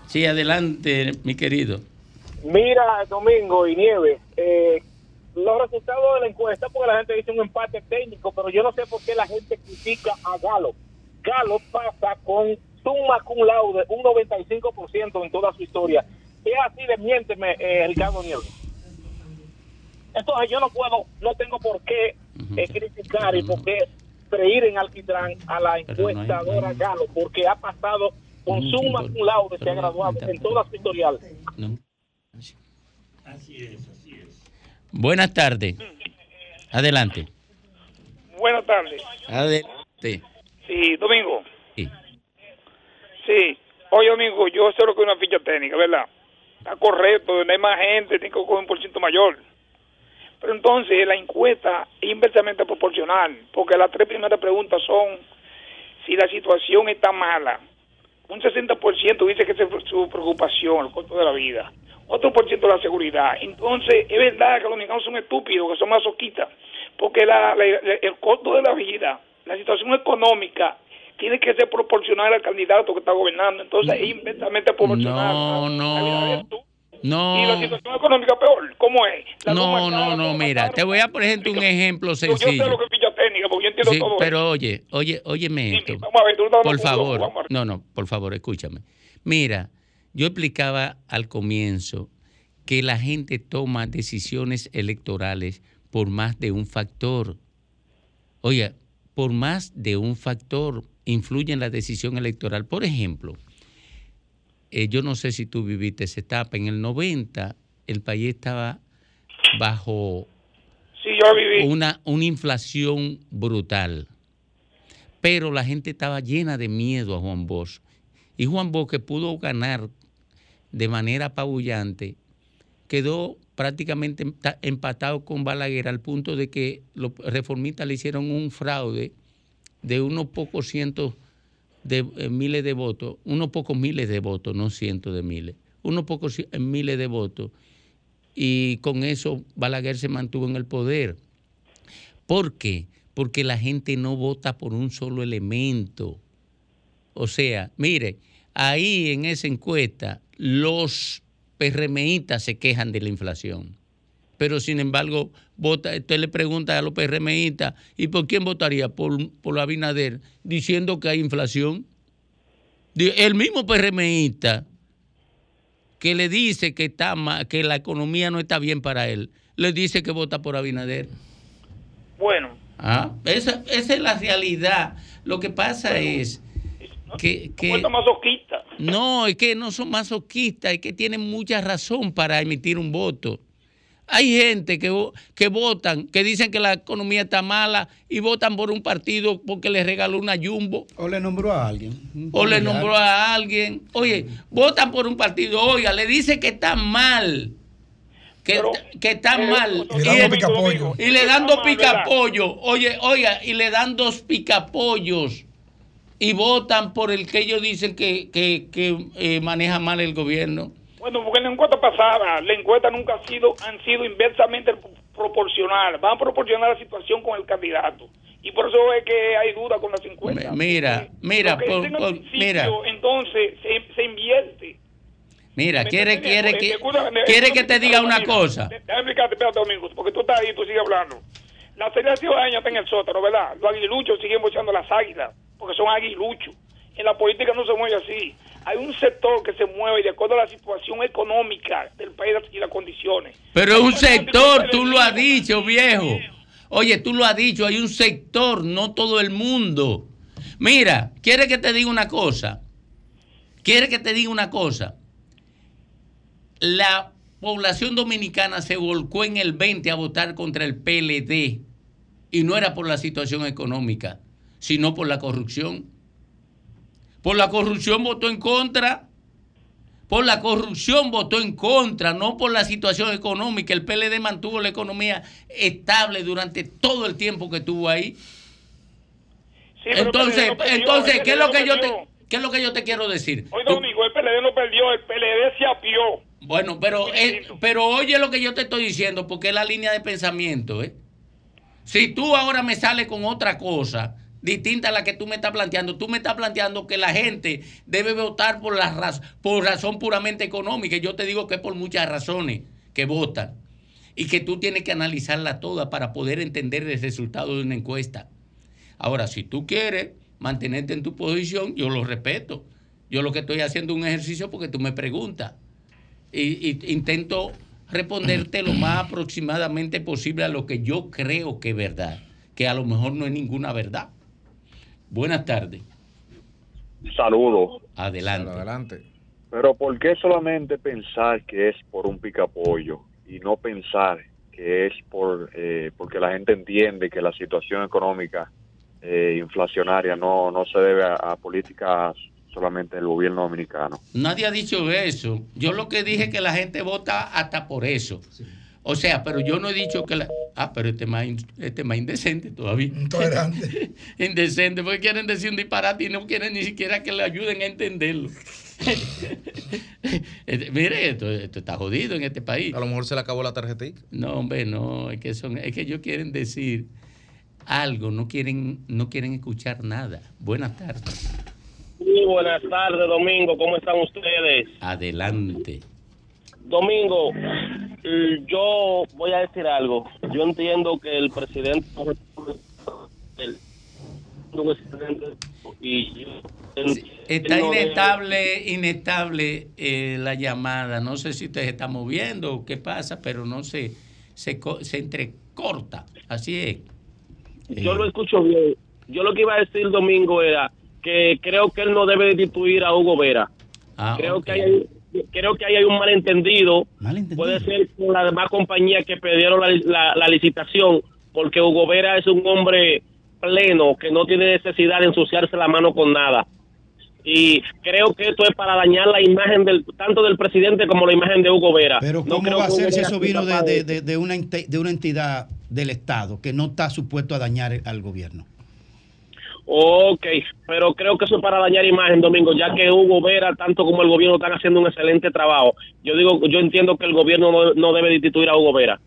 Sí, adelante, mi querido. Mira, Domingo y Nieves, eh, los resultados de la encuesta, porque la gente dice un empate técnico, pero yo no sé por qué la gente critica a Galo. Galo pasa con summa cum laude, un 95% en toda su historia. Es así de miénteme, eh, Ricardo Nieves. Entonces yo no puedo, no tengo por qué eh, criticar y por qué freír en alquitrán a la Pero no hay- encuestadora Galo, porque ha pasado con símbolo. cum laude, se ha graduado en toda su historial. No. Así es, así es. Buenas tardes. Adelante. Buenas tardes. Adelante. Sí, Domingo. Sí. Sí. Oye, Domingo, yo sé lo que es una ficha técnica, ¿verdad? Está correcto, donde hay más gente, tiene que coger un por ciento mayor. Pero entonces la encuesta es inversamente proporcional, porque las tres primeras preguntas son si la situación está mala. Un 60% dice que esa es su preocupación, el costo de la vida. Otro por ciento la seguridad. Entonces, es verdad que los dominicanos son estúpidos, que son masoquistas, porque la- la- el costo de la vida, la situación económica, tiene que ser proporcional al candidato que está gobernando. Entonces, es inversamente proporcional. No, no. Y la No. situación económica peor, ¿cómo es? La No, más no, no, mira, te voy a ejemplo un ejemplo Yo, yo sé sencillo. lo que es ficha técnica, porque yo entiendo Sí, todo pero oye, oye, óyeme esto. Vamos a ver, tú estás Por favor, no, no, por favor, escúchame. Mira, yo explicaba al comienzo que la gente toma decisiones electorales por más de un factor. Oye, por más de un factor influye en la decisión electoral. Por ejemplo, eh, yo no sé si tú viviste esa etapa, en el 90 el país estaba bajo Sí, yo la viví. una, una inflación brutal. Pero la gente estaba llena de miedo a Juan Bosch. Y Juan Bosch, que pudo ganar de manera apabullante, quedó prácticamente empa- empatado con Balaguer al punto de que los reformistas le hicieron un fraude de unos pocos cientos de eh, miles de votos, unos pocos miles de votos, no cientos de miles, unos pocos ci- miles de votos y con eso Balaguer se mantuvo en el poder. ¿Por qué? Porque la gente no vota por un solo elemento. O sea, mire, ahí en esa encuesta los PRMistas se quejan de la inflación. Pero sin embargo, vota, usted le pregunta a los PRMistas, ¿y por quién votaría? Por, por Abinader, diciendo que hay inflación. El mismo PRMista que le dice que está ma- que la economía no está bien para él, le dice que vota por Abinader. Bueno, Ah, esa, esa es la realidad. Lo que pasa es que, que- masoquista. no, es que no son masoquistas, es que tienen mucha razón para emitir un voto. Hay gente que, que votan, que dicen que la economía está mala y votan por un partido porque les regaló una jumbo. O le nombró a alguien. O le nombró a alguien. Oye, votan por un partido, oiga, le dice que está mal. Que, que está mal. Y le dan dos picapollos. Y le dan dos picapollos. Oye, oiga, y le dan dos picapollos. Y votan por el que ellos dicen que, que, que, eh, maneja mal el gobierno. Bueno, porque en la encuesta pasada, la encuesta nunca ha sido, han sido inversamente proporcional. Van a proporcionar la situación con el candidato. Y por eso es que hay duda con las encuestas. Mira, mira, por- en por- mira, entonces se, se invierte. mira, quiere, quiere, que, quiere que te diga una cosa. Déjame explicarte, espérate, Domingo, porque tú estás ahí tú sigues hablando. La serie ciudadanía está en el sótano, ¿verdad? Los aguiluchos siguen bochando las águilas, porque son aguiluchos. En la política no se mueve así. Hay un sector que se mueve de acuerdo a la situación económica del país y las condiciones. Pero es un sector, tú lo has dicho, viejo. Oye, tú lo has dicho, hay un sector, no todo el mundo. Mira, quiere que te diga una cosa. Quiere que te diga una cosa. La población dominicana se volcó en el 20 a votar contra el PLD. Y no era por la situación económica, sino por la corrupción. Por la corrupción votó en contra. Por la corrupción votó en contra, no por la situación económica. El PLD mantuvo la economía estable durante todo el tiempo que estuvo ahí. entonces, PLD no perdió, entonces, ¿qué es lo que no yo te qué es lo que yo te quiero decir? Hoy Domingo, el PLD no perdió, el PLD se apió. Bueno, pero, eh, pero oye lo que yo te estoy diciendo, porque es la línea de pensamiento, ¿eh? Si tú ahora me sales con otra cosa distinta a la que tú me estás planteando, tú me estás planteando que la gente debe votar por, la raz- por razón puramente económica. y Yo te digo que es por muchas razones que votan. Y que tú tienes que analizarla toda para poder entender el resultado de una encuesta. Ahora, si tú quieres mantenerte en tu posición, yo lo respeto. Yo lo que estoy haciendo es un ejercicio porque tú me preguntas. Y, y intento responderte lo más aproximadamente posible a lo que yo creo que es verdad, que a lo mejor no es ninguna verdad. Buenas tardes. Saludos. Adelante. Adelante. Pero ¿por qué solamente pensar que es por un picapollo y no pensar que es por eh, porque la gente entiende que la situación económica eh, inflacionaria no, no se debe a, a políticas solamente del gobierno dominicano? Nadie ha dicho eso. Yo lo que dije es que la gente vota hasta por eso. O sea, pero yo no he dicho que la... Ah, pero este es más, in- este es más indecente todavía. Intolerante. indecente, porque quieren decir un disparate y no quieren ni siquiera que le ayuden a entenderlo. Este, Mire, esto, esto está jodido en este país. A lo mejor se le acabó la tarjetita. No, hombre, no, es que son, es que ellos quieren decir algo, no quieren, no quieren escuchar nada. Buenas tardes. Muy buenas tardes, Domingo. ¿Cómo están ustedes? Adelante. Domingo, yo voy a decir algo. Yo entiendo que el presidente el- y Está inestable, inestable eh, la llamada. No sé si usted se está moviendo o qué pasa, pero no sé, se, se entrecorta. Así es. Yo lo escucho bien. Yo lo que iba a decir Domingo era que creo que él no debe destituir a Hugo Vera. Ah, creo que hay creo que ahí hay un malentendido. Puede ser con las demás compañías que perdieron la, la- la licitación, porque Hugo Vera es un hombre pleno que no tiene necesidad de ensuciarse la mano con nada. Y creo que esto es para dañar la imagen del tanto del presidente como la imagen de Hugo Vera. Pero No ¿cómo creo va a ser si eso vino de, de- de- de una, ente- de una entidad del Estado que no está supuesto a dañar al gobierno? Ok, pero creo que eso es para dañar imagen, Domingo, ya que Hugo Vera, tanto como el gobierno, están haciendo un excelente trabajo. Yo digo, yo entiendo que el gobierno no, no debe destituir a Hugo Vera.